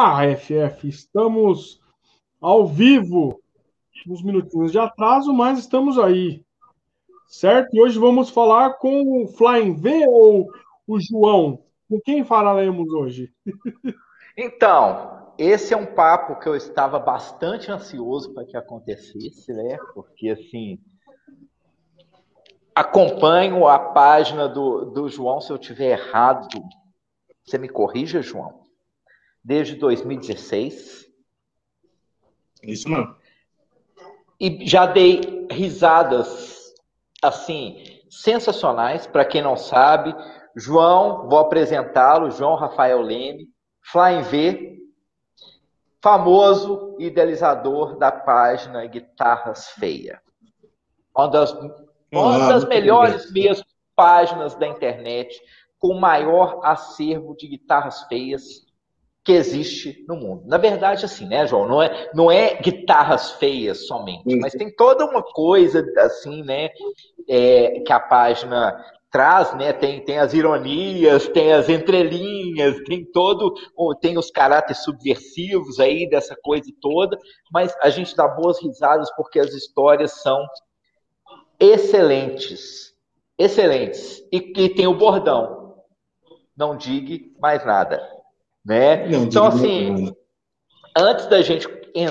Ha, FF, estamos ao vivo, uns minutinhos de atraso, mas estamos aí, certo? E hoje vamos falar com o Flying V ou o João? Com quem falaremos hoje? Então, esse é um papo que eu estava bastante ansioso para que acontecesse, né? Porque, assim, acompanho a página do, do João, se eu tiver errado, você me corrija, João? Desde 2016. Isso não. E já dei risadas, assim, sensacionais. Para quem não sabe, João, vou apresentá-lo, João Rafael Leme, Flying V, famoso idealizador da página Guitarras Feia. Uma das, uma das melhores mesmo páginas da internet, com o maior acervo de guitarras feias que existe no mundo. Na verdade, assim, né, João? Não é, não é guitarras feias somente, mas tem toda uma coisa, assim, né, é, que a página traz, né? Tem, tem as ironias, tem as entrelinhas, tem todo, tem os caráteres subversivos aí dessa coisa toda, mas a gente dá boas risadas porque as histórias são excelentes, excelentes e, e tem o bordão, não diga mais nada. Né? Não, então, assim, antes da gente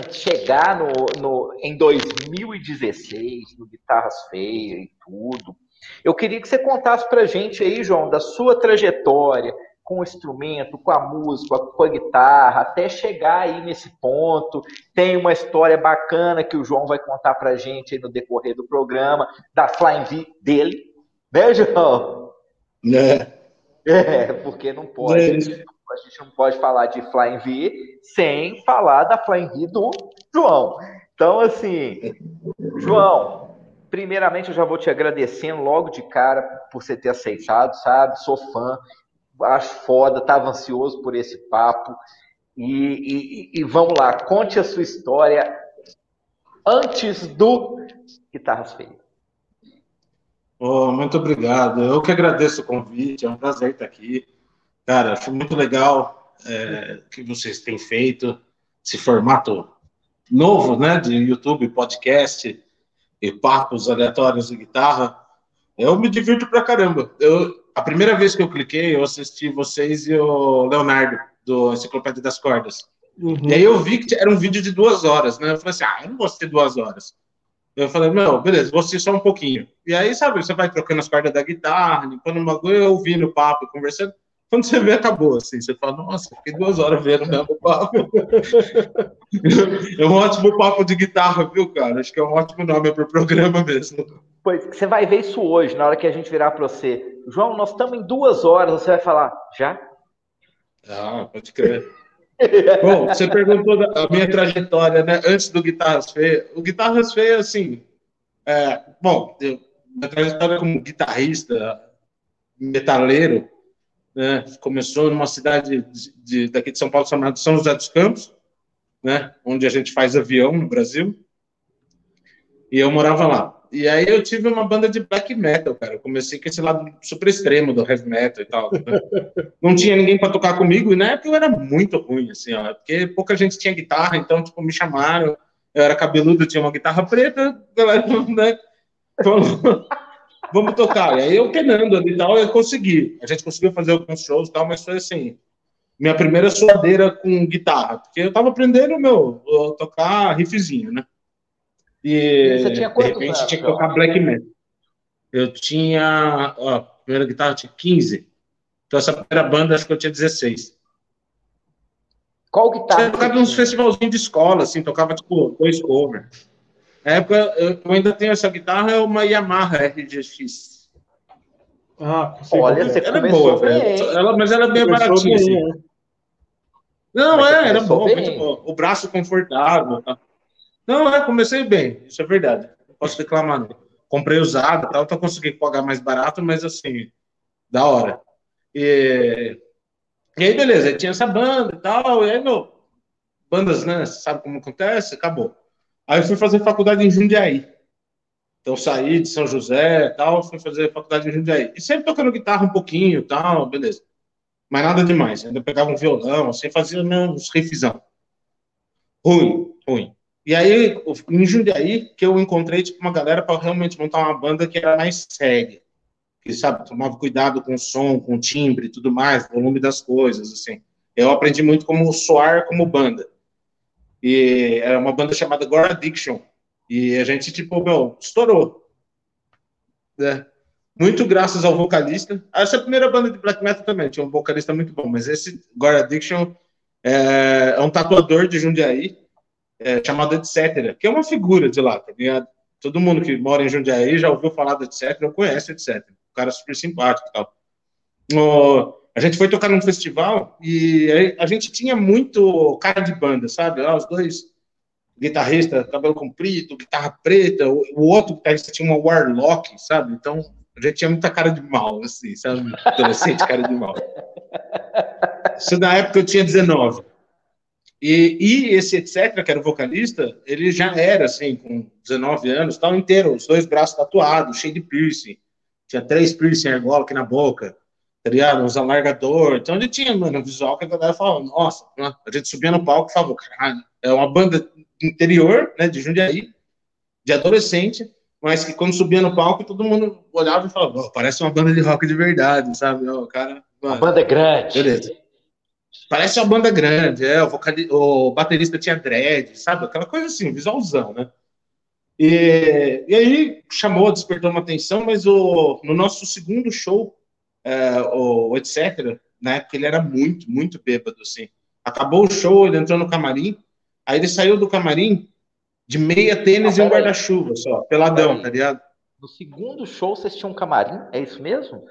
chegar no, no, em 2016, no Guitarras Feias e tudo, eu queria que você contasse pra gente aí, João, da sua trajetória com o instrumento, com a música, com a guitarra, até chegar aí nesse ponto. Tem uma história bacana que o João vai contar pra gente aí no decorrer do programa, da Flying V dele, né, João? Né? É, porque não pode. É a gente não pode falar de Flying V sem falar da Flying V do João. Então, assim, João, primeiramente eu já vou te agradecendo logo de cara por você ter aceitado, sabe? Sou fã, acho foda, estava ansioso por esse papo. E, e, e, vamos lá, conte a sua história antes do Guitarras Feias. Oh, muito obrigado. Eu que agradeço o convite, é um prazer estar aqui. Cara, acho muito legal é, que vocês têm feito esse formato novo, né, de YouTube, podcast e papos aleatórios de guitarra. Eu me divirto pra caramba. Eu, a primeira vez que eu cliquei, eu assisti vocês e o Leonardo, do Enciclopédia das Cordas. Uhum. E aí eu vi que era um vídeo de duas horas, né? Eu falei assim, ah, eu não vou assistir duas horas. Eu falei, não, beleza, vou assistir só um pouquinho. E aí, sabe, você vai trocando as cordas da guitarra, limpando o bagulho, ouvindo o papo, conversando. Quando você vê, acabou, assim. Você fala, nossa, fiquei duas horas vendo o mesmo papo. é um ótimo papo de guitarra, viu, cara? Acho que é um ótimo nome para o programa mesmo. Pois, você vai ver isso hoje, na hora que a gente virar para você. João, nós estamos em duas horas, você vai falar, já? Ah, pode crer. Bom, você perguntou da minha trajetória, né? Antes do Guitarras Feias. O Guitarras Feias, assim, é, bom, eu, minha trajetória como guitarrista, metaleiro, né? Começou numa cidade de, de, daqui de São Paulo chamada São José dos Campos, né? Onde a gente faz avião no Brasil. E eu morava lá. E aí eu tive uma banda de black metal, cara. Eu comecei com esse lado super extremo do heavy metal e tal. Né? Não tinha ninguém para tocar comigo, e na época eu era muito ruim, assim, ó, porque pouca gente tinha guitarra, então, tipo, me chamaram. Eu era cabeludo, tinha uma guitarra preta, galera, né? Falou, vamos tocar. E aí eu penando ali e tal, eu consegui. A gente conseguiu fazer alguns shows e tal, mas foi assim, minha primeira suadeira com guitarra, porque eu tava aprendendo, meu, tocar riffzinho, né? E, Você tinha de repente anos, tinha que tocar black metal. Eu tinha, ó, a primeira guitarra tinha 15. Então essa primeira banda acho que eu tinha 16. Qual guitarra? Eu tocava nos festivalzinhos de escola, assim, tocava tipo dois covers. Na época, eu ainda tenho essa guitarra, é uma Yamaha RGX. Ah, Olha, você ela é boa, velho. Ela, mas ela é bem baratinha, assim. Né? Não, mas é, era bom, muito bom. O braço confortável. Tá? Não, é, comecei bem, isso é verdade. Não posso reclamar, não. Comprei usado tal, então consegui pagar mais barato, mas assim, da hora. E, e aí, beleza, tinha essa banda e tal, e aí, meu, bandas, né, sabe como acontece? Acabou. Aí eu fui fazer faculdade em Jundiaí. Então saí de São José tal, fui fazer faculdade em Jundiaí. E sempre tocando guitarra um pouquinho tal, beleza. Mas nada demais. Ainda pegava um violão, assim, fazia uns riffzão. Ruim, ruim. E aí, em Jundiaí, que eu encontrei tipo, uma galera para realmente montar uma banda que era mais séria. Que, sabe, tomava cuidado com o som, com o timbre e tudo mais, volume das coisas, assim. Eu aprendi muito como soar como banda. E era uma banda chamada Gore Addiction. E a gente, tipo, meu, estourou. É. Muito graças ao vocalista. Essa é a primeira banda de black metal também, tinha um vocalista muito bom, mas esse Gore Addiction é, é um tatuador de Jundiaí, é, chamado Etc., que é uma figura de lá, tá ligado? Todo mundo que mora em Jundiaí já ouviu falar do Etc., ou conhece Etc., um cara super simpático e tal. O, a gente foi tocar num festival e a gente tinha muito cara de banda, sabe? Lá, os dois guitarristas, cabelo comprido, guitarra preta, o, outro guitarrista tinha uma Warlock, sabe? Então, a gente tinha muita cara de mal, assim, sabe? Adolescente, cara de mal. Isso na época eu tinha 19. E, e esse etc, que era o vocalista, ele já era, assim, com 19 anos, tal, inteiro, os dois braços tatuados, cheio de piercing. Tinha três piercing argola aqui na boca, tá ligado? Uns alargador. Então ele tinha, mano, um visual que a galera falava, nossa, a gente subia no palco e falava, caralho, é uma banda interior, né, de Jundiaí, de adolescente, mas que quando subia no palco, todo mundo olhava e falava, oh, parece uma banda de rock de verdade, sabe? O cara, mano, uma banda grande. Beleza. Parece uma banda grande, é, o, o baterista tinha dread, sabe? Aquela coisa assim, visualzão, né? E, e aí chamou, despertou uma atenção, mas o, no nosso segundo show, é, o, o etc., na época ele era muito, muito bêbado, assim. Acabou o show, ele entrou no camarim, aí ele saiu do camarim de meia tênis ah, e um guarda-chuva só, peladão, tá ligado? No segundo show vocês tinham um camarim, é isso mesmo?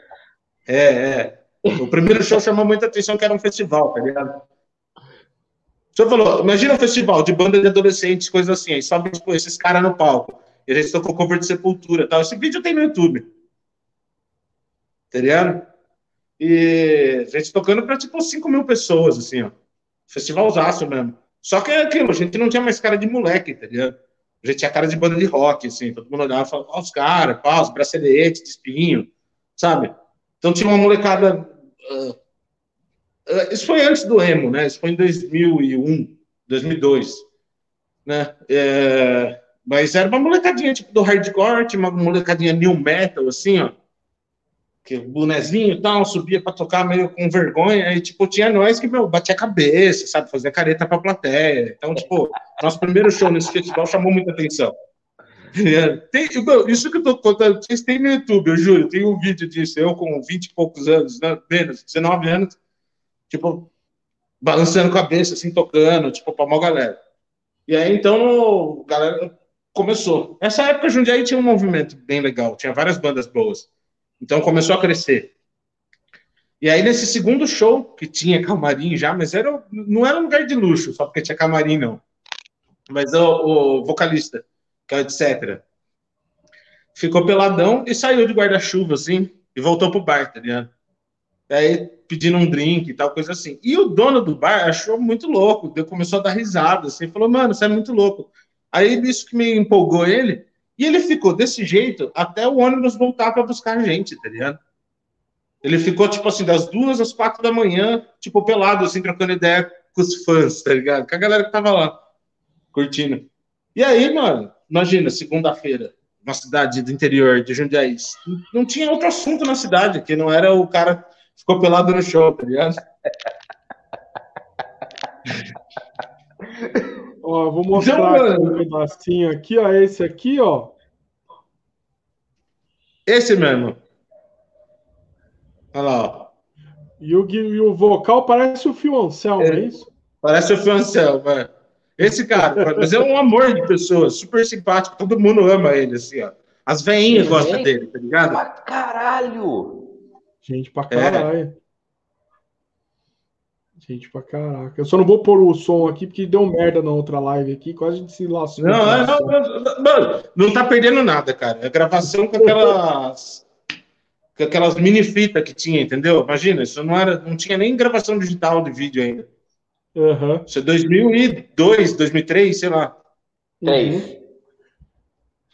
É, é. O primeiro show chamou muita atenção que era um festival, tá ligado? O senhor falou, imagina um festival de banda de adolescentes, coisas assim, aí sobe esses caras no palco. E a gente tocou cover de sepultura tal. Esse vídeo tem no YouTube. Tá ligado? E a gente tocando pra tipo 5 mil pessoas, assim, ó. Festivalzaço mesmo. Só que é aquilo, a gente não tinha mais cara de moleque, tá ligado? A gente tinha cara de banda de rock, assim. Todo mundo olhava e falava, ó, os caras, pá, os braceletes de espinho, sabe? Então tinha uma molecada Uh, isso foi antes do emo, né? Isso foi em 2001, 2002, né? É, mas era uma molecadinha tipo do hardcore, uma molecadinha new metal, assim, ó. Que bonezinho e tal, subia para tocar meio com vergonha, e tipo, tinha nós que, meu, batia a cabeça, sabe? Fazia careta pra plateia. Então, tipo, nosso primeiro show nesse festival chamou muita atenção. Tem, isso que eu tô contando, vocês têm no YouTube, eu juro, tem um vídeo disso, eu com 20 e poucos anos, né, menos, 19 anos, tipo, balançando cabeça, assim, tocando, tipo, pra uma galera. E aí, então, a galera começou. Nessa época, Jundiaí tinha um movimento bem legal, tinha várias bandas boas. Então, começou a crescer. E aí, nesse segundo show, que tinha camarim já, mas era, não era um lugar de luxo, só porque tinha camarim, não. Mas o, o vocalista, que é etc. Ficou peladão e saiu de guarda-chuva, assim, e voltou pro bar, tá ligado? E aí, pedindo um drink e tal, coisa assim. E o dono do bar achou muito louco, começou a dar risada, assim, falou, mano, você é muito louco. Aí, isso que me empolgou ele, e ele ficou desse jeito até o ônibus voltar para buscar a gente, tá ligado? Ele ficou, tipo assim, das duas às quatro da manhã, tipo, pelado, assim, trocando ideia com os fãs, tá ligado? Com a galera que tava lá, curtindo. E aí, mano, imagina, segunda-feira, uma cidade do interior de Jundiaí, não tinha outro assunto na cidade, que não era o cara que ficou pelado no show, tá ligado? ó, vou mostrar então, um pedacinho aqui, ó, esse aqui, ó. Esse mesmo. Olha lá, ó. E o, e o vocal parece o Fio Anselmo, é, é isso? Parece o Fio Anselmo, mano. Esse cara, mas é um amor de pessoa, super simpático, todo mundo ama ele, assim, ó. As veinhas gostam dele, tá ligado? Pra caralho! Gente pra caralho. É. Gente pra caraca. Eu só não vou pôr o som aqui porque deu merda na outra live aqui, quase se lascou. Não, é, não, não, mano, não tá perdendo nada, cara. É gravação com aquelas. com aquelas mini fitas que tinha, entendeu? Imagina, isso não era. Não tinha nem gravação digital de vídeo ainda. Uhum. Isso é 2002, 2003, sei lá. Três.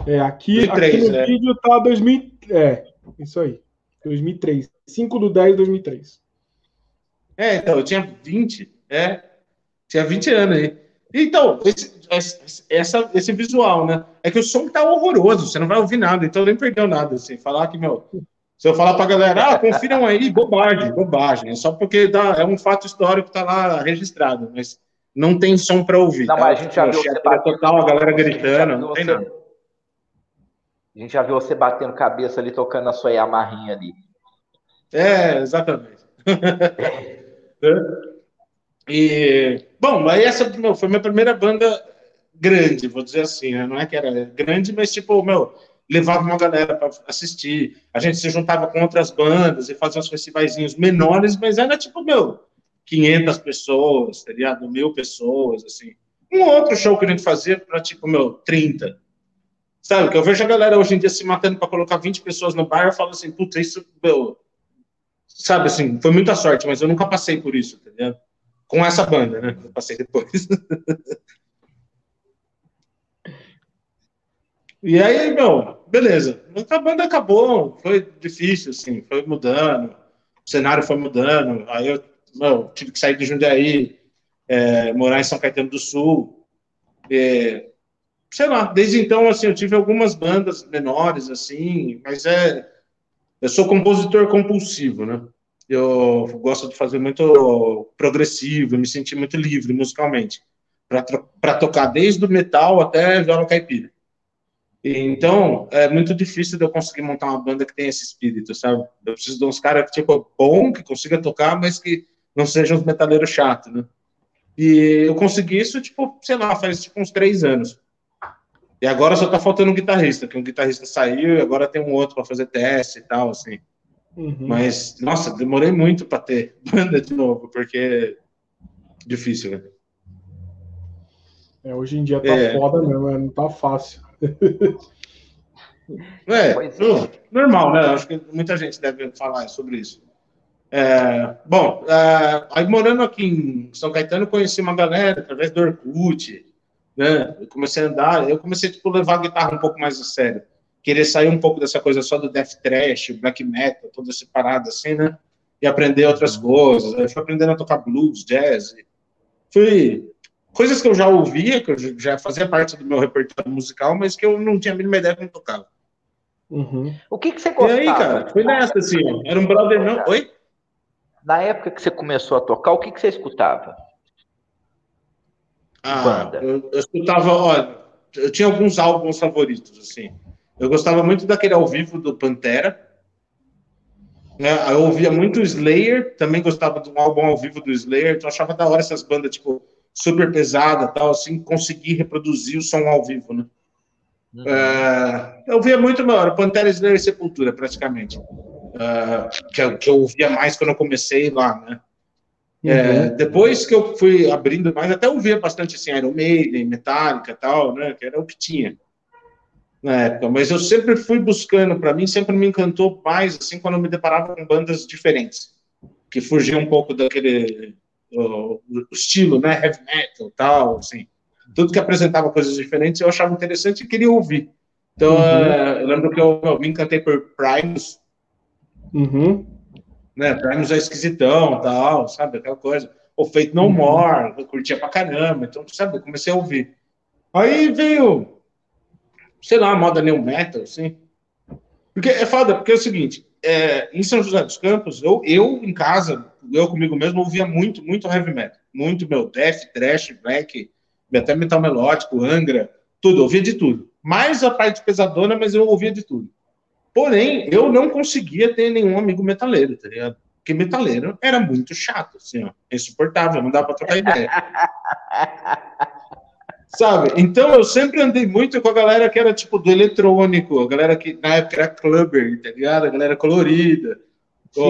É, aqui, 2003, aqui no é. vídeo tá 2000, é, isso aí, 2003. 5 do 10 de 2003. É, então, eu tinha 20, é. Tinha 20 anos aí. Então, esse, essa, esse visual, né? É que o som tá horroroso, você não vai ouvir nada, então nem perdeu nada, assim. Falar que, meu. Se eu falar pra galera, ah, confiram aí, bobagem, bobagem. É só porque dá, é um fato histórico que tá lá registrado, mas não tem som para ouvir. Não, tá? mas a gente já viu você total, a galera gritando, não tem nada. A gente já viu você batendo cabeça ali, tocando a sua Yamahinha ali. É, exatamente. e, bom, aí essa meu, foi minha primeira banda grande, vou dizer assim, né? Não é que era grande, mas tipo, meu, levava uma galera para assistir. A gente se juntava com outras bandas e fazia uns festivaizinhos menores, mas era tipo, meu, 500 pessoas, tá ligado? Mil pessoas, assim. Um outro show que a gente fazia para tipo, meu, 30. Sabe, que eu vejo a galera hoje em dia se matando para colocar 20 pessoas no bar, eu falo assim, puta, isso, meu, sabe assim, foi muita sorte, mas eu nunca passei por isso, tá ligado? Com essa banda, né? Eu passei depois. e aí, meu, beleza. A banda acabou, foi difícil, assim, foi mudando, o cenário foi mudando. Aí eu, meu, tive que sair de Jundiaí, é, morar em São Caetano do Sul. É, sei lá, desde então, assim, eu tive algumas bandas menores, assim, mas é. Eu sou compositor compulsivo, né? Eu gosto de fazer muito progressivo, me sentir muito livre musicalmente, para tocar desde o metal até viola caipira. Então, é muito difícil de eu conseguir montar uma banda que tenha esse espírito, sabe? Eu preciso de uns caras, tipo, bom, que consiga tocar, mas que não sejam os metaleiros chatos, né? E eu consegui isso, tipo, sei lá, faz tipo, uns três anos. E agora só tá faltando um guitarrista, que um guitarrista saiu e agora tem um outro para fazer teste e tal, assim. Uhum. Mas, nossa, demorei muito para ter banda de novo, porque é difícil, né? É, hoje em dia tá é. foda mesmo, né? não tá fácil. É, é, normal, né? Acho que muita gente deve falar sobre isso. É, bom, é, aí morando aqui em São Caetano, conheci uma galera através do Orkut, né? Eu comecei a andar, eu comecei tipo levar a guitarra um pouco mais a sério, querer sair um pouco dessa coisa só do death thrash, black metal, toda essa parada assim, né? E aprender outras uhum. coisas. Eu fui aprendendo a tocar blues, jazz. Fui coisas que eu já ouvia, que eu já fazia parte do meu repertório musical, mas que eu não tinha a mínima ideia como tocava. Uhum. O que, que você gostava? E aí, cara, foi nessa, assim, era um brother não... Oi? Na época que você começou a tocar, o que, que você escutava? Ah, eu, eu, escutava, olha, eu tinha alguns álbuns favoritos, assim. Eu gostava muito daquele ao vivo do Pantera. Né? Eu ouvia muito Slayer, também gostava de um álbum ao vivo do Slayer, então eu achava da hora essas bandas, tipo, super pesada tal, assim, conseguir reproduzir o som ao vivo, né? Uhum. Uh, eu via muito maior, Pantera Slayer e Sepultura, praticamente. Uh, que, eu, que eu ouvia mais quando eu comecei lá, né? É, uhum. É, depois que eu fui abrindo mais, até ouvia bastante assim, Iron Maiden, Metallica tal, né? Que era o que tinha na época. Mas eu sempre fui buscando, para mim, sempre me encantou mais assim quando eu me deparava com bandas diferentes, que fugiam um pouco daquele o, o estilo, né? Heavy metal tal, assim. Tudo que apresentava coisas diferentes eu achava interessante e queria ouvir. Então, uhum. uh, eu lembro que eu, eu, me encantei por Primus. Uhum né? Primus é esquisitão, tal, sabe? Aquela coisa. O Feito No uhum. More, eu curtia pra caramba. Então, sabe, eu comecei a ouvir. Aí veio, sei lá, moda new metal, assim. Porque é foda, porque é o seguinte, é, em São José dos Campos, eu, eu em casa, eu comigo mesmo, ouvia muito, muito heavy metal. Muito, meu, death, trash, black, até metal melódico, Angra, tudo, ouvia de tudo. Mais a parte pesadona, mas eu ouvia de tudo. Porém, eu não conseguia ter nenhum amigo metaleiro, tá ligado? Porque metaleiro era muito chato, assim, ó. Insuportável, não dá pra trocar ideia. Sabe? Então eu sempre andei muito com a galera que era tipo do eletrônico, a galera que na época era clubber, tá ligado? A galera colorida. Sim,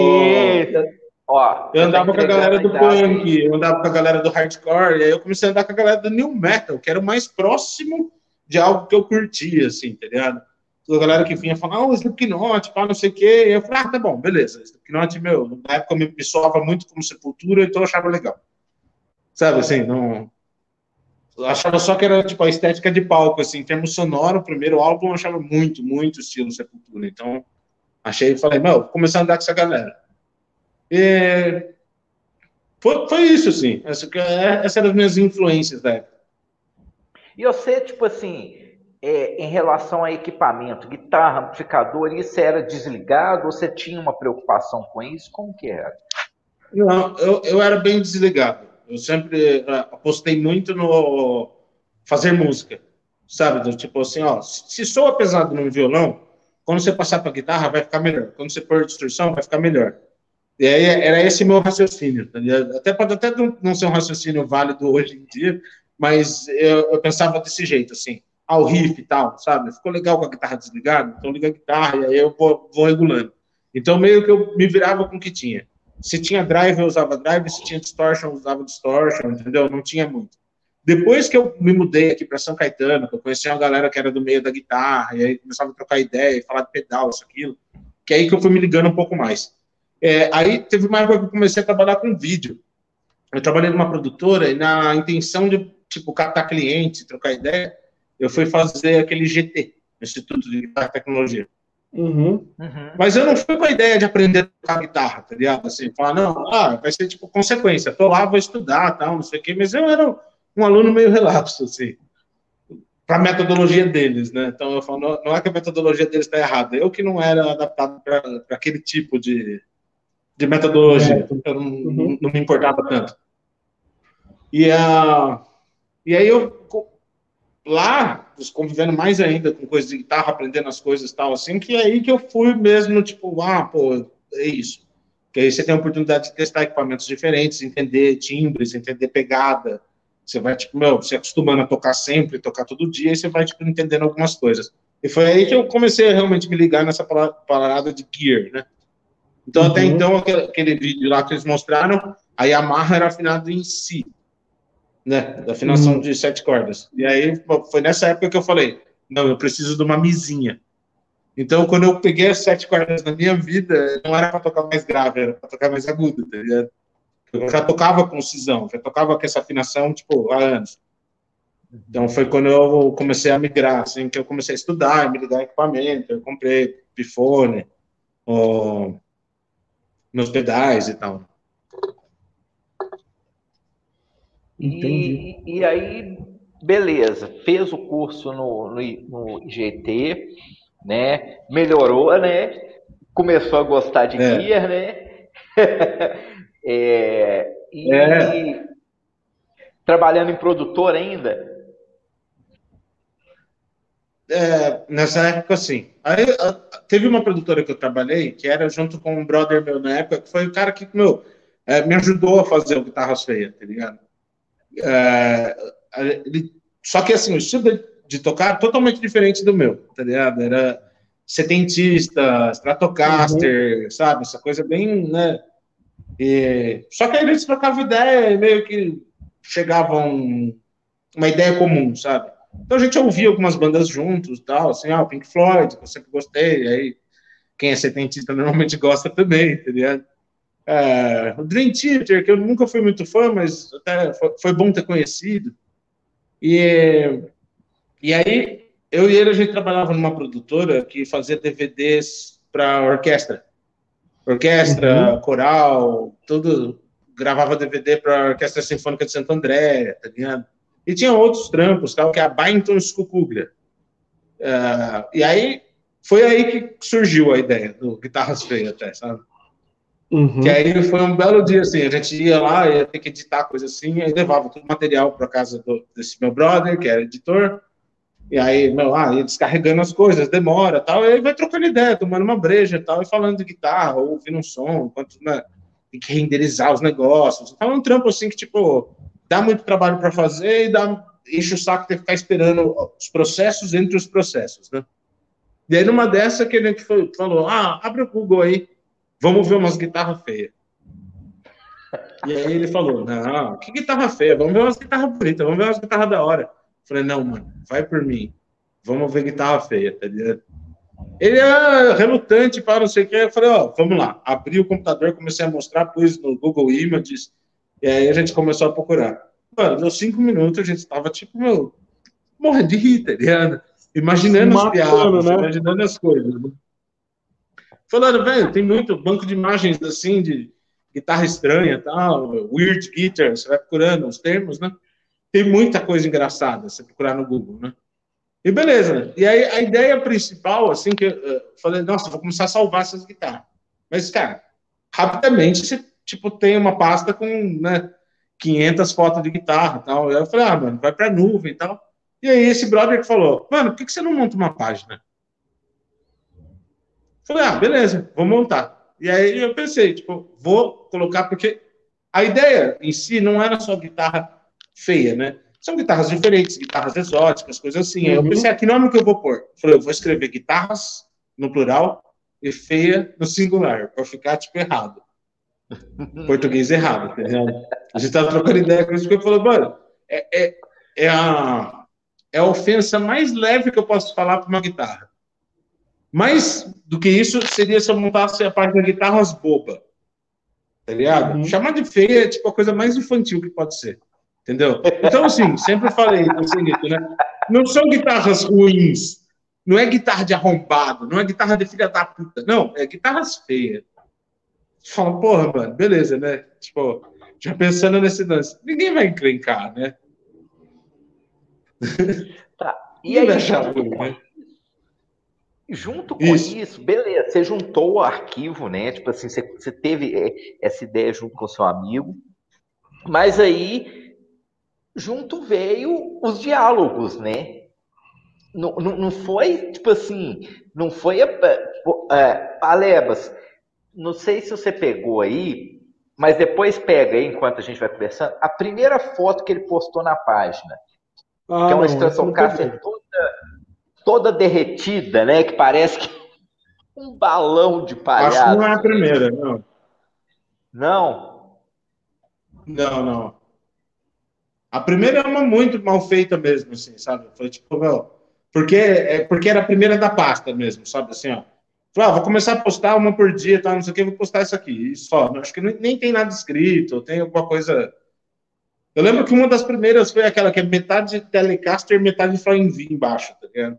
ó, eu andava com a galera do punk, eu andava com a galera do hardcore, e aí eu comecei a andar com a galera do new metal, que era o mais próximo de algo que eu curtia, assim, tá ligado? A galera que vinha falando, ah, o Slipknot, pá, não sei o quê. Eu falei, ah, tá bom, beleza. Slipknot, meu, na época me, me soava muito como Sepultura, então eu achava legal. Sabe, assim, não... Eu achava só que era, tipo, a estética de palco, assim, em termos sonoro, o primeiro álbum eu achava muito, muito estilo Sepultura. Então, achei e falei, meu, vou começar a andar com essa galera. E... foi, foi isso, assim. Essa, é, essa era as minhas influências da época. E você, tipo assim, é, em relação a equipamento, guitarra, amplificador, isso era desligado você tinha uma preocupação com isso? Como que era? Não, eu, eu era bem desligado. Eu sempre uh, apostei muito no fazer música, sabe? Do, tipo assim, ó, se soa pesado no violão, quando você passar para guitarra vai ficar melhor. Quando você pôr distorção vai ficar melhor. E aí era esse meu raciocínio. Tá até pode até não ser um raciocínio válido hoje em dia, mas eu, eu pensava desse jeito, assim, ao riff e tal, sabe? Ficou legal com a guitarra desligada, então liga a guitarra e aí eu vou, vou regulando. Então meio que eu me virava com o que tinha. Se tinha drive, eu usava drive, se tinha distortion, eu usava distortion, entendeu? Não tinha muito. Depois que eu me mudei aqui para São Caetano, que eu conheci uma galera que era do meio da guitarra, e aí começava a trocar ideia, falar de pedal, isso, aquilo, que é aí que eu fui me ligando um pouco mais. É, aí teve uma época que eu comecei a trabalhar com vídeo. Eu trabalhei numa produtora e na intenção de, tipo, captar clientes, trocar ideia, eu fui fazer aquele GT, Instituto de Guitarra e Tecnologia. Uhum. Uhum. Mas eu não fui com a ideia de aprender a tocar guitarra, tá ligado? Assim, falar, não, ah, vai ser tipo consequência. Tô lá, vou estudar, tal, não sei o quê. Mas eu era um aluno meio relapso, assim, para a metodologia deles, né? Então eu falo, não, não é que a metodologia deles está errada, eu que não era adaptado para aquele tipo de, de metodologia, é. eu não, uhum. não, me importava tanto. E, uh, e aí eu lá, convivendo mais ainda com coisas de guitarra, aprendendo as coisas tal, assim, que é aí que eu fui mesmo, tipo, ah, pô, é isso. Que aí você tem a oportunidade de testar equipamentos diferentes, entender timbres, entender pegada. Você vai, tipo, meu, se acostumando a tocar sempre, tocar todo dia, e você vai, tipo, entendendo algumas coisas. E foi aí que eu comecei a realmente me ligar nessa parada de gear, né? Então, uhum. até então, aquele, aquele vídeo lá que eles mostraram, a Yamaha era afinado em si né? Da afinação uhum. de sete cordas. E aí foi nessa época que eu falei: não, eu preciso de uma misinha. Então, quando eu peguei as sete cordas na minha vida, não era para tocar mais grave, era para tocar mais agudo, tá ligado? Eu já tocava com cisão, já tocava com essa afinação, tipo, há anos. Então, foi quando eu comecei a migrar, assim, que eu comecei a estudar, me ligar equipamento, eu comprei pifone, ó, meus pedais e tal. Entendi. E, e aí, beleza, fez o curso no, no, no IGT, né? Melhorou, né? Começou a gostar de é. guia, né? é, e, é. trabalhando em produtor ainda? É, nessa época, sim. Aí, teve uma produtora que eu trabalhei, que era junto com um brother meu na época, que foi o cara que, meu, é, me ajudou a fazer o Guitarras Feias, tá ligado? É, ele, só que assim, o estilo de, de tocar é totalmente diferente do meu, tá ligado? Era setentista, Stratocaster, uhum. sabe? Essa coisa bem, né? E, só que aí eles trocavam ideia e meio que chegavam uma ideia comum, sabe? Então a gente ouvia algumas bandas juntos, tal, assim, ah, Pink Floyd, que eu sempre gostei, aí quem é setentista normalmente gosta também, tá ligado? É, o Dream Theater, que eu nunca fui muito fã, mas até foi, bom ter conhecido. E, e aí, eu e ele, a gente trabalhava numa produtora que fazia DVDs para orquestra. Orquestra, uhum. coral, tudo. Gravava DVD para a Orquestra Sinfônica de Santo André, tá ligado? E tinha outros trampos, tal, que é a Byington Skukuglia. Uh, e aí, foi aí que surgiu a ideia do Guitarras Feias, até, sabe? Uhum. Que aí foi um belo dia, assim, a gente ia lá, ia ter que editar coisa assim, aí levava todo o material para casa do, desse meu brother, que era editor, e aí, meu, ah, ia descarregando as coisas, demora tal, e aí vai trocando ideia, tomando uma breja tal, e falando de guitarra, ou ouvindo um som, enquanto, né, tem que renderizar os negócios. Então é um trampo, assim, que, tipo, dá muito trabalho para fazer e dá, enche o saco de ficar esperando os processos entre os processos, né? E aí, numa dessa, que ele falou, ah, abre o Google aí, vamos ver umas guitarras feias. E aí ele falou, não, que guitarra feia, vamos ver umas guitarras bonitas, vamos ver umas guitarras da hora. Eu falei, não, mano, vai por mim, vamos ver guitarra feia, tá ligado? Ele é relutante para não sei o que, eu falei, ó, vamos lá. Abri o computador, comecei a mostrar, pus no Google Images, e aí a gente começou a procurar. Mano, deu cinco minutos, a gente tava tipo, meu, morrendo de rir, tá ligado? Imaginando os piadas, né? imaginando as coisas. Falando, velho, tem muito banco de imagens assim, de, guitarra estranha, tal, weird guitar, você vai procurando os termos, né? Tem muita coisa engraçada você procurar no Google, né? E beleza. Né? E aí a ideia principal, assim, que eu falei, nossa, vou começar a salvar essas guitarras. Mas, cara, rapidamente você, tipo, tem uma pasta com, né, 500 fotos de guitarra e tal. E aí eu falei, ah, mano, vai pra nuvem e tal. E aí esse brother que falou, mano, por que, que você não monta uma página? Falei, ah, beleza, vou montar. E aí eu pensei, tipo, vou colocar, porque a ideia em si não era só guitarra feia, né? São guitarras diferentes, guitarras exóticas, coisas assim. Uhum. Eu pensei, ah, que nome que eu vou pôr? Falei, eu vou escrever guitarras no plural e feia no singular, para ficar, tipo, errado. Português errado, entendeu? A gente tava trocando ideia com isso, porque eu falei, mano, é, é, é, a, é a ofensa mais leve que eu posso falar para uma guitarra. Mais do que isso seria se eu montasse a parte da guitarras boba. Tá ligado? Uhum. Chamar de feia é tipo a coisa mais infantil que pode ser. Entendeu? Então, assim, sempre falei seguinte, né? Não são guitarras ruins. Não é guitarra de arrombado, não é guitarra de filha da puta. Não, é guitarras feias. Fala, porra, mano, beleza, né? Tipo, já pensando nesse lance. Ninguém vai encrencar, né? Tá. E aí, junto, com, né? Junto com isso. isso. beleza, você juntou o arquivo, né? Tipo assim, você, você teve é, essa ideia junto com o seu amigo, mas aí junto veio os diálogos, né? Não, não, não foi, tipo assim, não foi é, é, Alebas, não sei se você pegou aí, mas depois pega aí, enquanto a gente vai conversando, a primeira foto que ele postou na página, ah, que é uma Stratocaster toda, toda derretida, né? Que parece que um balão de palhaço. Acho que não é a primeira, não. Não? Não, não. A primeira é uma muito mal feita mesmo, assim, sabe? Foi tipo, meu, porque, é, porque era a primeira da pasta mesmo, sabe? Assim, ó. Falei, ah, vou começar a postar uma por dia, tá, não sei o que, vou postar isso aqui. E só. Acho que nem, nem tem nada escrito, tem alguma coisa. Eu lembro que uma das primeiras foi aquela que é metade Telecaster, metade Flying V embaixo, tá ligado?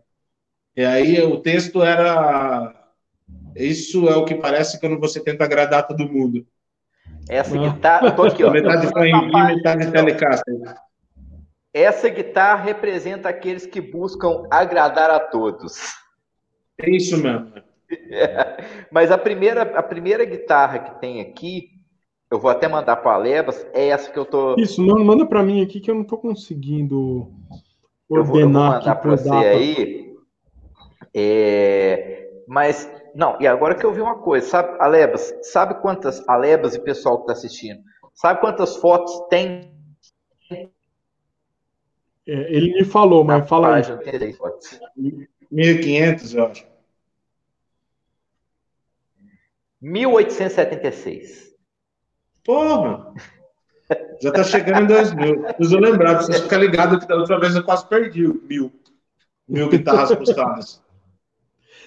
E aí o texto era. Isso é o que parece quando você tenta agradar todo mundo. Essa guitarra. Tô aqui, ó. Metade Flying V, metade Telecaster. Essa guitarra representa aqueles que buscam agradar a todos. É isso mesmo. Mas a primeira, a primeira guitarra que tem aqui, eu vou até mandar para a Alebas, é essa que eu tô. Isso, manda para mim aqui que eu não tô conseguindo ordenar eu vou, eu vou mandar para você aí. É... Mas não, e agora que eu vi uma coisa, sabe, Alebas, sabe quantas Alebas e pessoal que está assistindo, sabe quantas fotos tem? É, ele me falou, mas fala aí. 1.500, eu acho. 1876. Porra! Já tá chegando em 2000. Preciso lembrar, preciso ficar ligado que da outra vez eu quase perdi mil. Mil guitarras postadas.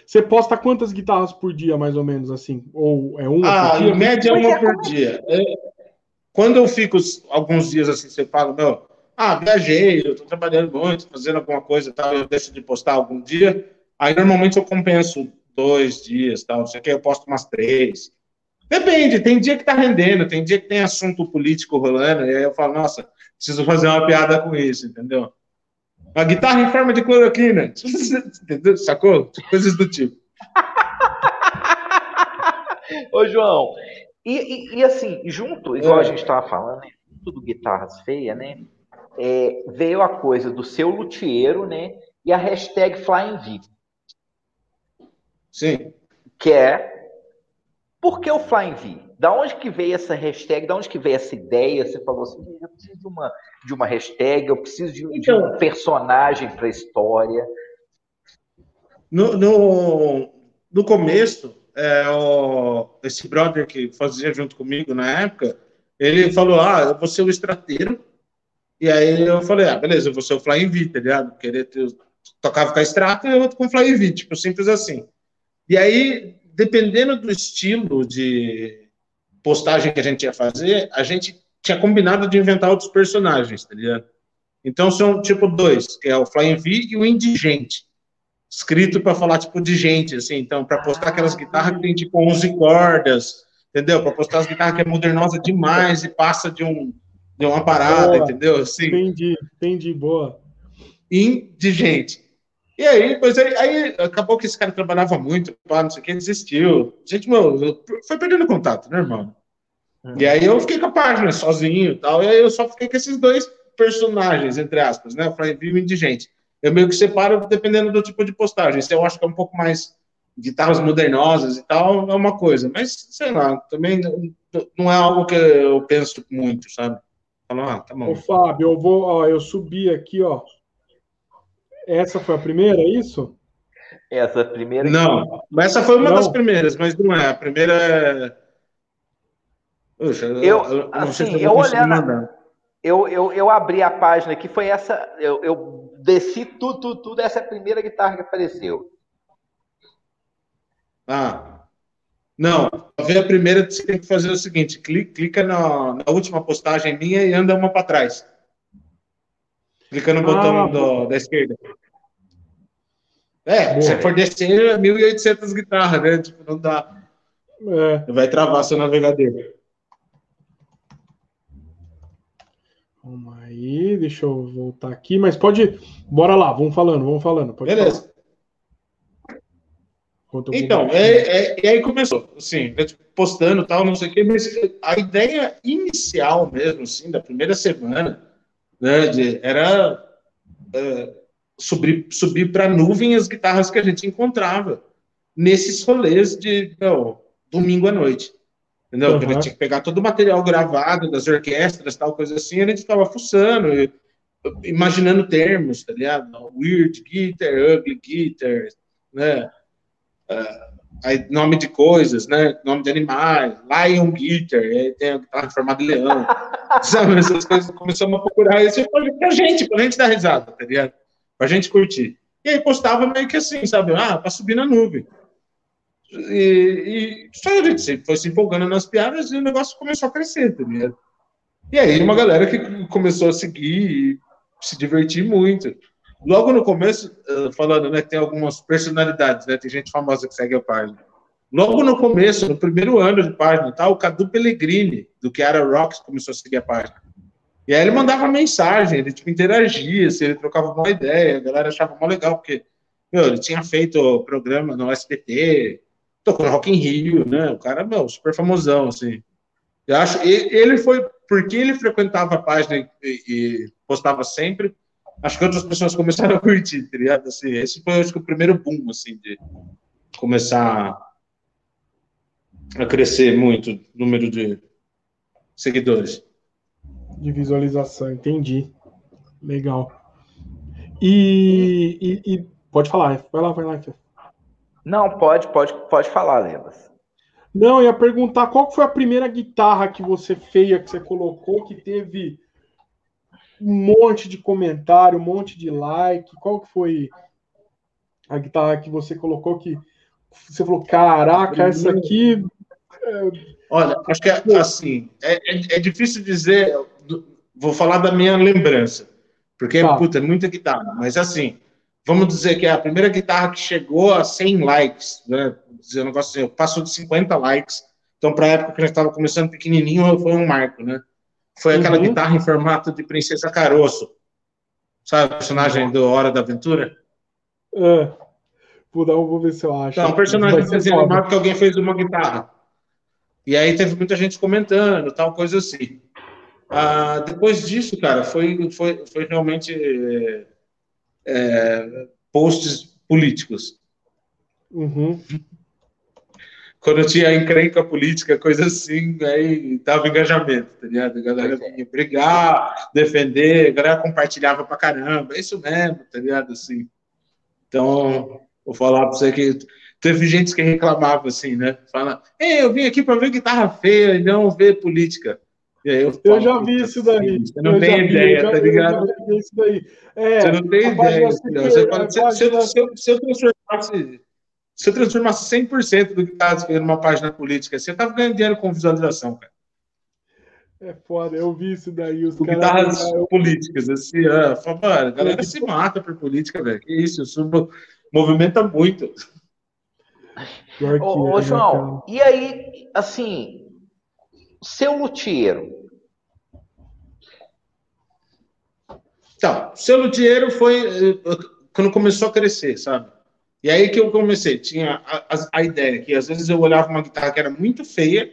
Você posta quantas guitarras por dia, mais ou menos, assim? Ou é uma ah, por dia? em média, uma por dia. É, quando eu fico alguns dias assim, você fala, meu, ah, viajei, eu tô trabalhando muito, fazendo alguma coisa tal, eu deixo de postar algum dia, aí normalmente eu compenso dois dias, tal, não sei o que, eu posto umas três. Depende, tem dia que tá rendendo, tem dia que tem assunto político rolando, e aí eu falo, nossa, preciso fazer uma piada com isso, entendeu? Uma guitarra em forma de cloroquina? Sacou? Coisas do tipo. Ô, João, e, e, e, assim, junto, igual é. a gente estava falando, né, tudo guitarras feias, né? É, veio a coisa do seu luthieiro, né? E a hashtag Flying V. Sim. Que é por que o Flying V? Da onde que veio essa hashtag? Da onde que veio essa ideia? Você falou assim, eu preciso de uma, de uma hashtag, eu preciso de, então, de um personagem para a história. No, no, no começo, é, o, esse brother que fazia junto comigo na época, ele falou, ah, eu vou ser o estrateiro. E aí eu falei, ah, beleza, eu vou ser o Flying V, tá ligado? Querer ter, tocava com a Strata e eu com o Flying V, tipo, simples assim. E aí, dependendo do estilo de postagem que a gente ia fazer, a gente tinha combinado de inventar outros personagens, tá ligado? Então são tipo dois, que é o Flying V e o Indigente. Escrito para falar tipo de gente, assim, então, para postar aquelas guitarras que tem tipo 11 cordas, entendeu? Para postar as guitarras que é modernosa demais e passa de, um, de uma parada, boa. entendeu? Assim, entendi, entendi, boa. Indigente. E aí, depois aí, aí, acabou que esse cara trabalhava muito, pá, não sei o que, desistiu. Gente, meu, foi perdendo contato, né, irmão? E aí eu fiquei com a página sozinho e tal, e aí eu só fiquei com esses dois personagens, entre aspas, né? Fly e o Indigente. Eu meio que separo dependendo do tipo de postagem. Se eu acho que é um pouco mais guitarras modernosas e tal, é uma coisa. Mas, sei lá, também não é algo que eu penso muito, sabe? Falo, ah, tá bom. Ô, Fábio, eu vou, ó, eu subi aqui, ó. Essa foi a primeira, é isso? Essa primeira. Não, mas essa foi uma não. das primeiras, mas não é. A primeira é. Puxa, eu, eu, assim, eu, eu olhando. Eu, eu, eu abri a página aqui, foi essa. Eu, eu desci tudo, tudo, tudo. Essa é a primeira guitarra que apareceu. Ah. Não, para ver a primeira, você tem que fazer o seguinte: clica, clica na, na última postagem minha e anda uma para trás. Clica no botão ah, do, da esquerda. É, Boa. se for descer, 1.800 guitarras, né? Tipo, não dá. É. Vai travar seu navegador. Vamos aí, deixa eu voltar aqui, mas pode. Bora lá, vamos falando, vamos falando. Beleza. Então, é, é, e aí começou, assim, postando tal, não sei o quê, mas a ideia inicial mesmo, assim, da primeira semana, né, de, era é, subir, subir para a nuvem as guitarras que a gente encontrava nesses rolês de não, domingo à noite. Entendeu? Uhum. A gente tinha que pegar todo o material gravado das orquestras, tal, coisa assim, a gente ficava fuçando, imaginando termos, tá ligado? Weird guitar, ugly guitar, né? Uh, nome de coisas, né? Nome de animais, Lion Guitar, aí tem a guitarra formada de leão. Sabe, essas coisas começamos a procurar isso pra gente, pra gente dar risada, tá ligado? Pra gente curtir. E aí postava meio que assim, sabe? Ah, pra subir na nuvem. E, e a gente foi se empolgando nas piadas e o negócio começou a crescer, ligado? E aí uma galera que começou a seguir e se divertir muito. Logo no começo, eh, falando, né, tem algumas personalidades, né, tem gente famosa que segue a página. Logo no começo, no primeiro ano de página, tá, o Cadu Pellegrini, do era Rocks, começou a seguir a página. E aí ele mandava mensagem, ele tipo, interagia, assim, ele trocava uma ideia, a galera achava mó legal, porque meu, ele tinha feito programa no SBT, tocou no Rock in Rio, né? O cara, meu, super famosão, assim. Eu acho, ele foi, porque ele frequentava a página e, e postava sempre, acho que outras pessoas começaram a curtir, tá ligado? Assim, esse foi, acho que, o primeiro boom, assim, de começar a crescer muito o número de seguidores. De visualização, entendi. Legal. E, e, e, pode falar, vai lá, vai lá. Não, pode, pode, pode falar, Lebas. Não, eu ia perguntar qual foi a primeira guitarra que você feia que você colocou que teve um monte de comentário, um monte de like. Qual que foi a guitarra que você colocou que você falou, caraca, essa aqui. Olha, acho que é assim, é, é, é, difícil dizer, vou falar da minha lembrança, porque tá. puta, é muita guitarra, mas assim, vamos dizer que é a primeira guitarra que chegou a 100 likes, né? Dizer um negócio assim, passou de 50 likes, então para a época que a gente estava começando pequenininho, foi um marco, né? Foi aquela uhum. guitarra em formato de Princesa Caroço. Sabe o personagem do Hora da Aventura? É. Vou, dar, vou ver se eu acho. Não, um personagem desenhado que alguém fez uma guitarra. E aí teve muita gente comentando, tal coisa assim. Ah, depois disso, cara, foi, foi, foi realmente é, posts políticos. Uhum quando tinha encrenca política, coisa assim, aí dava engajamento, tá ligado? A galera vinha brigar, defender, a galera compartilhava pra caramba, é isso mesmo, tá ligado? Assim. Então, vou falar pra você que teve gente que reclamava assim, né? Fala, Ei, eu vim aqui para ver guitarra feia e não ver política. Eu, falo, eu, já vi isso daí. Você não eu tem ideia, vi, tá ligado? Isso daí. É, você não tem ideia. Você fala, se, eu transformasse se eu transformasse 100% do que está escrevendo numa página política, você estava ganhando dinheiro com visualização, cara. É foda, eu vi isso daí. Os guitarras políticas, assim, é, fala, a galera se mata por política, velho. Que isso, isso movimenta muito. Ô, ô, João, e aí, assim, seu luthiero. Então, seu luthiero foi eh, quando começou a crescer, sabe? E aí que eu comecei, tinha a, a, a, ideia que às vezes eu olhava uma guitarra que era muito feia,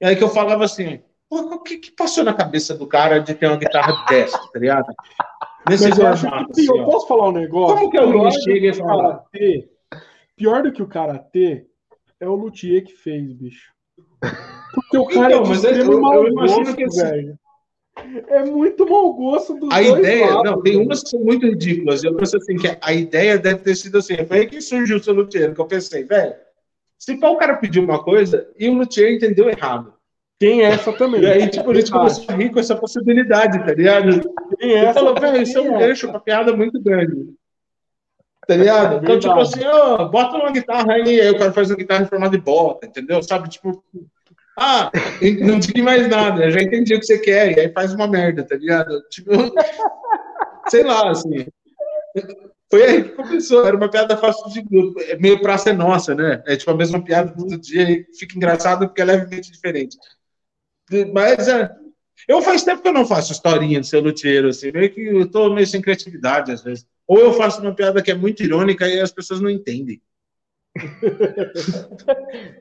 e aí que eu falava assim, o que, que passou na cabeça do cara de ter uma guitarra dessa, tá ligado? Nesse Mas eu acho que, assim, eu posso falar um negócio? Como que alguém chega e fala? Pior do que o cara ter, é o luthier que fez, bicho. Porque o cara então, é mas é, eu, eu imagino que velho. É muito mau gosto dos A ideia, lados, não, tem umas que são muito ridículas. Eu penso assim, que a ideia deve ter sido assim. Foi aí que surgiu o seu luthier, que eu pensei, velho, se o cara pediu uma coisa e o luthier entendeu errado. Tem essa também. E aí, tipo, a gente começou a rir com essa possibilidade, tá ligado? Tem essa. falou, velho, isso é um gancho, uma piada muito grande. Tá ligado? Então, tipo assim, ó, bota uma guitarra aí, aí o cara faz uma guitarra em forma de bota, entendeu? Sabe, tipo, ah, não diga mais nada, já entendi o que você quer, e aí faz uma merda, tá ligado? Tipo, sei lá, assim. Foi aí que começou, era uma piada fácil de grupo, é meio praça é nossa, né? É tipo a mesma piada todo dia e fica engraçado porque é levemente diferente. Mas é, eu faz tempo que eu não faço historinha de ser luthiero, assim, meio que eu tô meio sem criatividade às vezes. Ou eu faço uma piada que é muito irônica e as pessoas não entendem.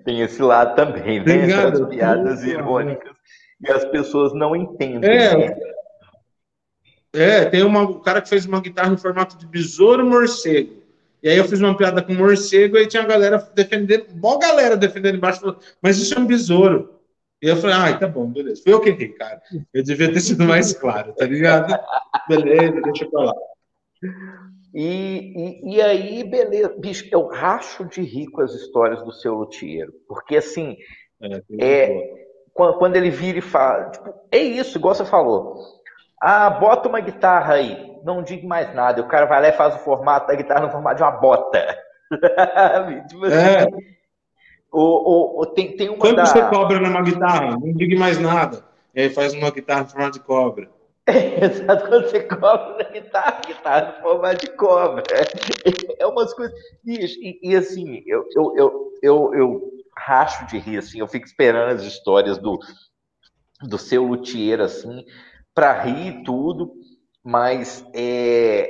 Tem esse lado também, né? Essas piadas irônicas e as pessoas não entendem. É, né? é tem uma, um cara que fez uma guitarra em formato de besouro morcego. E aí eu fiz uma piada com morcego e tinha a galera defendendo, boa galera defendendo embaixo, falou, mas isso é um besouro. E eu falei, ah, tá bom, beleza. Foi eu que errei, cara. Eu devia ter sido mais claro, tá ligado? Beleza, deixa pra lá. E, e, e, aí, beleza, bicho, eu racho de rir com as histórias do seu luthiero, porque assim, é, é quando, quando, ele vira e fala, tipo, é isso, igual você falou, ah, bota uma guitarra aí, não diga mais nada, o cara vai lá e faz o formato da guitarra no formato de uma bota. tipo assim, é. o, o, tem, tem uma Quanto da... você cobra numa guitarra? Não diga mais nada. E aí faz uma guitarra em formato de cobra. Exato, quando você cobra na guitarra, guitarra no formato de cobra. É umas coisas. E, e assim, eu, eu, eu, eu, eu racho de rir, assim, eu fico esperando as histórias do, do seu luthier, assim, para rir tudo, mas é,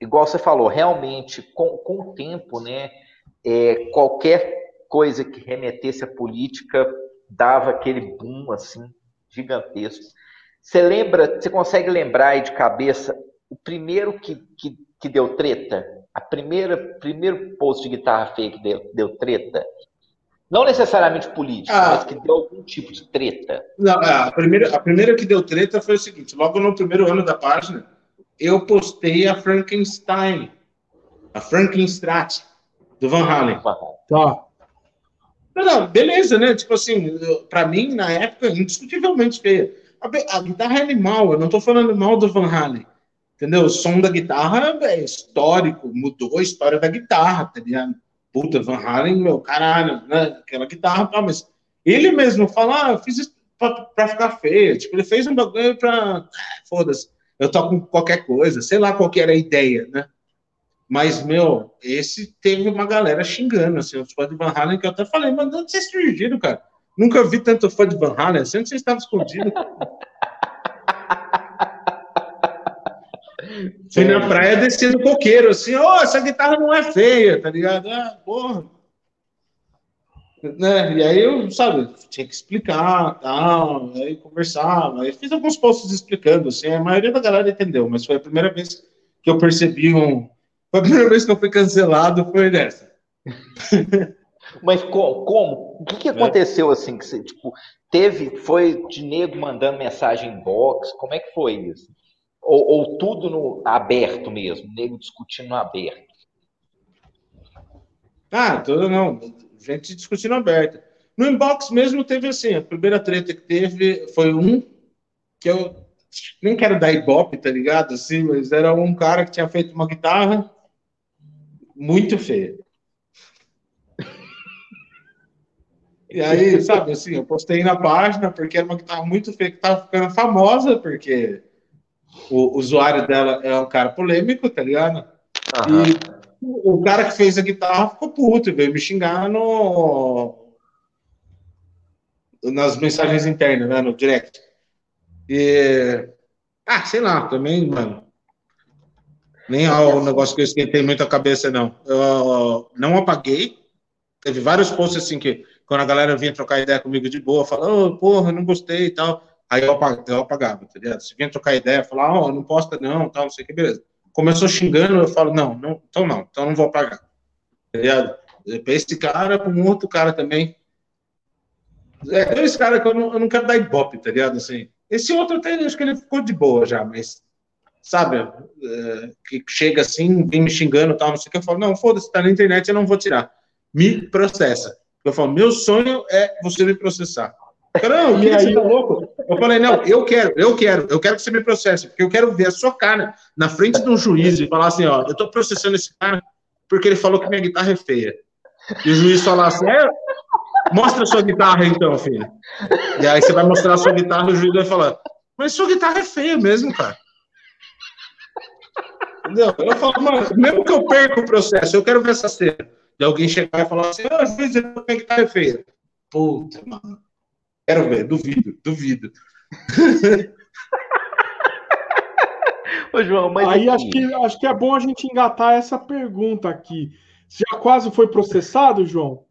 igual você falou, realmente, com, com o tempo, né, é, qualquer coisa que remetesse à política dava aquele boom, assim, gigantesco. Você lembra, você consegue lembrar aí de cabeça o primeiro que, que, que deu treta? A primeira, primeiro post de guitarra feia que deu, deu treta? Não necessariamente político, ah, mas que deu algum tipo de treta. Não, é, a, primeira, a primeira que deu treta foi o seguinte: logo no primeiro ano da página, eu postei a Frankenstein, a Frankenstrat, do Van Halen. Tá. Não, não, beleza, né? Tipo assim, para mim, na época, indiscutivelmente feia. A, guitarra é animal, eu não tô falando mal do Van Halen. Entendeu? O som da guitarra é histórico, mudou a história da guitarra, tá ligado? Puta, Van Halen, meu, caralho, né? Aquela guitarra, tá, mas ele mesmo fala, ah, eu fiz isso pra, pra ficar feia. Tipo, ele fez um bagulho pra. Ah, foda-se, eu toco qualquer coisa, sei lá qual era a ideia, né? Mas, meu, esse teve uma galera xingando, assim, os fãs de Van Halen, que eu até falei, mas onde vocês surgiram, cara? Nunca vi tanto fã de Van Halen onde vocês estavam escondidos? Fui na praia descendo coqueiro, assim, ó, oh, essa guitarra não é feia, tá ligado? Ah, porra. Né? E aí eu, sabe, tinha que explicar, tal, aí conversava, aí fiz alguns posts explicando, assim, a maioria da galera entendeu, mas foi a primeira vez que eu percebi um, foi a primeira vez que eu fui cancelado, foi nessa. Mas como? como? O que, que aconteceu assim? Que você, tipo, teve, foi de nego mandando mensagem em box? Como é que foi isso? Ou, ou tudo no aberto mesmo, nego discutindo no aberto? Ah, tudo não. Gente discutindo aberto. No inbox mesmo teve assim, a primeira treta que teve foi um que eu nem quero dar ibope, tá ligado? Assim, mas era um cara que tinha feito uma guitarra muito feia. E aí, sabe, assim, eu postei na página porque era uma guitarra muito feia, que tava ficando famosa, porque o usuário dela é um cara polêmico, tá ligado? Uhum. E o cara que fez a guitarra ficou puto, veio me xingar no. nas mensagens internas, né, no direct. E, ah, sei lá, também, mano. Nem é o negócio que eu esquentei muito a cabeça, não. Eu não apaguei. Teve vários posts assim que, quando a galera vinha trocar ideia comigo de boa, falando, oh, porra, não gostei e tal. Aí eu apagava, eu apagava tá ligado? Se vinha trocar ideia, falar, ó, oh, não posta não, tal, não sei o que, beleza. Começou xingando, eu falo, não, não, então não, então não vou apagar. Tá ligado? Pra esse cara, para um outro cara também. É, dois caras que eu não, eu não quero dar ibope, tá ligado? Assim, esse outro até acho que ele ficou de boa já, mas sabe, é, que chega assim, vem me xingando tal, não sei o que, eu falo, não, foda-se, tá na internet, eu não vou tirar. Me processa. Eu falo, meu sonho é você me processar. Não, e aí, você tá louco? Eu falei, não, eu quero, eu quero, eu quero que você me processe, porque eu quero ver a sua cara na frente de um juiz e falar assim, ó, eu tô processando esse cara porque ele falou que minha guitarra é feia. E o juiz falar assim, é, mostra a sua guitarra então, filho. E aí você vai mostrar a sua guitarra e o juiz vai falar, mas sua guitarra é feia mesmo, cara. Entendeu? Eu falo, mano, mesmo que eu perca o processo, eu quero ver essa cena. De alguém chegar e falar assim, ah, às vezes ele tem que estar feio. Puta, mano. Quero ver, duvido, duvido. Ô, João, mas Aí acho, que, acho que é bom a gente engatar essa pergunta aqui. Você já quase foi processado, João?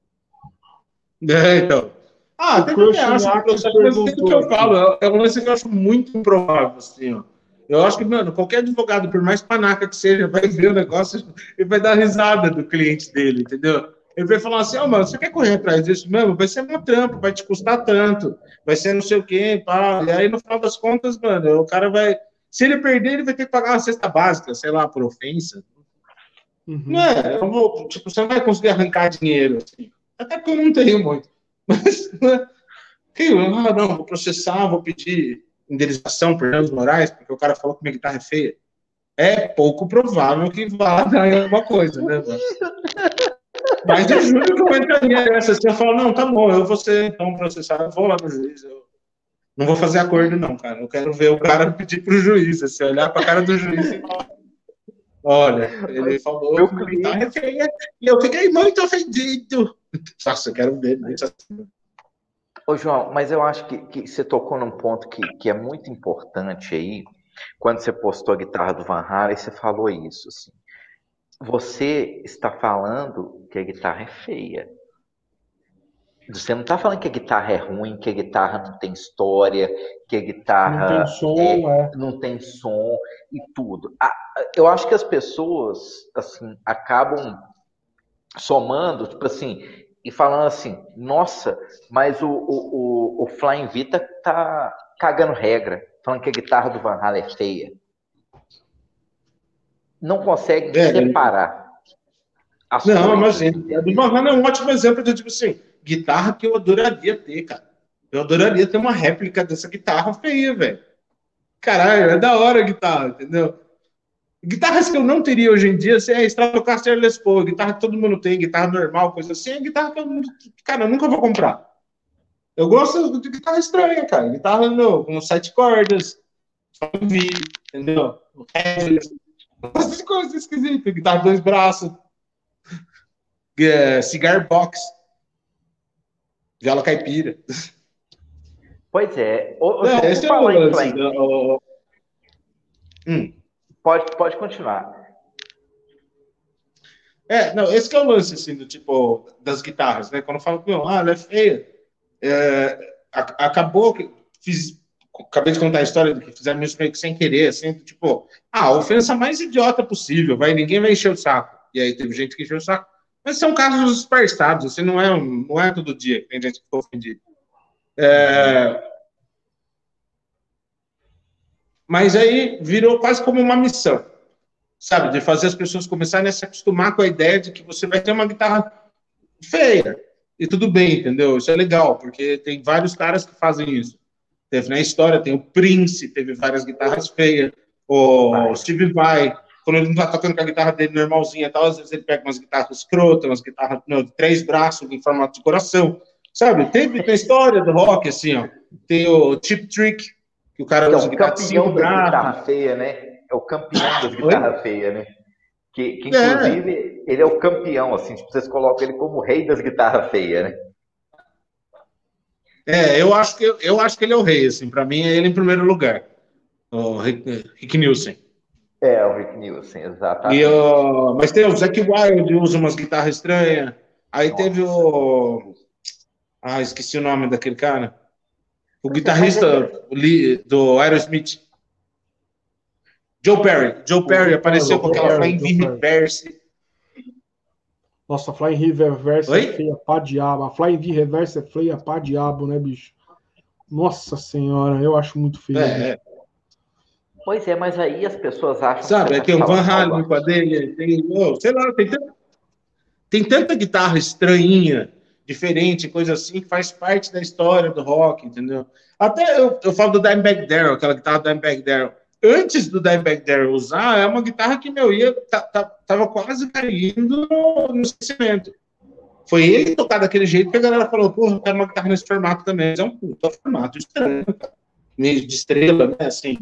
É, então. Ah, tem que acho que o que eu falo, é um lance que eu acho muito improvável, assim, ó. Eu acho que, mano, qualquer advogado, por mais panaca que seja, vai ver o negócio e vai dar risada do cliente dele, entendeu? Ele vai falar assim, ó, oh, mano, você quer correr atrás disso mesmo? Vai ser uma trampa, vai te custar tanto, vai ser não sei o quê, pá. E aí, no final das contas, mano, o cara vai... Se ele perder, ele vai ter que pagar uma cesta básica, sei lá, por ofensa. Uhum. Não é, eu vou, tipo, você não vai conseguir arrancar dinheiro, assim. Até porque eu não tenho muito. Mas, né? ah, não, vou processar, vou pedir indenização por danos morais, porque o cara falou que minha guitarra é feia, é pouco provável que vá dar alguma coisa, né? Mas eu juro que eu entraria nessa. Assim, eu falo, não, tá bom, eu vou ser então processado, eu vou lá no juiz. Eu não vou fazer acordo, não, cara. Eu quero ver o cara pedir pro juiz, assim, olhar pra cara do juiz e falar. Olha, ele falou que minha guitarra é feia e eu fiquei muito ofendido. Nossa, eu quero ver assim. Ô, João, mas eu acho que, que você tocou num ponto que, que é muito importante aí, quando você postou a guitarra do Van Halen, você falou isso, assim. Você está falando que a guitarra é feia. Você não está falando que a guitarra é ruim, que a guitarra não tem história, que a guitarra não tem som, é, é. Não tem som e tudo. Eu acho que as pessoas assim acabam somando, tipo assim, e falando assim, nossa, mas o, o, o, o Flying Vita tá cagando regra, falando que a guitarra do Van Halen é feia. Não consegue é, separar. Não, mas a do Van Halen é um ótimo exemplo de, tipo assim, guitarra que eu adoraria ter, cara. Eu adoraria ter uma réplica dessa guitarra feia, velho. Caralho, é da hora a guitarra, entendeu? Guitarras que eu não teria hoje em dia, assim, é Stratocaster Les Paul, guitarra que todo mundo tem, guitarra normal, coisa assim, é guitarra que eu, cara, eu nunca vou comprar. Eu gosto de guitarra estranha, cara. Guitarra no, com sete cordas, entendeu? Essas coisas esquisitas. Guitarra dois braços. É, cigar box. Viola caipira. Pois é. O, é, esse é o lance. Hum. Pode, pode continuar. É, não, esse é o lance, assim, do tipo, das guitarras, né? Quando falo que, ah, ela é feia, é, acabou que fiz, acabei de contar a história do que fizeram isso meio que sem querer, assim, tipo, ah, a ofensa mais idiota possível, vai, ninguém vai encher o saco. E aí teve gente que encheu o saco. Mas são casos dispersados, assim, não é, não é todo dia que tem gente que ficou ofendida. É, mas aí virou quase como uma missão, sabe? De fazer as pessoas começarem a se acostumar com a ideia de que você vai ter uma guitarra feia. E tudo bem, entendeu? Isso é legal, porque tem vários caras que fazem isso. Teve na história, tem o Prince, teve várias guitarras feias. O Steve Vai, quando ele não tá tocando com a guitarra dele normalzinha tal, às vezes ele pega umas guitarras escrotas, umas guitarras não, de três braços em formato de coração. Sabe? Teve na história do rock, assim, ó. Tem o Chip Trick, que o cara usa é guitarra de cinco braços. guitarra feia, né? É o campeão das guitarras feias, né? Que, que inclusive, é. ele é o campeão, assim, tipo, vocês colocam ele como o rei das guitarras feias, né? É, eu acho que eu acho que ele é o rei, assim. Para mim é ele em primeiro lugar. O Rick, Rick Nielsen. É, o Rick Nielsen, exatamente. E, uh, mas tem o Zac Wild, usa umas guitarras estranhas. Aí Nossa. teve o. Ah, esqueci o nome daquele cara. O guitarrista do Aerosmith. Joe Perry. Joe Perry apareceu com aquela Flying V Reverse. Nossa, Flying Reverse Oi? é feia pra diabo. A Flying V Reverse é feia pra diabo, né, bicho? Nossa senhora, eu acho muito feio. É, é. Pois é, mas aí as pessoas acham. Sabe, que tem um Van Halen com a dele, tem, oh, sei lá, tem tanta, tem tanta guitarra estranhinha, diferente, coisa assim, que faz parte da história do rock, entendeu? Até eu, eu falo do Dimebag Darrell, aquela guitarra do Dimebag Darrell. Antes do Dimebag Darrell usar, é uma guitarra que, meu, ia, tá, tá, tava quase caindo no, no esquecimento. Foi ele tocar daquele jeito que a galera falou, porra, quero uma guitarra nesse formato também. Mas é um puta formato estranho, meio de estrela, né, assim.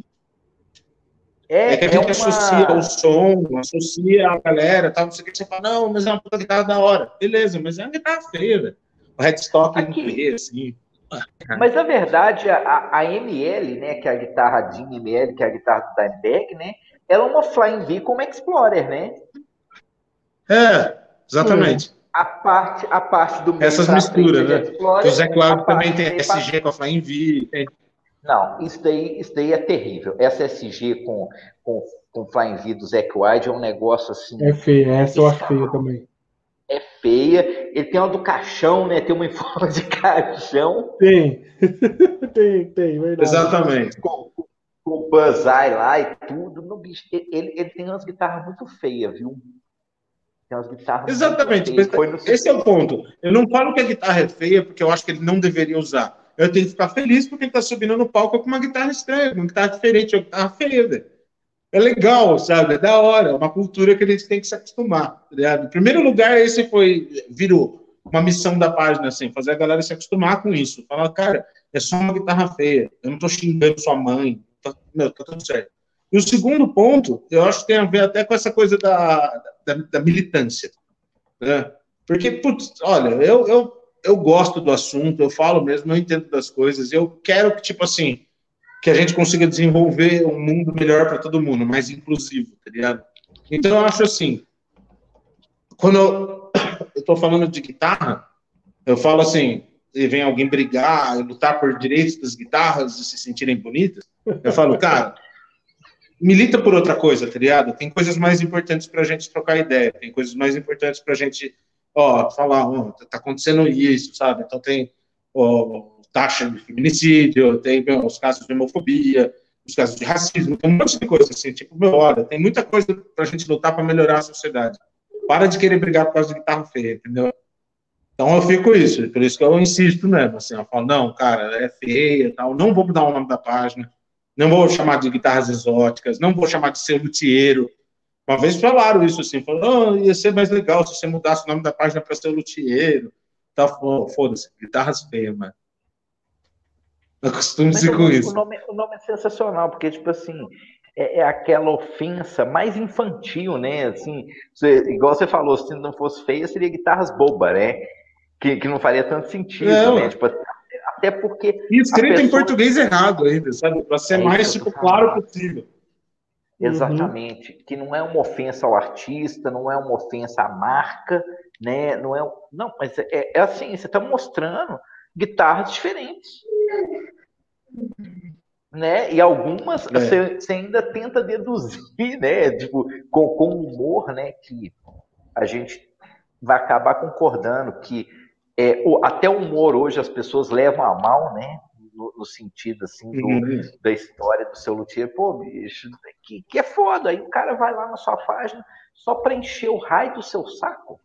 É, é que a gente é uma... associa o som, associa a galera, tal, não sei o que, você fala, não, mas é uma puta guitarra da hora. Beleza, mas é uma guitarra feia, velho. O headstock Aqui... não vê, assim. Mas na verdade, a, a, ML, né, que é a guitarra de ML, que é a guitarra do Dimebag, né, ela é uma Flying V como Explorer, né? É, exatamente. A parte, a parte do Essas misturas, né? Explorer, o Zé Cláudio também tem SG com a Flying V, tem não, isso daí, isso daí é terrível. Essa SG com, com, com Flying V do Zack Wide é um negócio assim. É feia, essa eu acho feia também. É feia. Ele tem uma do caixão, né? Tem uma em forma de caixão. Tem. tem, tem, verdade. Exatamente. Com, com o Banzai lá e tudo. No bicho, ele, ele tem umas guitarras muito feias, viu? Tem umas guitarras. Exatamente. Esse é o ponto. Eu não falo que a guitarra é feia porque eu acho que ele não deveria usar eu tenho que ficar feliz porque ele tá subindo no palco com uma guitarra estranha, uma guitarra diferente, uma guitarra feia. É legal, sabe? É da hora. É uma cultura que a gente tem que se acostumar, tá? Em primeiro lugar, esse foi, virou uma missão da página, assim, fazer a galera se acostumar com isso. Falar, cara, é só uma guitarra feia. Eu não tô xingando sua mãe. Tá, meu, tá tudo certo. E o segundo ponto, eu acho que tem a ver até com essa coisa da, da, da militância. Né? Porque, putz, olha, eu, eu eu gosto do assunto, eu falo mesmo, eu entendo das coisas, eu quero que, tipo assim, que a gente consiga desenvolver um mundo melhor para todo mundo, mais inclusivo, tá ligado? Então, eu acho assim, quando eu, tô falando de guitarra, eu falo assim, e vem alguém brigar, lutar por direitos das guitarras e se sentirem bonitas, eu falo, cara, milita por outra coisa, tá ligado? Tem coisas mais importantes para a gente trocar ideia, tem coisas mais importantes para a gente ó, falar, ó, tá acontecendo isso, sabe? Então tem ó, taxa de feminicídio, tem meu, os casos de homofobia, os casos de racismo, tem um monte de coisa assim, tipo, meu, olha, tem muita coisa pra gente lutar para melhorar a sociedade. Para de querer brigar por causa de guitarra feia, entendeu? Então eu fico isso, por isso que eu insisto mesmo, assim, eu falo, não, cara, é feia tal, não vou mudar o nome da página, não vou chamar de guitarras exóticas, não vou chamar de ser luthiero, uma vez falaram isso assim, falaram, oh, ia ser mais legal se você mudasse o nome da página para ser luthiero. Tá, foda-se, guitarras feias, mano. Acostume-se com isso. O nome, o nome é sensacional, porque, tipo assim, é, é, aquela ofensa mais infantil, né? Assim, você, igual você falou, se não fosse feia, seria guitarras boba, né? Que, que não faria tanto sentido, é, né? Tipo, até porque. E escrito pessoa... em português errado ainda, sabe? Para ser é mais tipo, claro possível. Uhum. Exatamente, uhum. que não é uma ofensa ao artista, não é uma ofensa à marca, né? Não é, não, mas é, é assim, você está mostrando guitarras diferentes, né? E algumas é. você, você, ainda tenta deduzir, né? Tipo, com, com humor, né? Que a gente vai acabar concordando que é, até o humor hoje as pessoas levam a mal, né? No, sentido assim do, uhum. da história do seu luthier, pô, bicho, que, que é foda. Aí o cara vai lá na sua página só para encher o raio do seu saco.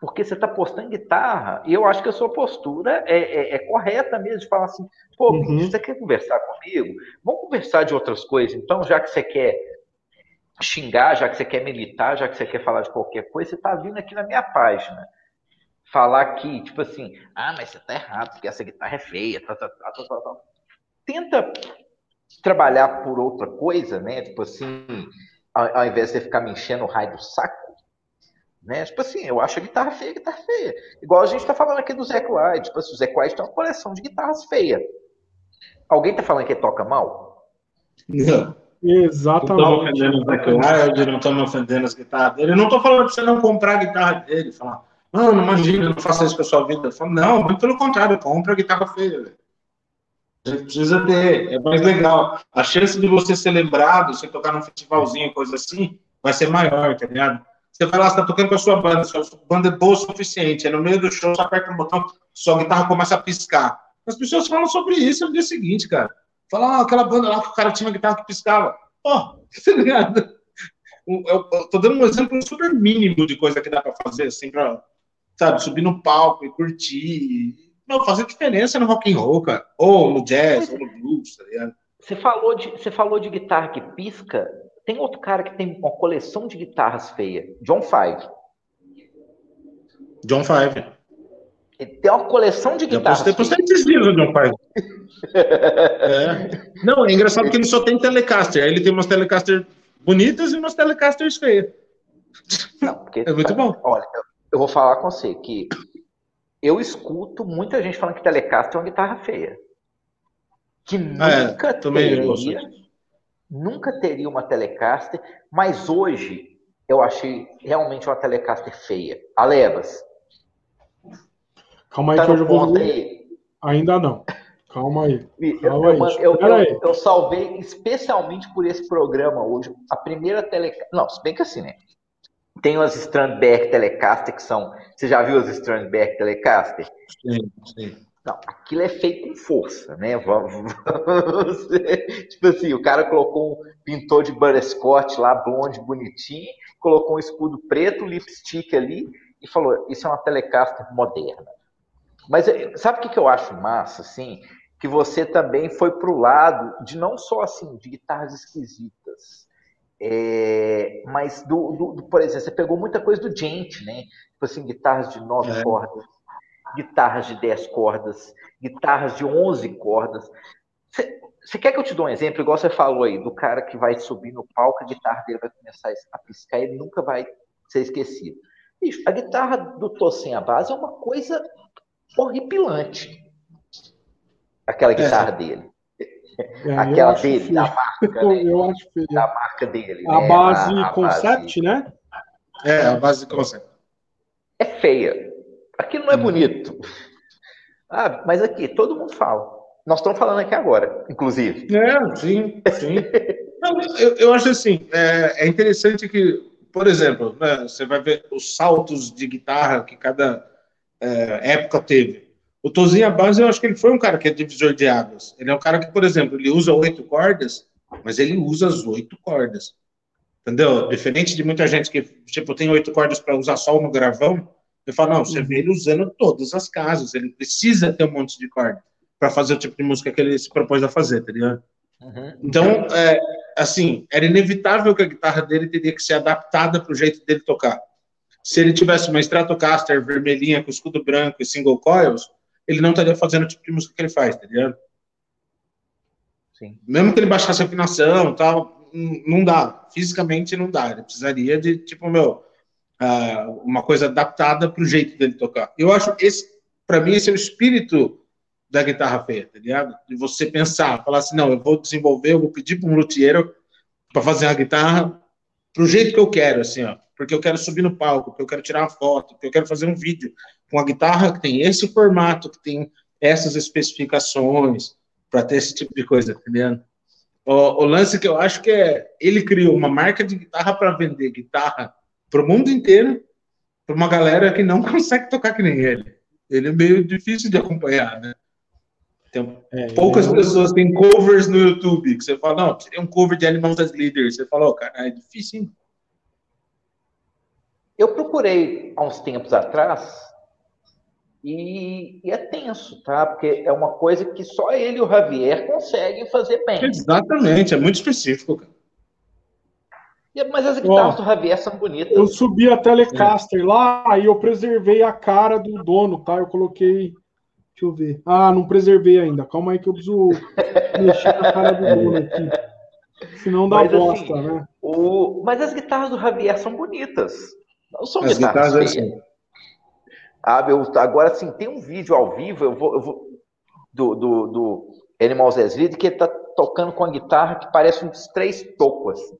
Porque você está postando guitarra, e eu acho que a sua postura é, é, é correta mesmo, de falar assim, pô, uhum. bicho, você quer conversar comigo? Vamos conversar de outras coisas, então, já que você quer xingar, já que você quer militar, já que você quer falar de qualquer coisa, você está vindo aqui na minha página falar que, tipo assim, ah, mas você tá errado, porque essa guitarra é feia, tá, tá, tá, tá, tá. Tenta trabalhar por outra coisa, né? Tipo assim, ao, ao invés de você ficar me enchendo o raio do saco, Né? Tipo assim, eu acho a guitarra feia, a guitarra feia. Igual a gente está falando aqui do Zé White. Tipo assim, o Zé White tem uma coleção de guitarras feias. Alguém está falando que ele toca mal? Não. Exatamente. Não estamos ofendendo o Zac Wild, não estamos ofendendo as guitarras dele. Eu não estou falando de você não comprar a guitarra dele. Falar, mano, imagina, não faça isso com a sua vida. Eu falo, não, muito pelo contrário, compra a guitarra feia, velho. Você precisa ter, é mais legal. A chance de você ser lembrado, você tocar num festivalzinho, coisa assim, vai ser maior, tá ligado? Você vai lá, você tá tocando com a sua banda, sua banda é boa o suficiente, aí no meio do show você aperta um botão, sua guitarra começa a piscar. As pessoas falam sobre isso no dia seguinte, cara. Fala, ah, aquela banda lá que o cara tinha uma guitarra que piscava. Ó, oh, tá ligado? Eu, tô dando um exemplo super mínimo de coisa que dá pra fazer, assim, pra, sabe, subir no palco e curtir. Não, fazer diferença no rock and roll, cara. Ou no jazz, ou no blues, tá ligado? Você falou, de, você falou de guitarra que pisca. Tem outro cara que tem uma coleção de guitarras feias. John Five. John Five. Ele tem uma coleção de guitarras. Esses dias o John Five. é. Não, é engraçado que ele só tem Telecaster. Ele tem umas Telecaster bonitas e umas Telecasters feias. Não, porque, é muito bom. Olha, eu vou falar com você que eu escuto muita gente falando que Telecaster é uma guitarra feia. Que nunca é, teria, nunca teria uma Telecaster, mas hoje eu achei realmente uma Telecaster feia. Alevas. Calma aí tá que eu já vou. Aí. Ainda não. Calma aí. Calma eu, aí. Eu, eu, aí. eu, salvei especialmente por esse programa hoje a primeira Telecaster. Não, se bem que assim, né? Tem as Strandberg Telecaster que são. Você já viu as Strandberg Telecaster? Sim, sim. Não, aquilo é feito com força, né? Vamos, tipo assim, o cara colocou um pintor de butterscotch lá, blonde, bonitinho, colocou um escudo preto, lipstick ali e falou: Isso é uma Telecaster moderna. Mas eh, sabe o que, que eu acho massa, assim? Que você também foi pro lado de não só assim de guitarras esquisitas, é, mas do, do, do, por exemplo, você pegou muita coisa do Gente, né? Tipo assim, guitarras de nove é. cordas, guitarras de dez cordas, guitarras de onze cordas. Você, você quer que eu te dê um exemplo, igual você falou aí, do cara que vai subir no palco, a guitarra dele vai começar a piscar e ele nunca vai ser esquecido. Bicho, a guitarra do Tossin a base é uma coisa horripilante. Aquela é. guitarra é. dele. É, Aquela dele, feio. da marca. Né? Eu acho feio. Da marca dele. A né? base a, a concept, base... né? É, a base concept. É feia. Aquilo não é hum. bonito. Ah, mas aqui, todo mundo fala. Nós estamos falando aqui agora, inclusive. É, sim, sim. Não, eu, eu, acho assim, é, é interessante que, por exemplo, né, você vai ver os saltos de guitarra que cada é, época teve. O Tozinho Base, eu acho que ele foi um cara que é divisor de águas. Ele é um cara que, por exemplo, ele usa oito cordas, mas ele usa as oito cordas. Entendeu? Diferente de muita gente que, tipo, tem oito cordas para usar só no gravão, eu falo, não, você vê ele usando todas as casas, ele precisa ter um monte de corda para fazer o tipo de música que ele se propôs a fazer, tá ligado? Uhum. Então, é, assim, era inevitável que a guitarra dele teria que ser adaptada para o jeito dele tocar. Se ele tivesse uma Stratocaster vermelhinha com escudo branco e single coils, ele não estaria fazendo o tipo de música que ele faz, tá ligado? Sim. Mesmo que ele baixasse a afinação tal, não dá. Fisicamente não dá. Ele precisaria de, tipo, meu, uh, uma coisa adaptada para o jeito dele tocar. Eu acho esse, para mim, esse é o espírito da guitarra feia, tá ligado? De você pensar, falar assim, não, eu vou desenvolver, eu vou pedir para um luthier para fazer a guitarra pro jeito que eu quero, assim, ó porque eu quero subir no palco, porque eu quero tirar uma foto, porque eu quero fazer um vídeo com a guitarra que tem esse formato, que tem essas especificações, para ter esse tipo de coisa, tá entendendo? O, o, lance que eu acho que é, ele criou uma marca de guitarra para vender guitarra para o mundo inteiro, para uma galera que não consegue tocar que nem ele. Ele é meio difícil de acompanhar, né? É, poucas pessoas têm covers no YouTube, que você fala, não, tirei um cover de Animals as Leaders. Você fala, oh, cara, é difícil, hein? Eu procurei há uns tempos atrás e, e, é tenso, tá? Porque é uma coisa que só ele e o Javier conseguem fazer bem. Exatamente, é muito específico, cara. Mas as guitarras Ó, do Javier são bonitas. Eu subi a Telecaster é. lá e eu preservei a cara do dono, tá? Eu coloquei. Deixa eu ver. Ah, não preservei ainda. Calma aí que eu preciso mexer na cara do dono aqui. Senão dá mas, assim, bosta, assim, né? O... Mas as guitarras do Javier são bonitas. Não são As guitarras, guitarras. Assim. Ah, meu, agora sim, tem um vídeo ao vivo, eu vou, eu vou do, do, do Lead, que ele tá tocando com a guitarra que parece uns três tocos. Assim.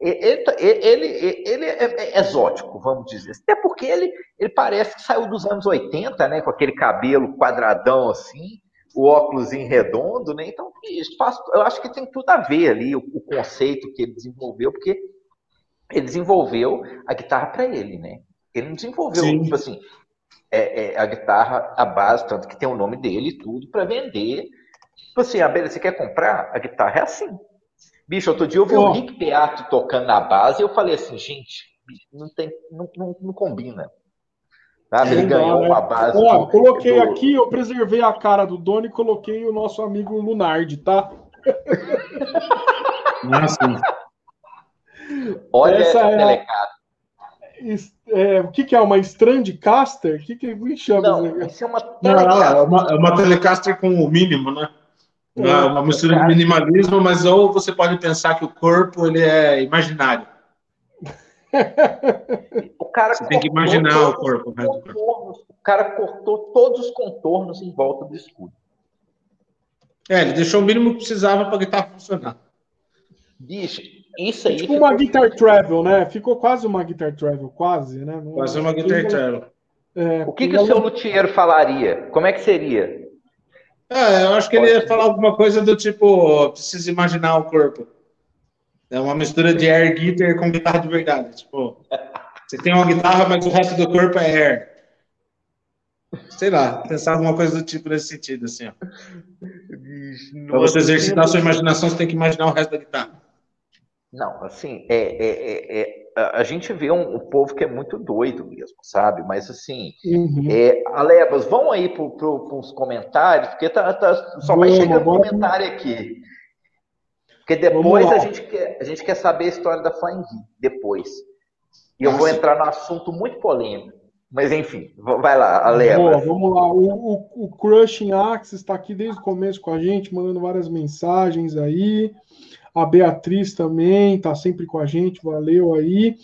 Ele, ele, ele, ele é, é exótico, vamos dizer. Até porque ele, ele parece que saiu dos anos 80, né? Com aquele cabelo quadradão assim, o óculos em redondo, né? Então, eu acho que tem tudo a ver ali, o, o conceito que ele desenvolveu, porque ele desenvolveu a guitarra para ele, né? Ele não desenvolveu, Sim. tipo assim, é, é, a guitarra, a base, tanto que tem o nome dele e tudo, para vender. Tipo assim, a ah, beleza, você quer comprar? A guitarra é assim. Bicho, outro dia eu vi oh. o Rick Beato tocando na base e eu falei assim, gente, não, tem, não, não, não combina. Sabe? Ele ganhou né? uma base. Ó, do, coloquei do... aqui, eu preservei a cara do Doni e coloquei o nosso amigo Lunardi, tá? Nossa. Olha Essa é, é, o que, que é? Uma Strandcaster? O que, que me chama? Não, isso é uma Telecaster. Não, é, uma, é uma Telecaster com o mínimo, né? É, é uma mistura de minimalismo, mas ou você pode pensar que o corpo ele é imaginário. o cara você tem que imaginar o corpo, né? O cara cortou todos os contornos em volta do escudo. É, ele deixou o mínimo que precisava para a guitarra funcionar. Bicho, isso aí. Tipo uma Guitar Travel, né? Ficou quase uma Guitar Travel, quase, né? Quase uma Guitar Travel. É, o que, que o seu luthier falaria? Como é que seria? É, eu acho que ele ia falar alguma coisa do tipo, precisa imaginar o corpo. É uma mistura de air guitar com guitarra de verdade. Tipo, você tem uma guitarra, mas o resto do corpo é air. Sei lá, pensar alguma coisa do tipo nesse sentido, assim, ó. Para você exercitar a sua imaginação, você tem que imaginar o resto da guitarra. Não, assim, é, é, é, é a gente vê um, um, povo que é muito doido mesmo, sabe? Mas assim, uhum. é, Alebas, vão aí para pro, os comentários, porque tá, tá só vai chegando comentário aqui. Porque depois a gente, quer, a gente quer saber a história da Flying depois. E eu vou entrar no assunto muito polêmico. Mas enfim, vai lá, Alebas. vamos lá, o, o, o Crushing Axis está aqui desde o começo com a gente, mandando várias mensagens aí. A Beatriz também está sempre com a gente, valeu aí.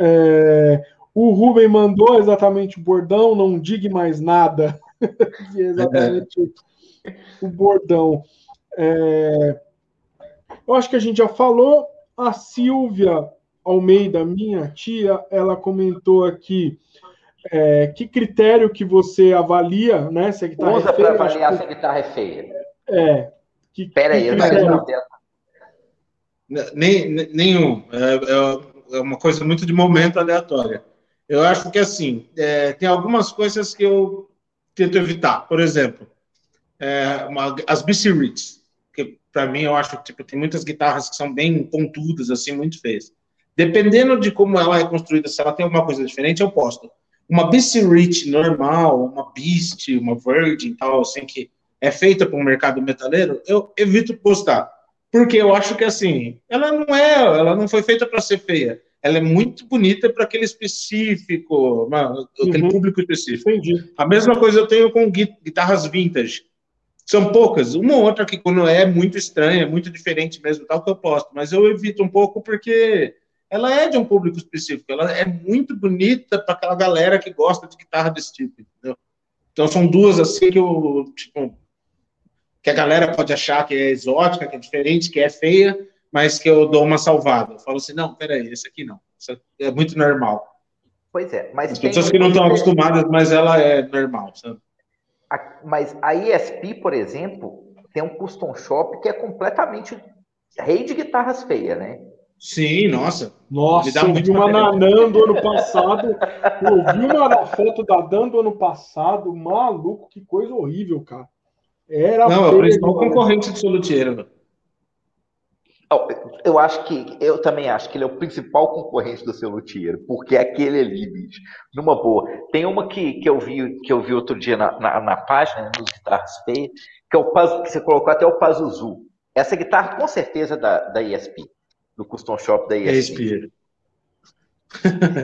É, o Rubem mandou exatamente o bordão, não diga mais nada. é exatamente o bordão. É, eu acho que a gente já falou. A Silvia Almeida, minha tia, ela comentou aqui é, que critério que você avalia, né? Se a guitarra Usa é para avaliar que... se a guitarra é feia. É. Que, Pera aí, critério... Nem, nenhum. É, é, uma coisa muito de momento aleatória. Eu acho que, assim, é, tem algumas coisas que eu tento evitar. Por exemplo, é, uma, as BC Ritz, que para mim eu acho que tipo, tem muitas guitarras que são bem pontudas, assim, muito feias. Dependendo de como ela é construída, se ela tem alguma coisa diferente, eu posto. Uma BC Rich normal, uma Beast, uma Virgin, tal, assim, que é feita para o mercado metaleiro, eu evito postar. Porque eu acho que assim, ela não é, ela não foi feita para ser feia. Ela é muito bonita para aquele específico, aquele uhum. público específico. Entendi. A mesma coisa eu tenho com guitarras vintage. São poucas, uma ou outra que quando é muito estranha, muito diferente mesmo, tal que eu posto, mas eu evito um pouco porque ela é de um público específico, ela é muito bonita para aquela galera que gosta de guitarra desse tipo, entendeu? Então são duas assim que eu, tipo, que a galera pode achar que é exótica, que é diferente, que é feia, mas que eu dou uma salvada. Eu falo assim, não, peraí, esse aqui não. Isso é muito normal. Pois é, mas... As pessoas que não estão acostumadas, mas ela é normal, sabe? A, mas a ESP, por exemplo, tem um custom shop que é completamente rei de guitarras feias, né? Sim, nossa. Nossa, eu vi uma na NAN do ano passado. Eu vi uma foto da Dan do ano passado. Maluco, que coisa horrível, cara. Era não, é o principal concorrente do Solutiero. Eu acho que, eu também acho que ele é o principal concorrente do seu luthier, porque é aquele ali, bicho, numa boa. Tem uma que, que, eu, vi, que eu vi outro dia na, na, na página, nos guitarras feias, que é o que você colocou até o Pazuzu. Essa guitarra, com certeza, da, da ESP, do Custom Shop da ESP. ESP.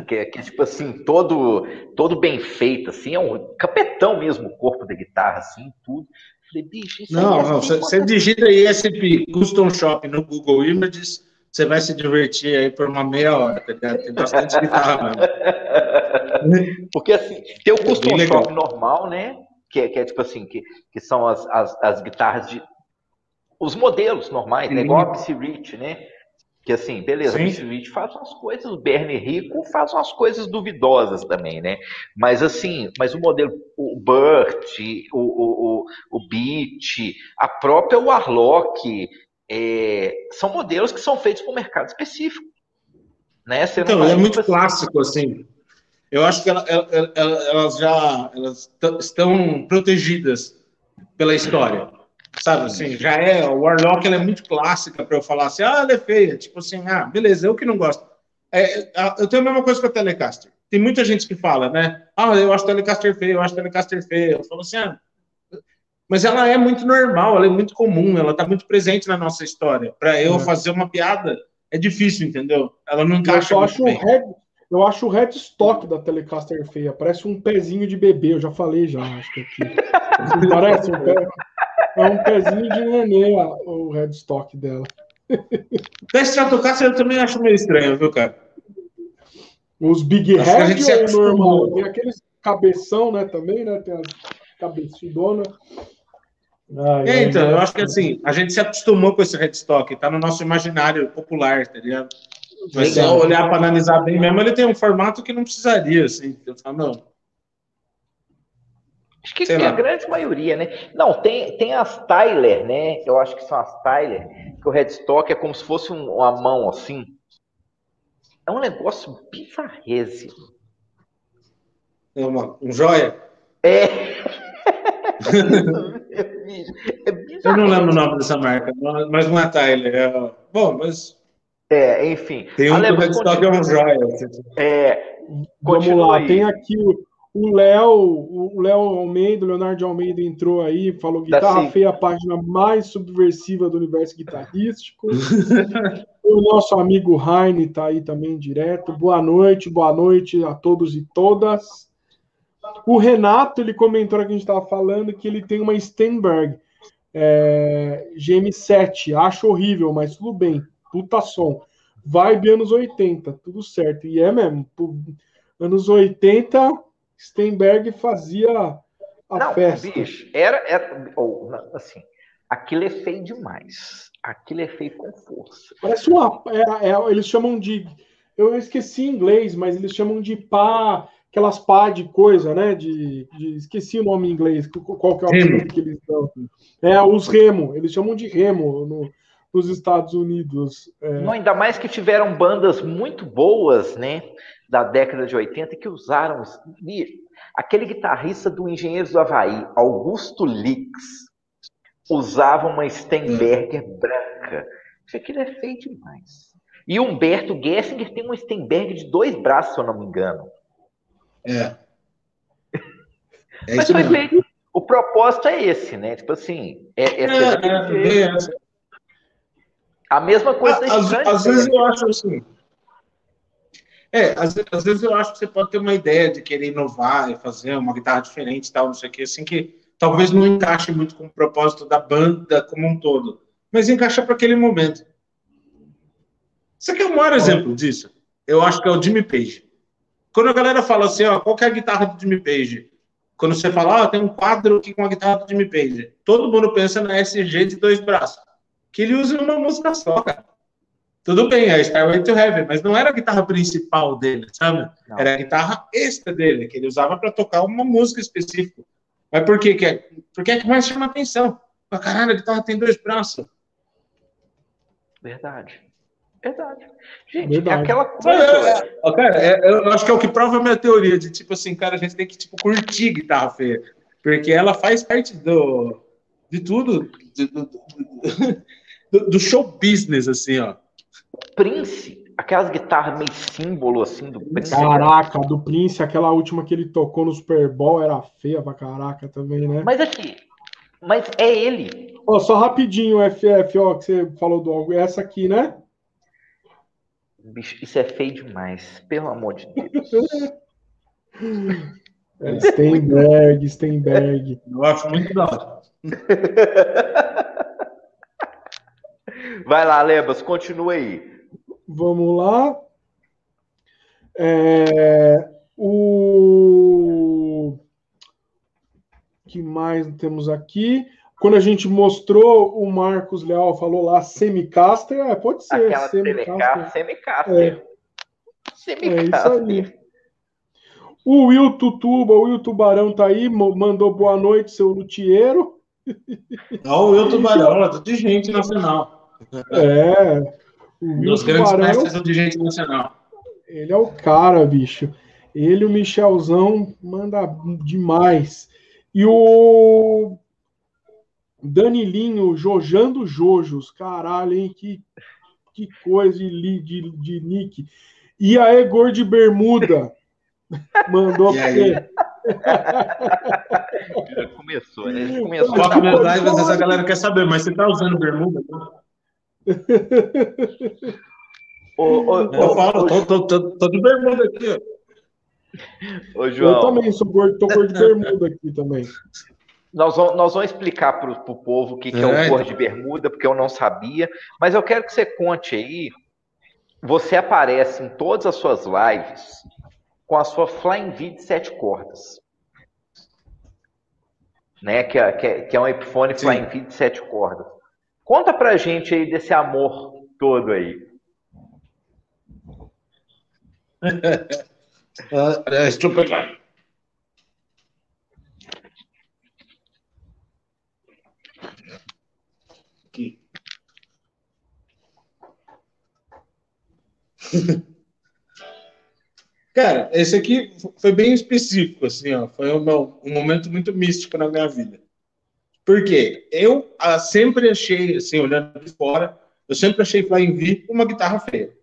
que, é, que é tipo assim, todo, todo bem feito, assim, é um capetão mesmo o corpo da guitarra, assim, tudo. Falei, bicho, isso Não, é não, você, você digita ISP Custom Shop no Google Images, você vai se divertir aí por uma meia hora, tá ligado? Tem bastante guitarra, mano. Porque assim, tem o custom shop normal, né? Que é, que é tipo assim, que, que são as, as, as guitarras de. Os modelos normais, né? Igual a PC Rich, né? Que assim, beleza, Sim. faz umas coisas, o Bernie Rico faz umas coisas duvidosas também, né? Mas assim, mas o modelo, o Burt, o, o, o, o Beat, a própria Warlock, é, são modelos que são feitos para um mercado específico. Né? Você então, é muito assim, clássico, assim. Eu acho que ela, ela, ela, elas já elas estão protegidas pela história. Sabe assim, já é. O Warlock ela é muito clássica para eu falar assim, ah, ela é feia. Tipo assim, ah, beleza, eu que não gosto. É, eu tenho a mesma coisa com a Telecaster. Tem muita gente que fala, né? Ah, eu acho Telecaster feia, eu acho Telecaster feia. Eu falo assim, ah, mas ela é muito normal, ela é muito comum, ela está muito presente na nossa história. Para eu é. fazer uma piada é difícil, entendeu? Ela não encaixa. Eu acho, red, eu acho o headstock da Telecaster feia, parece um pezinho de bebê, eu já falei já, acho que aqui. parece um pé, é um pezinho de nenê o headstock dela. Da Stratocaster eu também acho meio estranho, viu, cara? Os Big Head é normal? Tem aqueles cabeção, né, também, né? Tem a cabeçudona. Ai, é, então, ai, eu acho que assim, a gente se acostumou com esse headstock, tá no nosso imaginário popular, tá ligado? Mas se olhar para analisar bem mesmo, ele tem um formato que não precisaria, assim. Eu falo, não. Acho que, a grande maioria, né? Não, tem, tem as Tyler, né? Eu acho que são as Tyler, que o headstock é como se fosse um, uma mão assim. É um negócio bizarrésimo. É uma, um joia? É. é Eu não lembro o nome dessa marca, mas não é Tyler. É... Bom, mas. É, enfim. Tem um que estoque é um joia. É, Vamos lá, aí. tem aqui o Léo, o Léo Almeida, o Leonardo Almeida entrou aí, falou guitarra feia, a página mais subversiva do universo guitarrístico. o nosso amigo Heine está aí também direto. Boa noite, boa noite a todos e todas. O Renato, ele comentou que a gente estava falando que ele tem uma Steinberg é, GM7. Acho horrível, mas tudo bem. Puta som. Vibe anos 80, tudo certo. E é mesmo. Anos 80, Steinberg fazia a Não, festa. Bicho, era, era ou, assim, aquilo é feio demais. Aquilo é feio com força. Parece uma. É, é, eles chamam de. Eu esqueci em inglês, mas eles chamam de pá aquelas pá de coisa, né? De, de, esqueci o nome em inglês, qual que é o nome que eles dão. É, os remo, eles chamam de remo no, nos Estados Unidos. É. Não, ainda mais que tiveram bandas muito boas, né? Da década de 80 que usaram. Aquele guitarrista do Engenheiros do Havaí, Augusto Lix, usava uma Steinberger branca. Isso aqui é feio demais. E Humberto Gessinger tem uma Steinberg de dois braços, se eu não me engano. É. é Mas foi feito. O propósito é esse, né? Tipo assim, é, é, é, é a mesma coisa da às, às vezes eu acho assim. É, às, às, vezes eu acho que você pode ter uma ideia de querer inovar e fazer uma guitarra diferente e tal, não sei o que, assim, que talvez não encaixe muito com o propósito da banda como um todo, mas encaixa para aquele momento. Isso aqui é o maior exemplo disso. Eu acho que é o Jimmy Page. Quando a galera fala assim, ó, qual é a guitarra do Jimmy Page? Quando você fala, ó, tem um quadro aqui com a guitarra do Jimmy Page, todo mundo pensa na SG de dois braços, que ele usa uma música só, cara. Tudo bem, é Starway to Heaven, mas não era a guitarra principal dele, sabe? Não. Era a guitarra extra dele, que ele usava para tocar uma música específica. Mas por que que é? Porque é que mais chama atenção. Caralho, a guitarra tem dois braços. Verdade. Verdade. Gente, é Verdade. é aquela coisa. É, cara, é, eu acho que é o que prova a minha teoria de tipo assim, cara, a gente tem que tipo, curtir guitarra feia. Porque ela faz parte do, de tudo, do, do, do show business, assim, ó. Prince, aquelas guitarras meio símbolo, assim, do Prince. Caraca, do Prince, aquela última que ele tocou no Super Bowl era feia pra caraca também, né? Mas aqui, mas é ele. Ó, só rapidinho, FF, ó, que você falou do algo. Essa aqui, né? Bicho, isso é feio demais, pelo amor de Deus. É, Steinberg, Steinberg. Eu acho muito da hora. Vai lá, Lebas, continua aí. Vamos lá. É, o que mais temos aqui? Quando a gente mostrou, o Marcos Leal falou lá Semicaster, é, pode ser. Aquela Semicaster. Semicaster. Semicaster. É. é o Will Tutuba, o Will Tubarão tá aí, mandou boa noite, seu lutieiro. Olha o Will Tubarão, é de gente nacional. É. Um dos grandes mestres de gente nacional. Ele é o cara, bicho. Ele o Michelzão manda demais. E o Danilinho Jojando Jojos. Caralho, hein? Que, que coisa de, de, de nick. E a Egor de Bermuda. Mandou pra você. começou, né? Começou. Só a verdade, às vezes a galera quer saber, mas você tá usando bermuda? Ô, ô, eu falo, tô, tô, tô, tô, de bermuda aqui, ó. Ô, João. Eu também sou gordo, tô cor de bermuda aqui também. Nós vamos, nós vamos explicar para o povo o que, que é, é o cor de bermuda, porque eu não sabia. Mas eu quero que você conte aí. Você aparece em todas as suas lives com a sua Flying V de sete cordas. Né? Que, é, que, é, que é um Epiphone Sim. Flying V de sete cordas. Conta pra gente aí desse amor todo aí. uh, deixa eu. Cara, esse aqui foi bem específico, assim, ó. Foi um, um momento muito místico na minha vida. Porque eu ah, sempre achei, assim, olhando de fora, eu sempre achei Flying uma guitarra feia.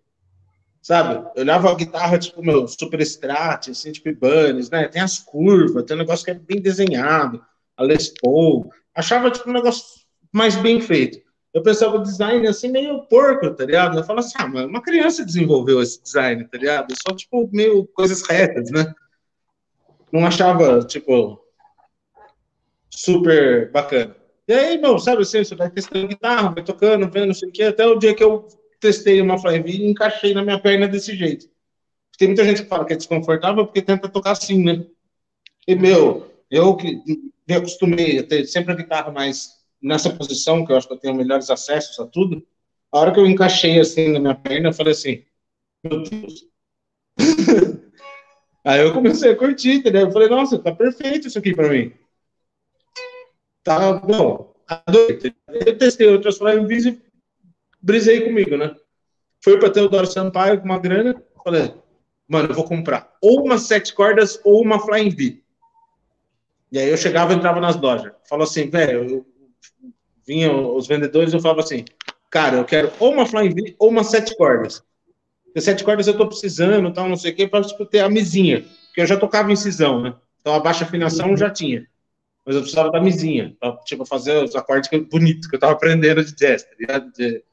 Sabe? Eu olhava a guitarra, tipo, meu, Super Strat, assim, tipo, Ibanez, né? Tem as curvas, tem um negócio que é bem desenhado, a Les Paul. Achava, tipo, um negócio mais bem feito eu pensava o design assim meio porco, tá ligado? Eu falava assim, ah, mas uma criança desenvolveu esse design, tá ligado? Só, tipo, meio coisas retas, né? Não achava, tipo, super bacana. E aí, meu, sabe assim, você vai testando guitarra, vai tocando, vendo, não sei o quê, até o dia que eu testei uma Fly V e encaixei na minha perna desse jeito. Tem muita gente que fala que é desconfortável porque tenta tocar assim, né? E, meu, eu que me acostumei a ter sempre a guitarra mais nessa posição, que eu acho que eu tenho melhores acessos a tudo, a hora que eu encaixei assim na minha perna, eu falei assim, meu Deus. Aí eu comecei a curtir, entendeu? Eu falei, nossa, tá perfeito isso aqui para mim. Tá bom, adorei. Eu testei outras Flying e brisei comigo, né? Fui para Teodoro Sampaio com uma grana, falei, mano, eu vou comprar ou uma sete cordas ou uma Flying V. E aí eu chegava e entrava nas lojas. Falou assim, velho, vinham os vendedores, eu falava assim, cara, eu quero ou uma flying V ou uma sete cordas. Porque sete cordas eu tô precisando, tal, não sei o quê, para tipo, ter a mesinha. Porque eu já tocava em cisão, né? Então a baixa afinação já tinha. Mas eu precisava da mesinha, pra, tipo, fazer os acordes bonitos que eu tava aprendendo de jazz, tá ligado? De,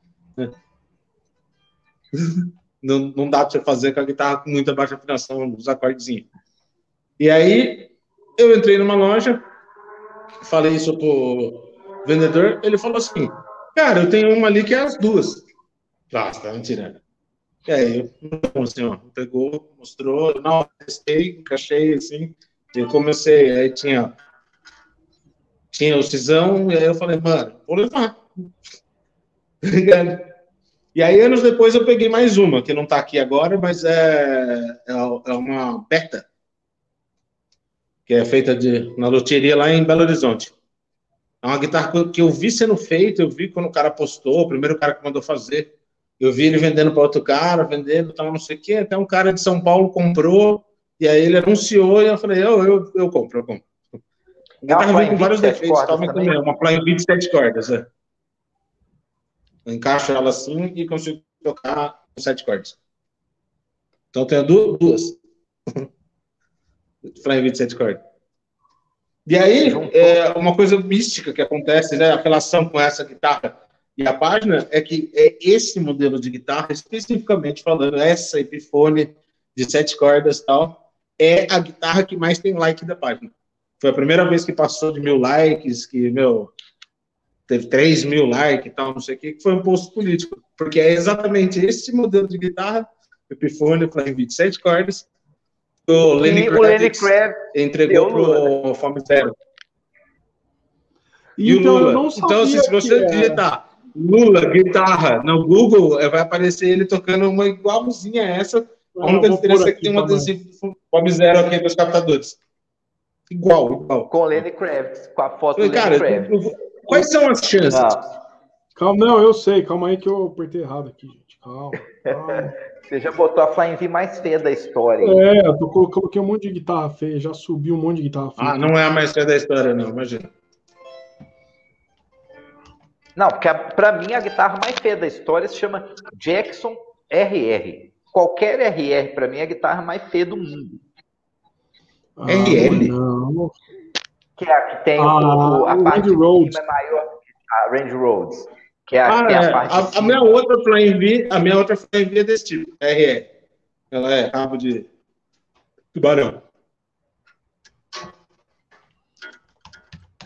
não, não dá pra você fazer com a guitarra com muita baixa afinação, os acordezinhos. E aí, eu entrei numa loja, falei isso pro, vendedor, ele falou assim, cara, eu tenho uma ali que é as duas. Ah, você tá me tirando. E aí, assim, ó, pegou, mostrou, não, testei, encaixei, assim, eu comecei, aí tinha, tinha o cisão, e aí eu falei, mano, vou levar. e aí, anos depois, eu peguei mais uma, que não tá aqui agora, mas é, é, é uma beta, que é feita de, na loteria lá em Belo Horizonte. É uma guitarra que eu vi sendo feita, eu vi quando o cara postou, o primeiro cara que mandou fazer. Eu vi ele vendendo para outro cara, vendendo, tal, não sei o quê. Até um cara de São Paulo comprou, e aí ele anunciou, e eu falei, eu, eu, eu compro, eu compro. A guitarra vem com vários defeitos, também, também. uma Flying Beat de sete cordas. É. Eu encaixo ela assim e consigo tocar com sete cordas. Então eu tenho duas. Flying Beat de sete cordas. E aí, é, uma coisa mística que acontece, né, a relação com essa guitarra e a página, é que é esse modelo de guitarra, especificamente falando, essa Epiphone de sete cordas e tal, é a guitarra que mais tem like da página. Foi a primeira vez que passou de mil likes, que, meu, teve 3 mil likes e tal, não sei o que, que foi um post político. Porque é exatamente esse modelo de guitarra, Epiphone, Flying 27 cordas, o Lenny Kravitz entregou pro Fome Zero. E então, o Lula. Então, se você digitar Lula, guitarra, no Google, vai aparecer ele tocando uma igualzinha a essa. A única diferença é que tem um adesivo Fome Zero aqui dos captadores. Igual, igual. Com o Lenny Kravitz, com a foto do Lenny Kravitz. Quais são as chances? Ah. Calma, não, eu sei. Calma aí que eu apertei errado aqui, gente. Calma. calma. Você já botou a Flying V mais feia da história. É, eu coloquei um monte de guitarra feia, já subi um monte de guitarra feia. Ah, não é a mais feia da história, não, imagina. Não, porque para mim a guitarra mais feia da história se chama Jackson RR. Qualquer RR para mim é a guitarra mais feia do mundo. Ah, RR? Não. Que é a que tem ah, o, a parte de cima é maior a Range Roads. Que é a, ah, é. a parte a, a minha outra Flying V, a minha outra Flying V é desse tipo, RR. Ela é rabo de tubarão.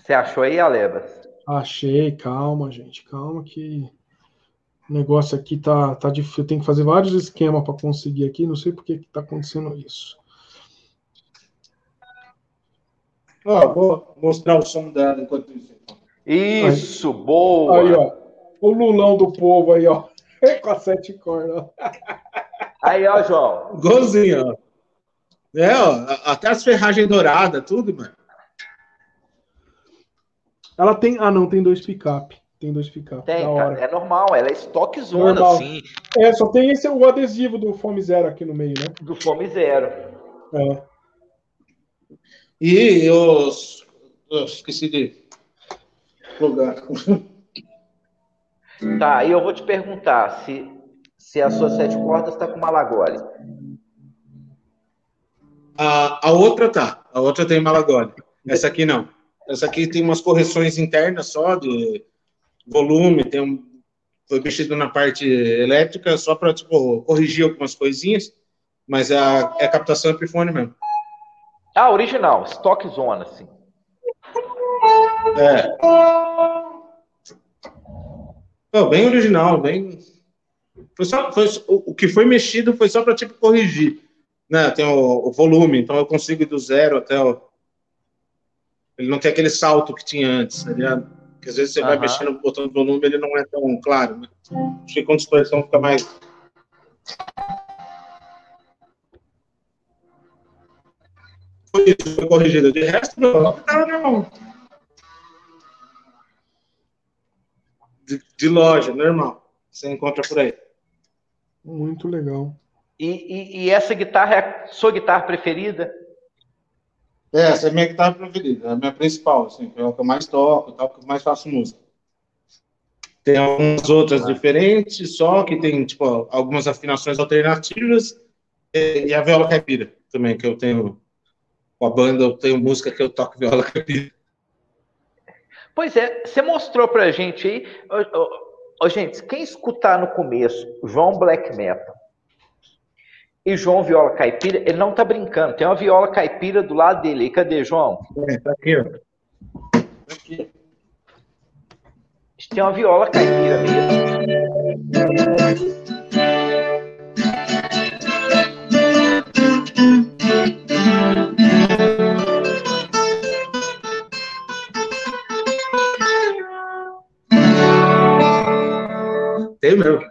Você achou aí, Alebas? Achei, calma, gente, calma que o negócio aqui tá, tá difícil. Tem que fazer vários esquemas para conseguir aqui, não sei por que está acontecendo isso. Ó, vou mostrar o som dela enquanto isso. Isso, aí. boa! Aí, ó, o Lulão do povo aí, ó, com a sete cordas. Aí, ó, João. Golzinho, ó. É, ó, até as ferragens douradas, tudo, mano. Ela tem. Ah, não, tem dois picape. Tem dois picape. Tem, cara, é normal, ela é estoque zona, normal. sim. É, só tem esse o adesivo do Fome Zero aqui no meio, né? Do Fome Zero. É. E eu, eu esqueci de lugar. Tá, e eu vou te perguntar se, se a sua sete cordas está com Malagoli. A, a outra tá. A outra tem Malagoli. Essa aqui não. Essa aqui tem umas correções internas só de volume, tem um, foi mexido na parte elétrica só para tipo, corrigir algumas coisinhas, mas é a, é a captação Epiphone mesmo. Ah, original, stock zona, assim. É. Oh, bem original, bem. Foi só, foi, o, que foi mexido foi só para tipo corrigir, né? Tem o, o, volume, então eu consigo ir do zero até o, ele não tem aquele salto que tinha antes, tá ligado? Porque às vezes você vai mexendo no botão do volume, ele não é tão claro, né? Acho que com disposição fica mais. Foi isso, foi corrigido. De resto, não, não. De, de loja, normal. Você encontra por aí. Muito legal. E, e, e, essa guitarra é a sua guitarra preferida? É, essa é a minha guitarra preferida, é a minha principal, assim, é o que eu mais toco, tal, que eu mais faço música. Tem algumas outras diferentes, só que tem, tipo, algumas afinações alternativas e, e a viola caipira também, que eu tenho com a banda, eu tenho música que eu toco viola caipira. Pois é, você mostrou pra gente aí, gente, quem escutar no começo João Black Metal, e João Viola Caipira, ele não tá brincando. Tem uma viola caipira do lado dele. E cadê, João? É, tá aqui, ó. Tá aqui. Tem uma viola caipira mesmo. Tem mesmo.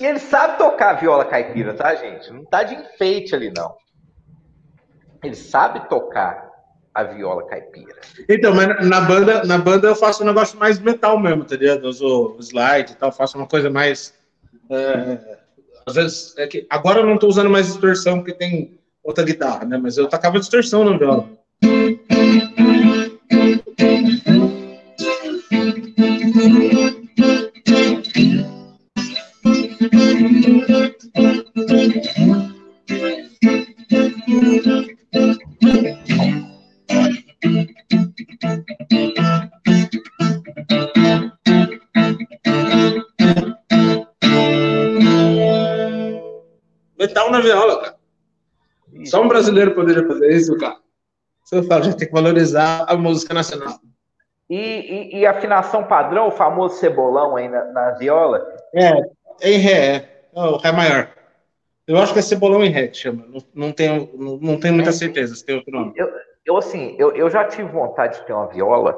E ele sabe tocar viola caipira, tá, gente? Não tá de enfeite ali, não. Ele sabe tocar a viola caipira. Então, mas na banda, na banda eu faço um negócio mais metal mesmo, tá ligado? Eu uso slide e tal, faço uma coisa mais. É, às vezes, é que agora eu não tô usando mais distorção porque tem outra guitarra, né? Mas eu tacava distorção na viola. Na viola, cara. Só um brasileiro poderia fazer isso, cara. Você fala, a gente tem que valorizar a música nacional. E, e, e, afinação padrão, o famoso cebolão aí na, na viola? É, em ré, é. o ré maior. Eu acho que é cebolão em ré que chama. Não, não, tenho, não, não tenho muita é, certeza se tem outro nome. Eu, eu assim, eu, eu já tive vontade de ter uma viola,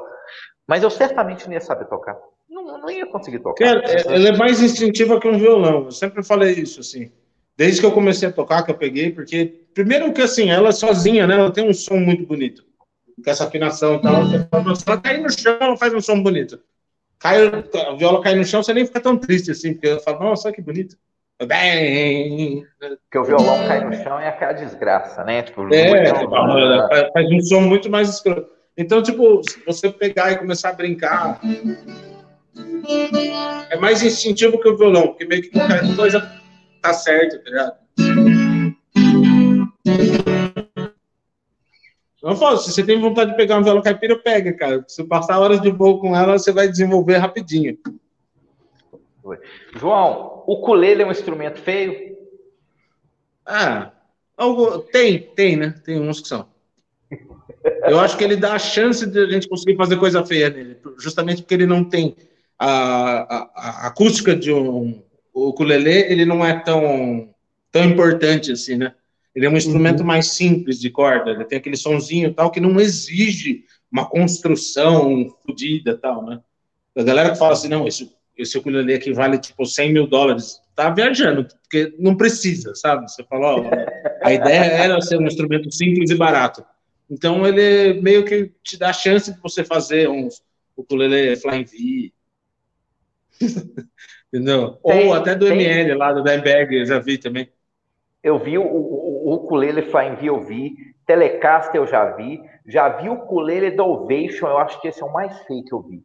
mas eu certamente não ia saber tocar. Não, não ia conseguir tocar. Cara, ela é mais instintiva que um violão. Eu sempre falei isso, assim. Desde que eu comecei a tocar, que eu peguei, porque, primeiro que assim, ela sozinha, né? Ela tem um som muito bonito. Com essa afinação e tal. Se ela cair no chão, ela faz um som bonito. Cai, a viola cai no chão, você nem fica tão triste assim, porque ela fala, nossa, que bonito. Bem... Porque o violão cai no chão é aquela desgraça, né? Tipo, é, tipo, faz um som muito mais escroto. Então, tipo, se você pegar e começar a brincar, é mais instintivo que o violão, porque meio que qualquer coisa tá certo, tá ligado? Eu falo, se você tem vontade de pegar uma viola caipira, pega, cara. Se passar horas de voo com ela, você vai desenvolver rapidinho. João, o ukulele é um instrumento feio? Ah, algo, tem, tem, né? Tem uns que são. Eu acho que ele dá a chance de a gente conseguir fazer coisa feia nele, justamente porque ele não tem a, a, a acústica de um ukulele, ele não é tão, tão importante assim, né? Ele é um instrumento uhum. mais simples de corda, ele tem aquele sonzinho tal que não exige uma construção fodida tal, né? A galera que fala assim, não, esse esse ukulele aqui vale tipo 100 mil dólares, tá viajando, porque não precisa, sabe? Você falou, a ideia era ser um instrumento simples e barato. Então ele meio que te dá a chance de você fazer uns ukulele Flying V. Entendeu? Tem, Ou até do tem... ML lá do Dimebag, eu já vi também. Eu vi o, o, o ukulele Flying V, eu vi. Telecaster eu já vi. Já vi o ukulele do Ovation, eu acho que esse é o mais feio que eu vi.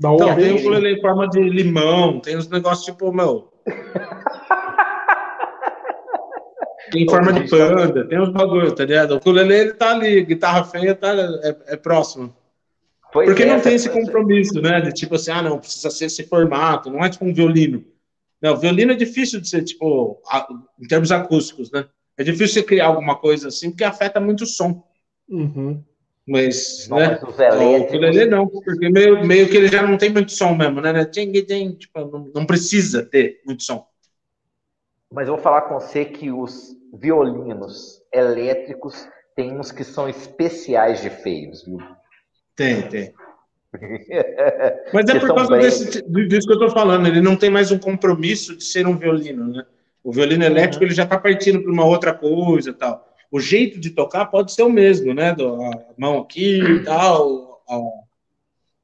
Da então, tem o ukulele em forma de limão, tem uns negócios tipo, meu. tem forma de panda, tem uns bagulho, tá ligado? O ukulele ele tá ali, guitarra feia tá, é, é próximo. Pois Porque é, não tem esse compromisso, né? De tipo assim, ah, não, precisa ser esse formato, não é tipo um violino. Não, violino é difícil de ser, tipo, em termos acústicos, né? É difícil você criar alguma coisa assim, porque afeta muito o som. Uhum. Mas, não, né? Mas o ukulele não, porque meio, meio que ele já não tem muito som mesmo, né? né? Tipo, não, não precisa ter muito som. Mas eu vou falar com você que os violinos elétricos tem uns que são especiais de feios, viu? Tem, tem. Mas é por causa desse, disso que eu tô falando, ele não tem mais um compromisso de ser um violino, né? O violino elétrico uhum. ele já está partindo para uma outra coisa tal o jeito de tocar pode ser o mesmo, né? a mão aqui e tal,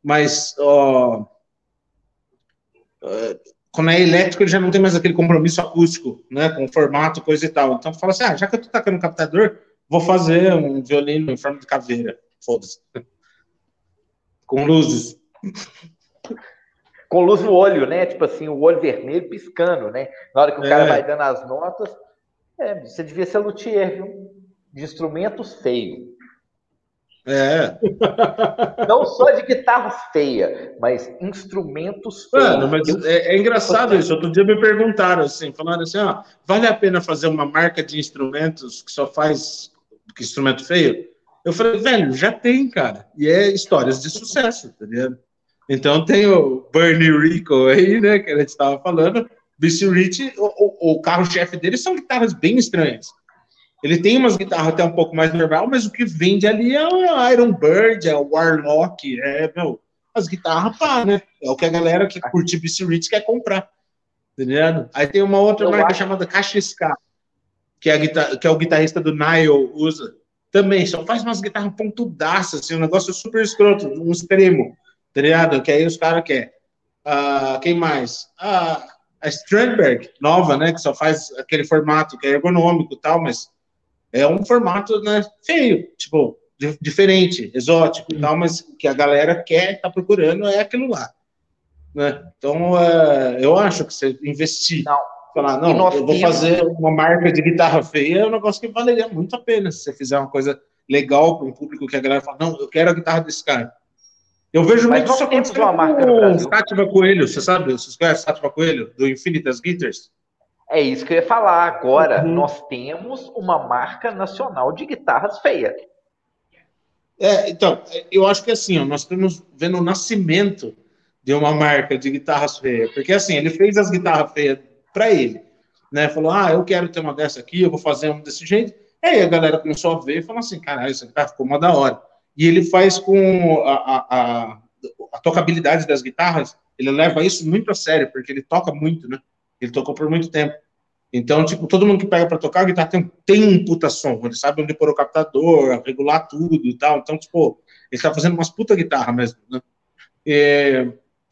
mas ó, é, quando é elétrico ele já não tem mais aquele compromisso acústico, né? Com formato, coisa e tal. Então fala assim, ah, já que eu tô tocando captador, vou fazer um violino em forma de caveira, foda-se, com luzes. Com luz no olho, né? Tipo assim, o olho vermelho piscando, né? Na hora que o cara é. vai dando as notas, é, você devia ser luthier, viu? de instrumentos feios. É. Não só de guitarras feias, mas instrumentos feios. Mano, mas é, é engraçado isso. Outro dia me perguntaram assim, falando assim, ó, vale a pena fazer uma marca de instrumentos que só faz que instrumento feio? Eu falei, velho, já tem, cara. E é histórias de sucesso, tá ligado? Então tem o Bernie Rico aí, né, que a gente estava falando. BC Rich, o, o, o carro-chefe dele são guitarras bem estranhas. Ele tem umas guitarras até um pouco mais normal, mas o que vende ali é o Iron Bird, é o Warlock, é, meu, as guitarras pá, né? É o que a galera que curte BC Rich quer comprar. Entendeu? Aí tem uma outra Eu marca acho... chamada Ska, que é, guitarra, que é o guitarrista do Nile usa. Também, só faz umas guitarras pontudaças, assim, um negócio super escroto, um extremo, tá ligado? Que aí os caras querem. Uh, quem mais? Uh, a Strandberg, nova, né? Que só faz aquele formato que é ergonômico e tal, mas é um formato né, feio, tipo, diferente, exótico e tal, mas que a galera quer, tá procurando é aquilo lá. Né? Então, uh, eu acho que você investir, não. Falar, não, eu vou fazer uma marca de guitarra feia, é um negócio que valeria muito a pena se você fizer uma coisa legal para um público que a galera fala, não, eu quero a guitarra desse cara. Eu vejo Mas muito isso acontecer com o Sátiva Coelho, você sabe? Vocês conhecem Sátiva Coelho, do Infinitas Guitars? É isso que eu ia falar. Agora, uhum. nós temos uma marca nacional de guitarras feias. É, então, eu acho que assim, ó, nós estamos vendo o nascimento de uma marca de guitarras feias, porque assim, ele fez as guitarras feias para ele, né? Falou, ah, eu quero ter uma dessa aqui, eu vou fazer uma desse jeito. Aí a galera começou a ver e falou assim, caralho, essa guitarra ficou uma da hora. E ele faz com a, a, a, a tocabilidade das guitarras, ele leva isso muito a sério, porque ele toca muito, né? Ele tocou por muito tempo. Então, tipo, todo mundo que pega para tocar a guitarra tem, tem um puta som, ele sabe onde pôr o captador, regular tudo e tal. Então, tipo, ele tá fazendo umas puta guitarra mesmo, né?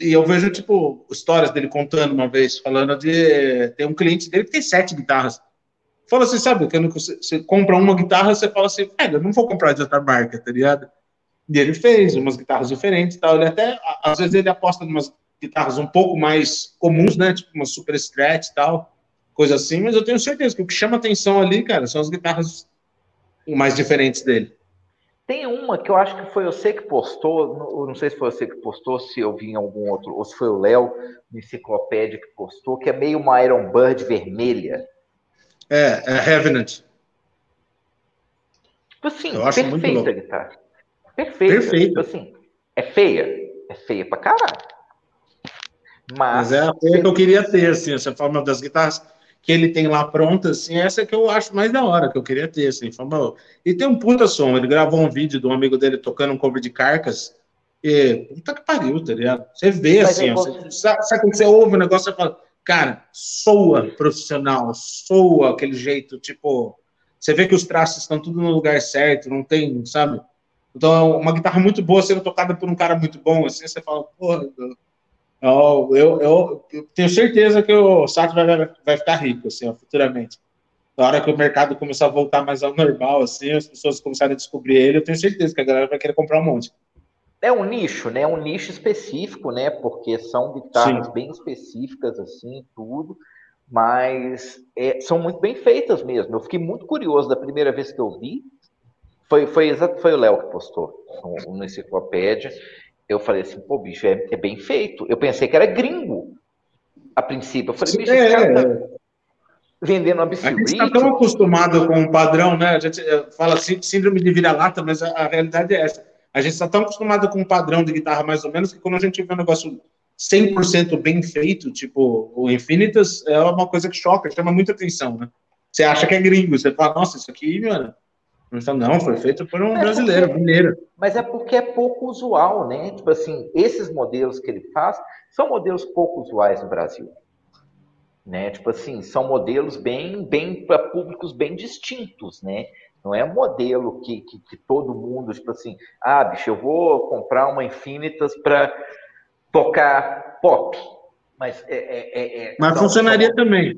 E eu vejo, tipo, histórias dele contando uma vez, falando de. Tem um cliente dele que tem sete guitarras. Fala assim, sabe, quando você, você compra uma guitarra, você fala assim, velho, eu não vou comprar de outra marca, tá ligado? E ele fez umas guitarras diferentes e tal. Ele até, às vezes, ele aposta em umas guitarras um pouco mais comuns, né? Tipo uma super stretch e tal coisa assim, mas eu tenho certeza que o que chama atenção ali, cara, são as guitarras mais diferentes dele. Tem uma que eu acho que foi você que postou, não sei se foi você que postou, se eu vi em algum outro, ou se foi o Léo, no Enciclopédia, que postou, que é meio uma Iron Bird vermelha. É, é Revenant. Tipo assim, eu acho perfeita a guitarra. Perfeita. Tipo assim, é feia. É feia pra caralho. Mas, Mas é a feia que eu queria ter, assim, essa forma das guitarras que ele tem lá pronta, assim, essa que eu acho mais da hora, que eu queria ter, assim, fama... e tem um puta som, ele gravou um vídeo de um amigo dele tocando um cover de Carcas, e puta que pariu, tá ligado? Você vê, Mas assim, você, sabe, sabe, quando você ouve o negócio, você fala, cara, soa profissional, soa aquele jeito, tipo, você vê que os traços estão tudo no lugar certo, não tem, sabe? Então, é uma guitarra muito boa sendo tocada por um cara muito bom, assim, você fala, porra, eu, eu, eu, tenho certeza que o Sato vai, vai ficar rico, assim, futuramente. Na hora que o mercado começar a voltar mais ao normal, assim, as pessoas começarem a descobrir ele, eu tenho certeza que a galera vai querer comprar um monte. É um nicho, né? Um nicho específico, né? Porque são guitarras Sim. bem específicas, assim, tudo. Mas é, são muito bem feitas mesmo. Eu fiquei muito curioso da primeira vez que eu vi. Foi, foi, foi o Léo que postou no, no Enciclopédia eu falei assim, pô, bicho, é, é, bem feito. Eu pensei que era gringo a princípio. Eu falei, bicho, é, cara tá é. vendendo absurdo. A gente está tão acostumado com o padrão, né? A gente eh, fala síndrome de vira-lata, mas a, a, realidade é essa. A gente está tão acostumado com o padrão de guitarra, mais ou menos, que quando a gente vê um negócio 100% bem feito, tipo o Infinitas, é uma coisa que choca, chama muita atenção, né? Você acha que é gringo, você fala, nossa, isso aqui, mano, não, foi feito por um é brasileiro, porque, mineiro. Mas é porque é pouco usual, né? Tipo assim, esses modelos que ele faz são modelos pouco usuais no Brasil. Né? Tipo assim, são modelos bem, bem para públicos bem distintos, né? Não é um modelo que, que, que, todo mundo, tipo assim, ah, bicho, eu vou comprar uma Infinitas para tocar pop. Mas é. é, é, é Mas funcionaria também.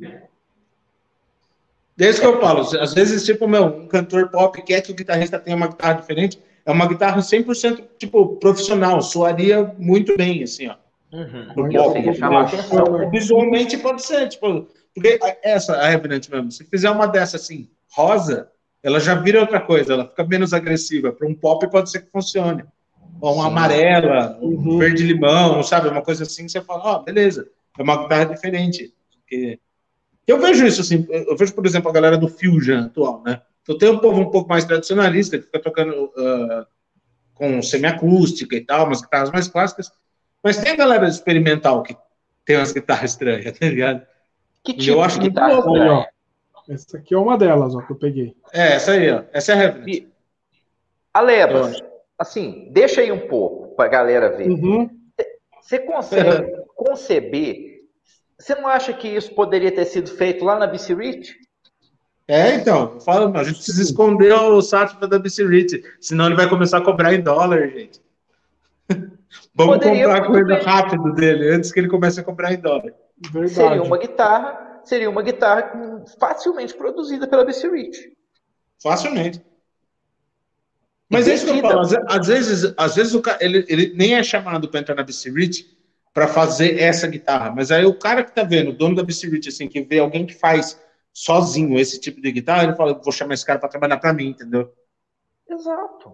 Desde que eu falo, às vezes, tipo, meu, um cantor pop quer que o guitarrista tenha uma guitarra diferente, é uma guitarra 100%, tipo, profissional, soaria muito bem, assim, ó. Uhum. pop, né? Visualmente pode ser, tipo, porque essa, a Revenant mesmo, se fizer uma dessa, assim, rosa, ela já vira outra coisa, ela fica menos agressiva. Para um pop pode ser que funcione. Ou uma Sim. amarela, um verde-limão, sabe? Uma coisa assim, você fala, ó, oh, beleza, é uma guitarra diferente. Porque eu vejo isso, assim, eu vejo, por exemplo, a galera do Fusion atual, né? Então tem um povo um pouco mais tradicionalista, que fica tocando uh, com semiacústica e tal, umas guitarras mais clássicas, mas tem a galera experimental que tem umas guitarras estranhas, tá ligado? Que tipo eu acho de guitarra muito louco, Essa aqui é uma delas, ó, que eu peguei. É, essa aí, ó. Essa é a Revenant. Alebas, assim, deixa aí um pouco pra galera ver. Uhum. Você consegue conceber você não acha que isso poderia ter sido feito lá na BC Rich? É, então, fala, a gente precisa esconder o Sativa da BC Rich, senão ele vai começar a cobrar em dólar, gente. Vamos poderia comprar a corrida bem. rápido dele, antes que ele comece a cobrar em dólar. Verdade. Seria uma guitarra, seria uma guitarra facilmente produzida pela BC Rich. Facilmente. Mas é isso que eu falo, às vezes, às vezes o cara, ele, ele nem é chamado para entrar na BC Rich, para fazer essa guitarra. Mas aí o cara que tá vendo, o dono da BC assim, que vê alguém que faz sozinho esse tipo de guitarra, ele fala, vou chamar esse cara para trabalhar para mim, entendeu? Exato.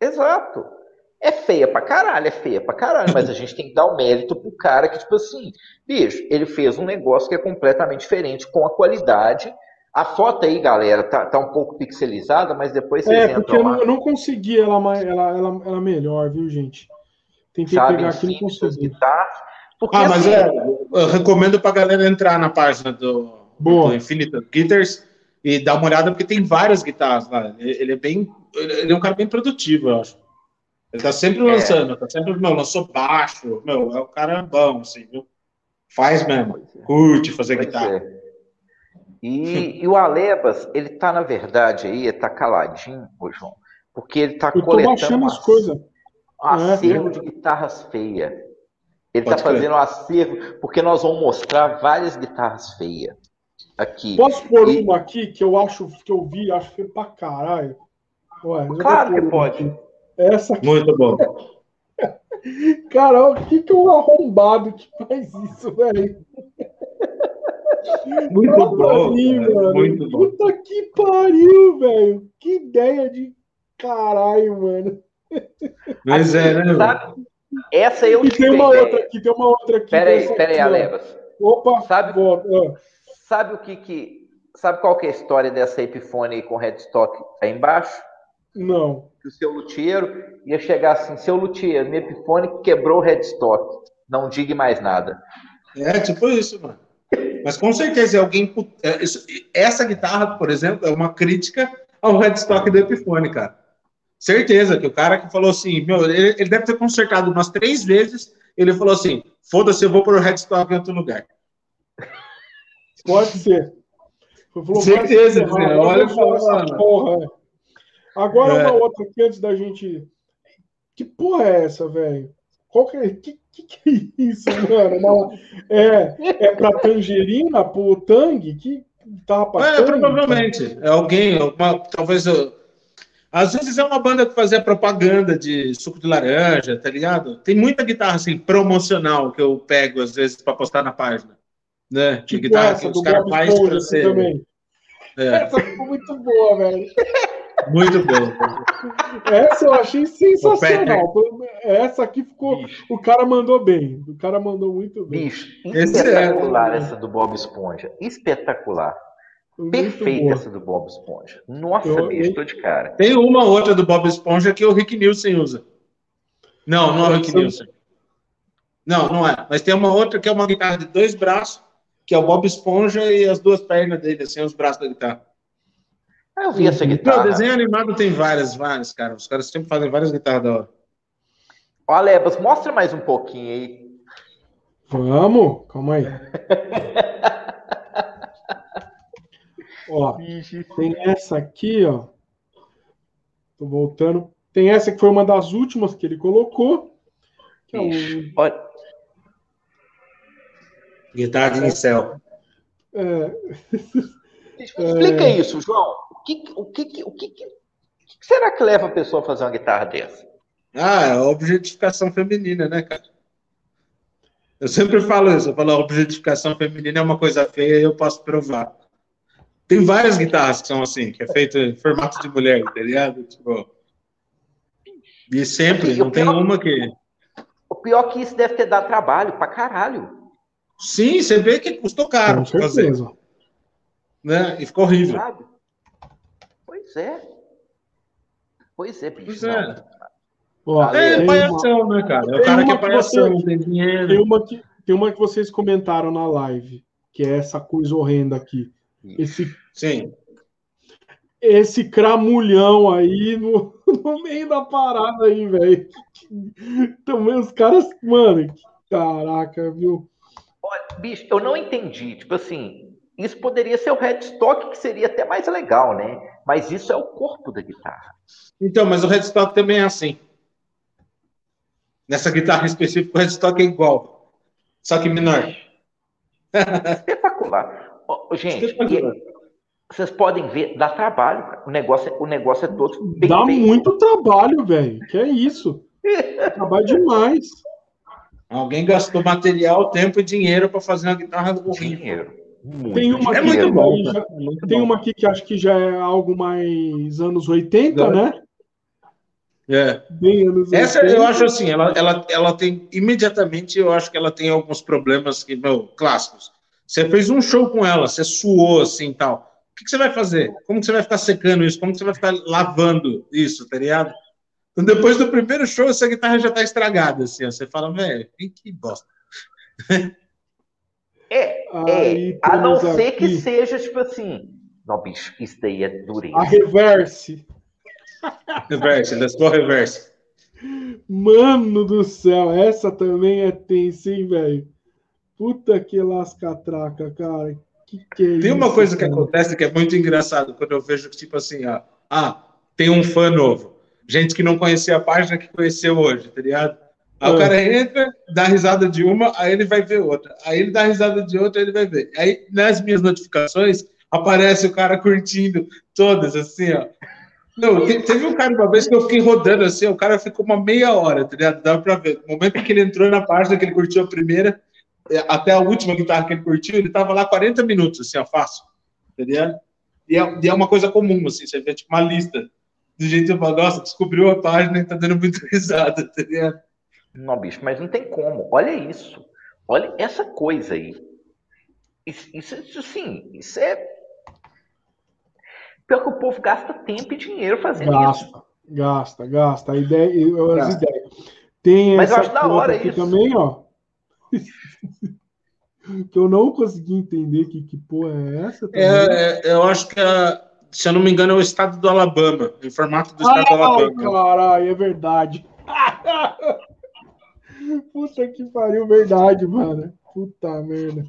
Exato. É feia pra caralho, é feia pra caralho, mas a gente tem que dar o mérito pro cara que, tipo assim, bicho, ele fez um negócio que é completamente diferente, com a qualidade, A foto aí, galera, tá, tá um pouco pixelizada, mas depois vocês É, entram porque eu lá. não, eu não consegui ela, mais- ela, ela, ela melhor, viu, gente? Tentei sabe, pegar aqui não consegui. guitarras. Porque, Ah, mas assim, é, eu recomendo pra galera entrar na página do, Boa. do Infinite Guitars e dar uma olhada, porque tem várias guitarras lá. Ele, ele é bem. Ele é um cara bem produtivo, eu acho. Ele tá sempre lançando, tá sempre, meu, lançou baixo, meu, é um cara bom, assim, viu? Faz mesmo, curte fazer Pois guitarra. é. E, e o Alebas, ele tá, na verdade, aí, ele tá caladinho, ô João, porque ele tá Eu tô coletando baixando as um coisas. acervo de guitarras feias. Ele tá crer. fazendo um acervo, porque nós vamos mostrar várias guitarras feias aqui. Posso pôr E- uma aqui que eu acho que eu vi, acho feio pra caralho? Ué, Claro que pode. aqui. Essa aqui, Muito bom. cara, o que que é um arrombado que faz isso, velho? Muito Olha bom. cara, mano. Muito bom. Puta que pariu, velho. Que ideia de caralho, mano. Mas é, né? Sabe? Essa eu E tive tem uma a outra ideia. aqui, tem uma outra aqui. Pera aí, dessa pera aí, aqui, ó. Alebas. Opa, Sabe-. Sabe o que que... Sabe qual que é a história dessa Epiphone aí com headstock aí embaixo? Não. Que o seu luthiero ia chegar assim, seu luthiero, minha Epiphone quebrou o headstock. Não diga mais nada. É, tipo isso, mano. Mas com certeza, alguém. é, Essa guitarra, por exemplo, é uma crítica ao headstock do Epiphone, cara. Certeza que o cara que falou assim, meu, ele, ele deve ter consertado umas três vezes. Ele falou assim: foda-se, eu vou pôr o headstock em outro lugar. Pode ser. Falou, Certeza, vai se ferrar, né? Olha, essa porra. é. Agora É. uma outra aqui antes da gente. Que porra é essa, velho? Qual que é? Que, que, que é isso, mano? Uma- É, é pra tangerina, pro tangue? Que tá pra É, tangue? provavelmente. É alguém, alguma, talvez. eu- Às vezes é uma banda que fazia propaganda de suco de laranja, tá ligado? Tem muita guitarra assim, promocional que eu pego às vezes pra postar na página. Né? De Tipo guitarra essa que do os caras Bob fazem Esponja pra assim, ser. também. É, Essa ficou muito boa, velho. muito bom. Essa eu achei sensacional. Essa aqui ficou. Bicho, O cara mandou bem. O cara mandou muito bem. bicho Esse espetacular é. essa do Bob Esponja. Espetacular. Perfeita essa do Bob Esponja. Nossa, Eu- bicho, eu- tô de cara. Tem uma outra do Bob Esponja que o Rick Nielsen usa. Não, não é o Rick Nielsen. Não, não é. Mas tem uma outra que é uma guitarra de dois braços, que é o Bob Esponja e as duas pernas dele, assim, os braços da guitarra. Ah, eu vi essa Não, guitarra. desenho animado tem várias, várias, cara. Os caras sempre fazem várias guitarras da hora. Ó, Lebas, mostra mais um pouquinho aí. Vamos, calma aí. ó, tem essa aqui, ó. Tô voltando. Tem essa que foi uma das últimas que ele colocou. Que é um- olha, Guitarra de incel. é, explica isso, João. O que, o que, o que, o que será que leva a pessoa a fazer uma guitarra dessa? Ah, é a objetificação feminina, né, cara? Eu sempre falo isso. Eu falo, a objetificação feminina é uma coisa feia e eu posso provar. Tem várias guitarras que são assim, que é feito em formato de mulher, tá ligado? Tipo, e sempre, Assim, não tem pior- uma que... O pior é que isso deve ter dado trabalho pra caralho, Sim, você vê que custou caro com fazer, né? E ficou horrível. sabe? Pois é. Pois é, bicho. Pois não. é. Ó, É, tem, uma, palhação, né, cara? É o tem cara que é palhação, você- tem tem, dinheiro. uma que, tem uma que vocês comentaram na live, que é essa coisa horrenda aqui. Esse, Sim. esse cramulhão aí no, no meio da parada aí, velho. Também os caras, mano, que caraca, viu? Bicho, eu não entendi. Tipo assim, isso poderia ser o headstock, que seria até mais legal, né? Mas isso é o corpo da guitarra. Então, mas o headstock também é assim. Nessa guitarra específica, o headstock é igual. Só que menor. Espetacular. Gente, e- vocês podem ver, dá trabalho. cara. O negócio, é- o negócio é todo bem Dá feito. muito trabalho, velho. Que é isso? Trabalho demais. Alguém gastou material, tempo e dinheiro para fazer uma guitarra horrível. Dinheiro. Muito Tem uma É aqui, muito que bom. já-. É tem bom. uma aqui que acho que já é algo mais anos 80, Não. né? É. Bem anos Essa 80. eu acho assim, ela, ela, ela tem, imediatamente eu acho que ela tem alguns problemas que, meu, clássicos. Você fez um show com ela, você suou assim e tal. que, que você vai fazer? Como que você vai ficar secando isso? Como que você vai ficar lavando isso, tá ligado? Então, depois do primeiro show, essa guitarra já tá estragada, assim, ó. Você fala, velho, que bosta. É, é a não ser aqui. que seja, tipo assim, não, bicho, isso daí é dureza. A reverse. reverse, let's go reverse. Mano do céu, essa também é tensa, hein, velho? Puta que lascatraca, cara. Que que é tem isso, uma coisa cara? que acontece que é muito engraçado quando eu vejo que, tipo assim, ó, ah, tem um fã novo. Gente que não conhecia a página que conheceu hoje, tá ligado? Aí o ah. cara entra, dá risada de uma, aí ele vai ver outra. Aí ele dá risada de outra, ele vai ver. Aí nas minhas notificações aparece o cara curtindo todas, assim, ó. Não, teve um cara uma vez que eu fiquei rodando assim, o cara ficou uma meia hora, tá ligado? Dá pra ver. No momento que ele entrou na página, que ele curtiu a primeira, é, até a última guitarra que ele curtiu, ele tava lá 40 minutos, assim, ó, fácil. Ligado? E é, e é uma coisa comum, assim, você vê tipo uma lista do jeito que você fala, nossa, descobriu a página e tá dando muito risada, ligado? Não, bicho, mas não tem como. Olha isso. Olha essa coisa aí. Isso, isso, isso sim, isso é. Pior que o povo gasta tempo e dinheiro fazendo gasta, isso. Gasta, gasta. A ideia, as gasta. ideias. Tem mas eu acho da hora isso. também, ó. que eu não consegui entender que, que porra é essa. É, é, eu acho que, é, se eu não me engano, é o estado do Alabama, em formato do estado ah, do Alabama. Caralho, é verdade. Puta que pariu, verdade, mano. Puta merda.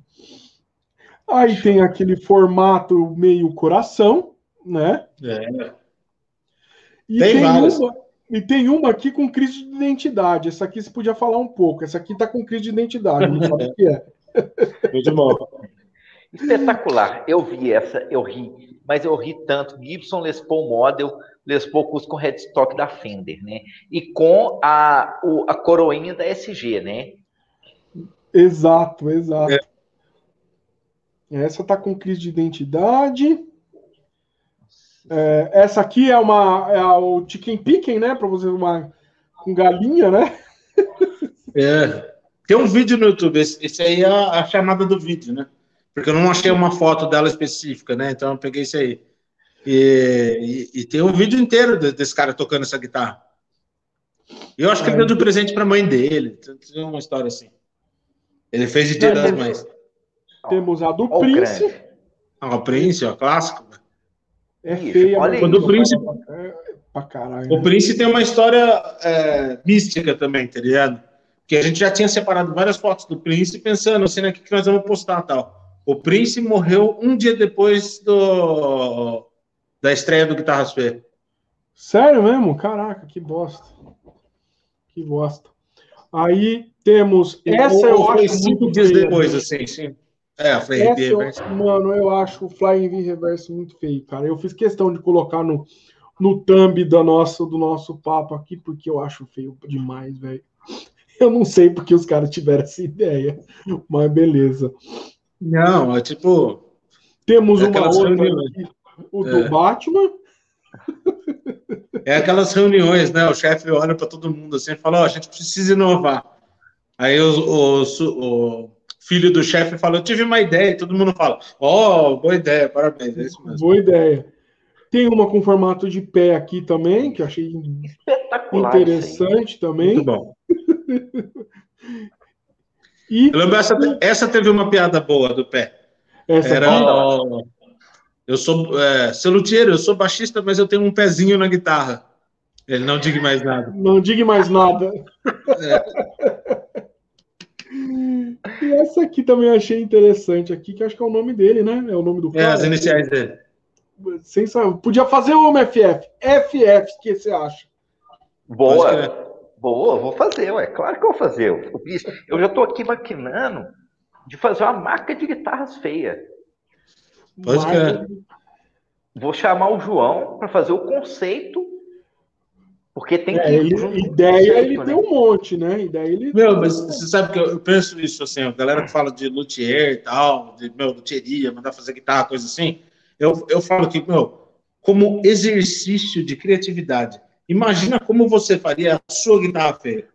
Aí tem aquele formato meio coração, né? É. E tem, tem uma, e tem uma aqui com crise de identidade. Essa aqui você podia falar um pouco. Essa aqui tá com crise de identidade, não sabe o que é. Muito bom. Espetacular. Eu vi essa, eu ri, mas eu ri tanto. Gibson Les Paul Model Les Paul com headstock da Fender, né? E com a, o, a coroinha da SG, né? Exato, exato. É. Essa tá com crise de identidade. É, essa aqui é uma é o chicken picking, né? Para você uma com galinha, né? É. Tem um vídeo no YouTube. Esse, esse aí é a, a, chamada do vídeo, né? Porque eu não achei uma foto dela específica, né? Então eu peguei isso aí. E, e, e, tem um vídeo inteiro desse cara tocando essa guitarra. Eu acho que ele deu de presente para a mãe dele. Tem uma história assim. Ele fez de Dia das Mães. Temos a do Prince. Ah, o Prince, ó, clássico. É feia, Olha quando o Prince. É, pra caralho, o Prince tem uma história é, mística também, tá ligado? Que a gente já tinha separado várias fotos do Prince pensando assim, né, o que nós vamos postar tal. O Prince morreu um dia depois do, da estreia do Guitarras Fê. Sério mesmo? Caraca, que bosta. Que bosta. Aí temos. Essa eu acho cinco dias feia, depois, né? assim, sim. É, a Flying V Reverse. Mano, eu acho o Flying V Reverse muito feio, cara. Eu fiz questão de colocar no, no thumb da nossa, do nosso papo aqui, porque eu acho feio demais, velho. Eu não sei porque os caras tiveram essa ideia, mas beleza. Não, é tipo. Temos é uma outra. Aqui, o é. do Batman. É aquelas reuniões, né? O chefe olha para todo mundo assim e fala: Ó, oh, a gente precisa inovar. Aí o, o, o filho do chefe fala: Eu tive uma ideia. E todo mundo fala: Ó, oh, boa ideia, parabéns. É isso mesmo. Boa ideia. Tem uma com formato de pé aqui também, que eu achei interessante também. Muito bom. e, eu lembro, essa, essa teve uma piada boa do pé. Essa Era. Eu sou é, luthier, eu sou baixista, mas eu tenho um pezinho na guitarra. Ele não diga mais nada. Não diga mais nada. É. E essa aqui também eu achei interessante aqui, que acho que é o nome dele, né? É o nome do cara. É, as iniciais dele. Sem saber. Podia fazer o FF. FF, o que você acha? Boa. Boa, vou fazer, ué. Claro que eu vou fazer. Eu já estou aqui maquinando de fazer uma marca de guitarras feia. Pode que Vou chamar o João para fazer o conceito, porque tem é, que. Ele, ideia conceito, ele né? tem um monte, né? Ideia ele. Meu, mas você sabe que eu penso isso assim, a galera que fala de luthier e tal, de meu, luthieria, mandar fazer guitarra, coisa assim. Eu, eu falo que, meu, como exercício de criatividade, imagina como você faria a sua guitarra feia.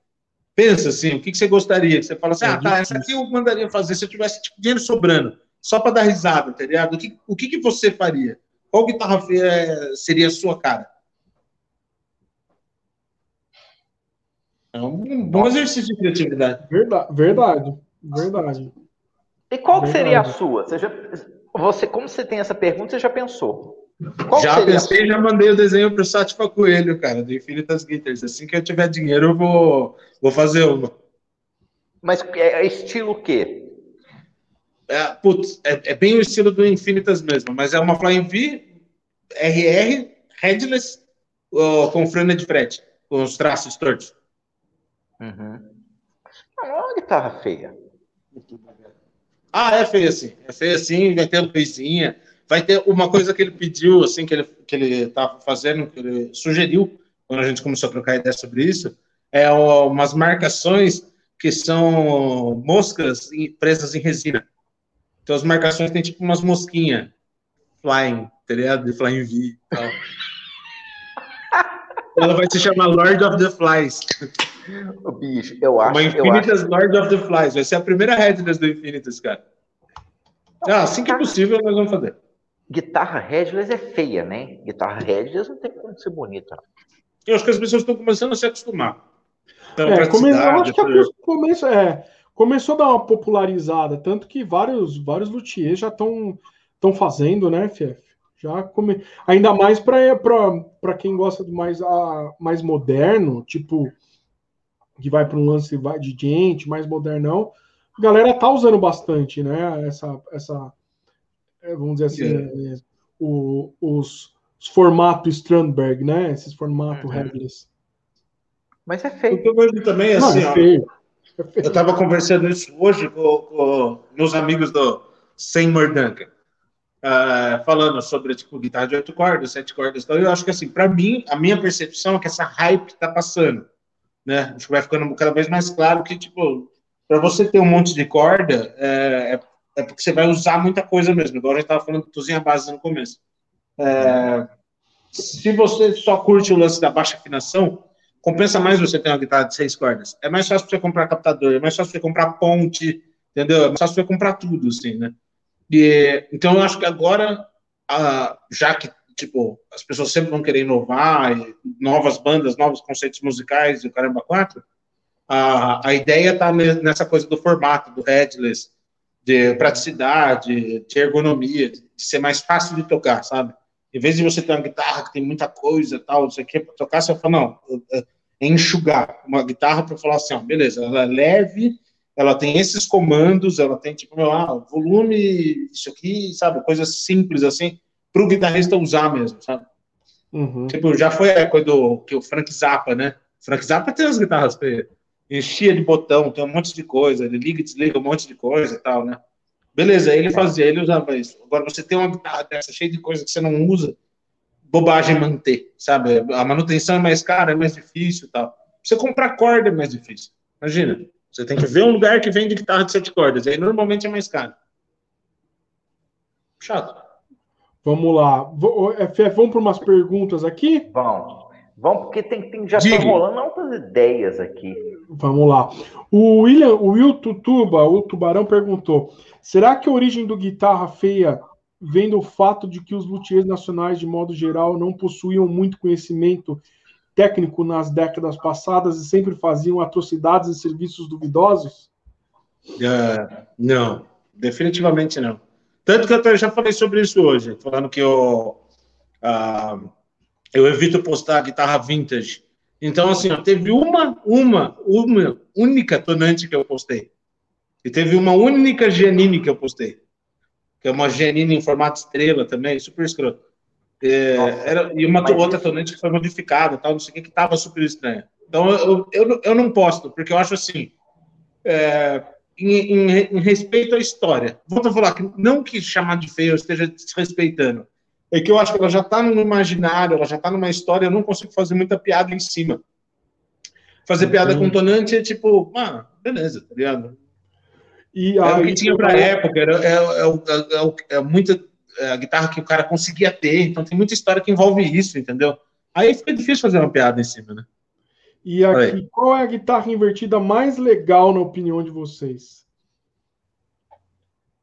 Pensa assim, o que, que você gostaria? Você fala assim, é ah, tá, essa aqui eu mandaria fazer se eu tivesse tipo, dinheiro sobrando. só para dar risada, tá ligado? O que, o que, que você faria? Qual guitarra feia seria a sua cara? É um bom exercício de criatividade. Verdade, verdade. verdade. E qual verdade. seria a sua? Você, já, você, como você tem essa pergunta, você já pensou? Qual já pensei, já mandei o desenho para o Sátifa Coelho, cara, do Infinitas Guitars. Assim que eu tiver dinheiro, eu vou, vou fazer uma. Mas é, é estilo o quê? É, putz, é, é, bem o estilo do Infinitas mesmo, mas é uma Flying V, RR, headless, com frena de frete, com os traços tortos. Uhum. Não, é uma guitarra feia. Ah, é feia sim. É feia sim, vai ter coisinha. Vai ter uma coisa que ele pediu, assim, que ele, que ele tá fazendo, que ele sugeriu, quando a gente começou a trocar ideia sobre isso, é umas marcações que são moscas presas em resina. Então as marcações têm tipo umas mosquinhas flying, tá ligado? De flying V. Ela vai se chamar Lord of the Flies. O bicho, eu acho. Uma Infinitas acho... Lord of the Flies. Vai ser a primeira headless do Infinitas, cara. Ah, assim que possível, nós vamos fazer. Guitarra headless é feia, né? Guitarra headless não tem como ser bonita. Eu acho que as pessoas estão começando a se acostumar. Então, é, come... eu acho que a começo, é, começou a dar uma popularizada, tanto que vários, vários luthiers já estão fazendo, né, Fief? Já come... Ainda mais para quem gosta do mais, a, mais moderno, tipo, que vai para um lance de gente, mais modernão, a galera tá usando bastante, né? Essa, essa é, vamos dizer assim, é. É, o, os, os formatos Strandberg, né? Esses formatos uhum. headless. Mas é feio. Eu vejo também, assim, Não, é feio. Eu estava conversando isso hoje com, com meus amigos do Seymour Duncan, uh, falando sobre tipo, guitarra de oito cordas, sete cordas. Então, eu acho que, assim, para mim, a minha percepção é que essa hype está passando. Né? Acho que vai ficando cada vez mais claro que, tipo, para você ter um monte de corda, é, é, é, porque você vai usar muita coisa mesmo, igual a gente estava falando do Tuzinha Base no começo. É, se você só curte o lance da baixa afinação, compensa mais você ter uma guitarra de seis cordas. É mais fácil você comprar captador, é mais fácil você comprar ponte, entendeu? É mais fácil você comprar tudo, assim, né? E, então, eu acho que agora, já que, tipo, as pessoas sempre vão querer inovar, novas bandas, novos conceitos musicais e o caramba quatro, a, a ideia tá nessa coisa do formato, do headless, de praticidade, de ergonomia, de ser mais fácil de tocar, sabe? Em vez de você ter uma guitarra que tem muita coisa tal, não sei o tocar, você fala, não, é enxugar uma guitarra para falar assim, ó, beleza, ela é leve, ela tem esses comandos, ela tem tipo, ah, volume, isso aqui, sabe, coisas simples assim, para o guitarrista usar mesmo, sabe? Uhum. Tipo, já foi a época do que o Frank Zappa, né? Frank Zappa tem as guitarras enchia de botão, tem um monte de coisa, ele liga e desliga um monte de coisa e tal, né? Beleza, ele fazia, ele usava isso. Agora, você tem uma guitarra dessa cheia de coisa que você não usa, bobagem manter, sabe? A manutenção é mais cara, é mais difícil e tal. Você comprar corda é mais difícil. Imagina, você tem que ver um lugar que vende guitarra de sete cordas, aí normalmente é mais caro. Chato. Vamos lá. É, vamos para umas perguntas aqui? Vamos. Vamos, porque tem, tem já estão rolando outras ideias aqui. Vamos lá. O William, o Will Tutuba, o Tubarão perguntou: será que a origem do guitarra feia vem do fato de que os luthiers nacionais, de modo geral, não possuíam muito conhecimento técnico nas décadas passadas e sempre faziam atrocidades e serviços duvidosos? Uh, não, definitivamente não. Tanto que eu já falei sobre isso hoje, falando que o. Uh, eu evito postar guitarra vintage. Então, assim, ó, teve uma, uma, uma única tonante que eu postei. E teve uma única Giannini que eu postei. Que é uma Giannini em formato estrela também, super escroto. É, era, e uma outra tonante que foi modificada, tal, não sei o que, que tava super estranha. Então, eu, eu, eu não posto, porque eu acho assim, é, em, em, em, respeito à história. Volto a falar que não que chamar de feio eu esteja desrespeitando, é que eu acho que ela já está no imaginário, ela já está numa história, eu não consigo fazer muita piada em cima. Fazer uhum. piada com tonante é tipo, ah, beleza, tá ligado? E é o que tinha para a época, era, é, é, é, é muita a guitarra que o cara conseguia ter, então tem muita história que envolve isso, entendeu? Aí fica difícil fazer uma piada em cima, né? E aqui, qual é a guitarra invertida mais legal na opinião de vocês?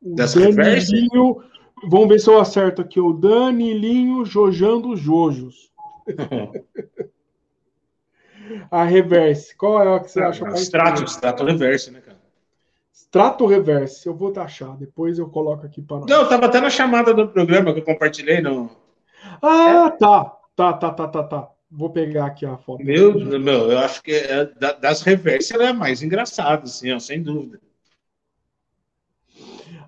O Danilinho, vamos ver se eu acerto aqui. O Danilinho jojando jojos. a reverse. Qual é a que você acha mais? Strato, extrato reverse, né, cara? Extrato reverse. Eu vou taxar. Depois eu coloco aqui para Não, eu tava até na chamada do programa que eu compartilhei. No... Ah, é? tá. Tá, tá, tá, tá, tá. Vou pegar aqui a foto. Meu, meu eu acho que é, das reverse ela é mais engraçada, assim, ó, sem dúvida.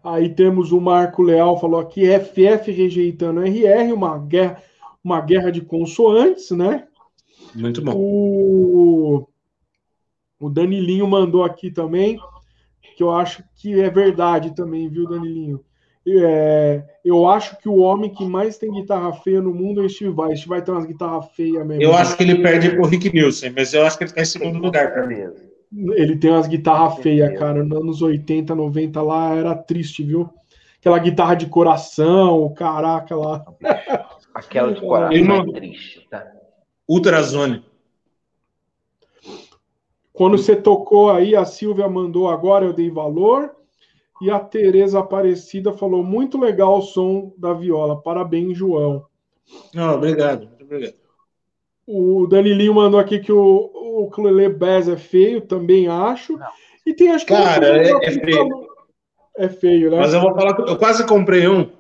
Aí temos o Marco Leal, falou aqui, FF rejeitando RR, uma guerra, uma guerra de consoantes, né? Muito bom. O, o Danilinho mandou aqui também, que eu acho que é verdade também, viu, Danilinho? É, eu acho que o homem que mais tem guitarra feia no mundo é o Steve Vai. Steve Vai tem umas guitarras feias mesmo. Eu acho que ele perde pro Rick Nielsen, mas eu acho que ele está em segundo lugar para mim. Ele tem umas guitarras feias, cara. Nos anos 80, 90 lá era triste, viu? Aquela guitarra de coração, caraca lá. Aquela de coração é triste, tá? Ultrazone. Quando você tocou aí, a Silvia mandou agora, eu dei valor. E a Tereza Aparecida falou: muito legal o som da viola. Parabéns, João. Oh, obrigado, muito obrigado. O Danilinho mandou aqui que o, o Clele Bass é feio, também acho. Não. E tem acho que. Cara, é, é feio. É feio, né? Mas eu vou falar que eu quase comprei um.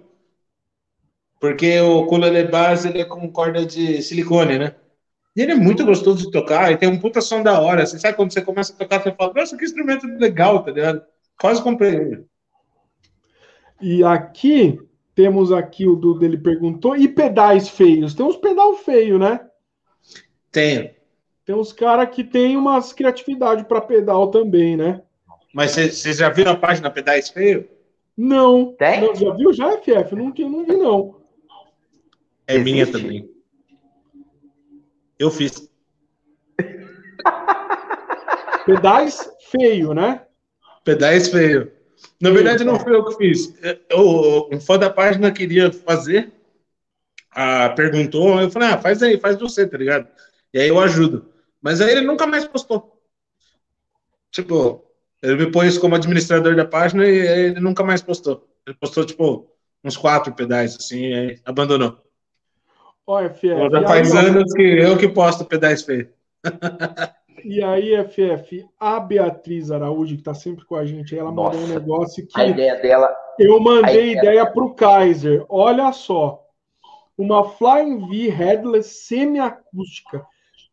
Porque o Ukulele Bass ele é com corda de silicone, né? E ele é muito gostoso de tocar, e tem um puta som da hora. Você sabe quando você começa a tocar, você fala, nossa, que instrumento legal, tá ligado? Quase comprei ele. E aqui temos aqui o do dele perguntou e pedais feios. Tem uns pedal feio, né? Tem. Tem uns caras que tem umas criatividade para pedal também, né? Mas você já viu a página Pedais Feio? Não. Tem? Não, já viu já, FF? Não, não vi, não. É Existe? minha também. Eu fiz. Pedais feio, né? Pedais feio. Na verdade, não fui eu que fiz. Eu, um fã da página queria fazer, ah, perguntou, eu falei, ah, faz aí, faz você, tá ligado? E aí eu ajudo. Mas aí ele nunca mais postou. Tipo, ele me pôs como administrador da página e ele nunca mais postou. Ele postou, tipo, uns quatro pedais, assim, e aí abandonou. Olha. Já faz anos que eu que posto pedais feios. E aí, FF, a Beatriz Araújo, que está sempre com a gente, ela Nossa, mandou um negócio que. A ideia dela. Eu mandei ideia para o Kaiser. Olha só. Uma Flying V headless semiacústica.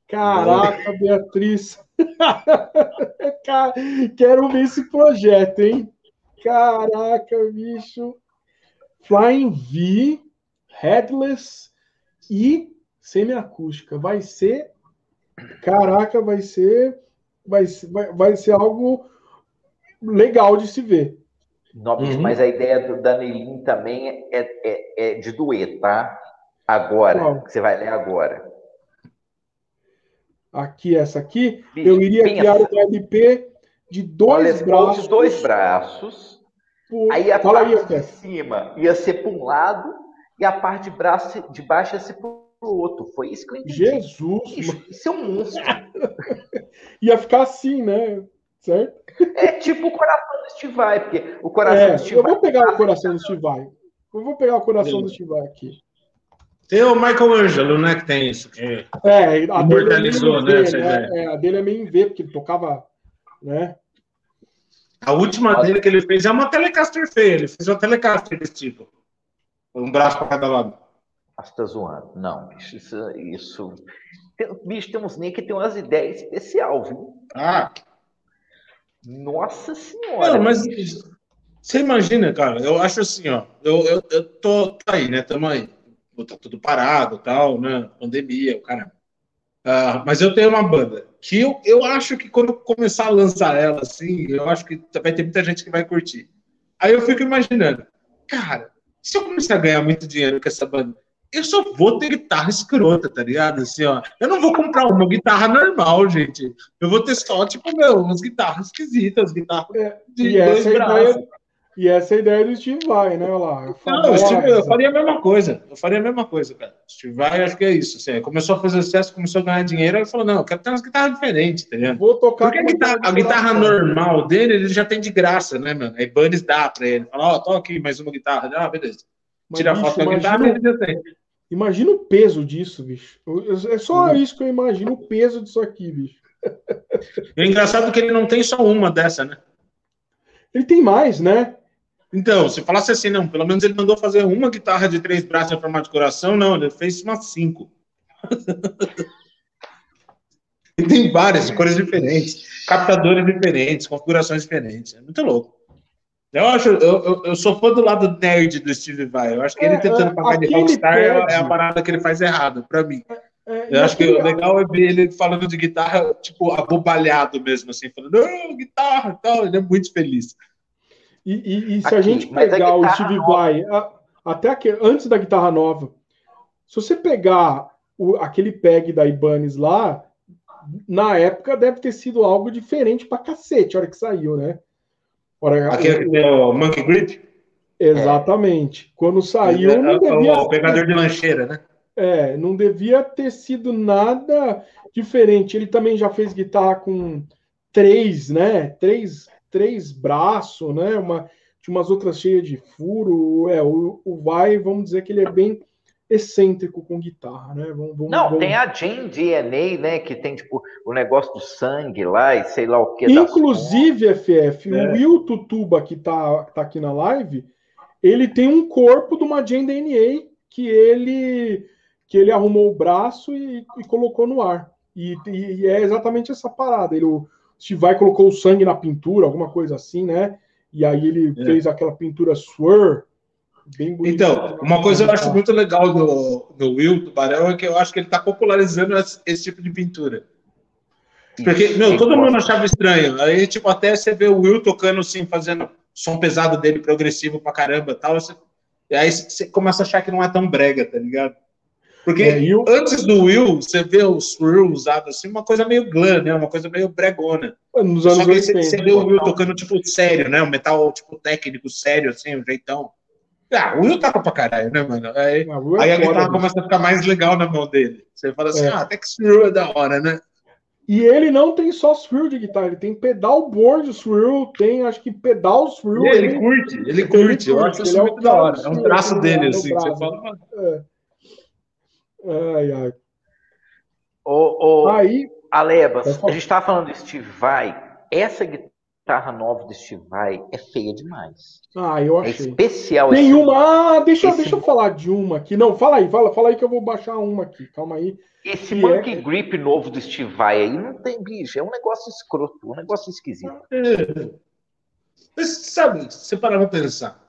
Caraca, Beatriz. Quero ver esse projeto, hein? Caraca, bicho. Flying V, headless e semiacústica. Vai ser caraca, vai ser, vai, vai, vai ser algo legal de se ver. Não, uhum. Mas a ideia do Danilinho também é, é, é de dueto, tá? Agora, que você vai ler agora. Aqui, essa aqui, Bicho, eu iria pensa. criar uma LP de dois Olha, braços. De dois braços. Por... Aí a Fala parte aí, de cima ia ser para um lado e a parte de, braço, de baixo ia ser para pro outro. Foi isso que eu entendi. Jesus! Isso, isso é um monstro. Ia ficar assim, né? Certo? É tipo o coração do Steve Vai, porque o coração é, do Steve Eu vou pegar o coração do Steve Vai. Eu vou pegar o coração Sim. do Steve Vai aqui. Tem o Michael Angelo, né, que tem isso. Que é, a imortalizou, dele é né, v, né? É, a dele é meio em V, porque ele tocava, né? A última dele que ele fez é uma Telecaster feia. Ele fez uma Telecaster desse tipo. Um braço para cada lado. Ah, você tá zoando. Não, bicho, isso. isso... Tem, bicho, tem uns nem que tem umas ideias especial, viu? Ah! Nossa senhora! Não, mas você imagina, cara, eu acho assim, ó. Eu, eu, eu tô, tô aí, né? Tamo aí. Tá tudo parado tal, né? Pandemia, o cara. Uh, mas eu tenho uma banda que eu, eu acho que quando começar a lançar ela, assim, eu acho que vai ter muita gente que vai curtir. Aí eu fico imaginando, cara, se eu começar a ganhar muito dinheiro com essa banda, eu só vou ter guitarra escrota, tá ligado? Assim, ó. Eu não vou comprar uma guitarra normal, gente. Eu vou ter só, tipo, meu, umas guitarras esquisitas, guitarras é, de e dois essa braços. Ideia, E essa é a ideia do Steve Vai, né? Olha lá. Não, Steve, eu faria a mesma coisa. Eu faria a mesma coisa, cara. Steve Vai, acho que é isso. Assim, começou a fazer sucesso, começou a ganhar dinheiro, ele falou: não, eu quero ter umas guitarras diferentes, tá ligado? Vou tocar Porque a guitarra, a guitarra normal dele, ele já tem de graça, né, mano? Aí Bunnies dá pra ele. Fala, ó, oh, toca aqui mais uma guitarra. Ah, beleza. Tira a foto já tem. Imagina o peso disso, bicho. É só uhum. isso que eu imagino, o peso disso aqui, bicho. É engraçado que ele não tem só uma dessa, né? Ele tem mais, né? Então, se falasse assim, não, pelo menos ele mandou fazer uma guitarra de três braços em formato de coração, não, ele fez umas cinco. e tem várias, cores diferentes, captadores diferentes, configurações diferentes. É muito louco. Eu acho, eu, eu, eu, sou fã do lado nerd do Steve Vai. Eu acho que ele é, tentando pagar de Rockstar pede... é a parada que ele faz errado, pra mim. É, eu acho que o legal é ver ele falando de guitarra, tipo, abobalhado mesmo, assim, falando, oh, guitarra e tal. Ele é muito feliz. E, e, e se Aqui, a gente pegar a o Steve Vai, até aqui, antes da guitarra nova, se você pegar o, aquele peg da Ibanez lá, na época deve ter sido algo diferente pra cacete, a hora que saiu, né? Hora, Aquele que é o Monkey Grip? Exatamente. É. Quando saiu, é, não devia. O, o pegador de lancheira, né? É, não devia ter sido nada diferente. Ele também já fez guitarra com três, né? Três, três braços, né? Uma, tinha umas outras cheias de furo. É, o, o Vai, vamos dizer que ele é bem excêntrico com guitarra, né? Vamos, vamos, Não, vamos... tem a Jane DNA, né? Que tem tipo o negócio do sangue lá e sei lá o que. Inclusive, FF, é. o Will Tutuba que tá, tá aqui na live, ele tem um corpo de uma Jane DNA que ele que ele arrumou o braço e, e colocou no ar. E, e, é exatamente essa parada. Ele o Vai colocou o sangue na pintura, alguma coisa assim, né? E aí ele é. fez aquela pintura swirl Bem bonito. Então, uma coisa eu acho muito legal no, no Will do Barão é que eu acho que ele está popularizando esse, esse, tipo de pintura. Porque, meu, todo mundo achava estranho. Aí, tipo, até você vê o Will tocando assim, fazendo som pesado dele, progressivo pra caramba tal. Você, e aí você começa a achar que não é tão brega, tá ligado? Porque é, eu... antes do Will, você vê o Swirl usado assim, uma coisa meio glam, né? Uma coisa meio bregona. Nos anos Só que 80, você, você vê o Will tocando, tipo, sério, né? Um metal, tipo, técnico, sério, assim, um jeitão. Ah, o Will toca pra caralho, né, mano? Aí, ah, aí a guitarra começa a ficar mais legal na mão dele. Você fala assim, é. ah, até que swirl é da hora, né? E ele não tem só swirl de guitarra, ele tem pedal board swirl, tem acho que pedal swirl. Ele, ele curte, ele, ele curte, eu acho isso é muito da hora. É um traço dele, assim, que você fala. É. Ai, ai. Ô, ô, aí, Alebas, a gente tá falando de Steve Vai. Essa guitarra guitarra nova do Steve Vai é feia demais. Ah, eu é achei. É especial. Tem uma. Ah, deixa, esse... deixa eu falar de uma aqui. Não, fala aí, fala, fala aí que eu vou baixar uma aqui. Calma aí. Esse Monkey é... Grip novo do Steve Vai aí não tem bicho. É um negócio escroto, um negócio esquisito. É. Mas, sabe, você parar pra pensar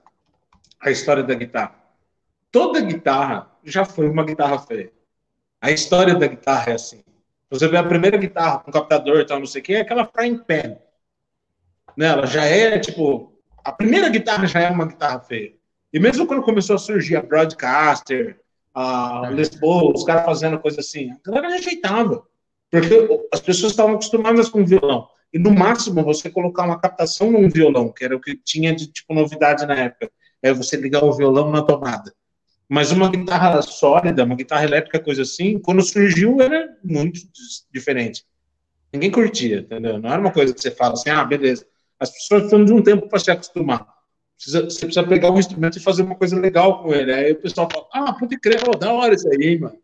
a história da guitarra. Toda guitarra já foi uma guitarra feia. A história da guitarra é assim. Você vê a primeira guitarra com captador e tal, não sei o que, é aquela frying pan né? Ela já é, tipo, a primeira guitarra já é uma guitarra feia. E mesmo quando começou a surgir a Broadcaster, a Les Paul, os caras fazendo coisa assim, a galera rejeitava. Porque as pessoas estavam acostumadas com violão. E no máximo você colocar uma captação num violão, que era o que tinha de tipo novidade na época. É você ligar o violão na tomada. Mas uma guitarra sólida, uma guitarra elétrica, coisa assim, quando surgiu era muito diferente. Ninguém curtia, entendeu? Não era uma coisa que você fala assim, ah, beleza. As pessoas precisam de um tempo para se acostumar. Precisa, você precisa pegar um instrumento e fazer uma coisa legal com ele. Aí o pessoal fala, ah, pode crer, oh, da hora isso aí, mano.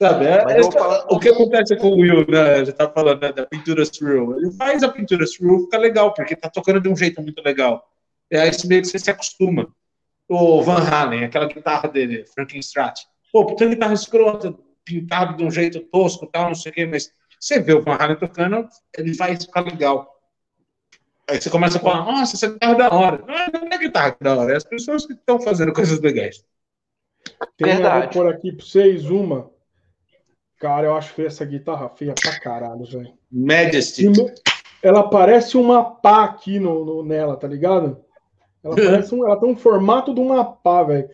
Sabe? É, é, o que acontece com o Will, né? Já tá falando né, da pintura Thrill. Ele faz a pintura Thrill ficar legal, porque tá tocando de um jeito muito legal. É aí meio que você se acostuma. O Van Halen, aquela guitarra dele, Frankenstrat. Pô, puta guitarra escrota, pintado de um jeito tosco tal, não sei o quê, mas você vê o Van Halen tocando, ele faz ficar legal. Aí você começa a falar, nossa, essa guitarra é da hora. Não é, não é guitarra que é da hora, é as pessoas que estão fazendo coisas legais. Tem Verdade. por aqui pra vocês uma. Cara, eu acho que essa guitarra feia pra caralho, velho. Majesty. Ela parece uma pá aqui no, no nela, tá ligado? Ela parece um, ela tem um formato de uma pá, velho.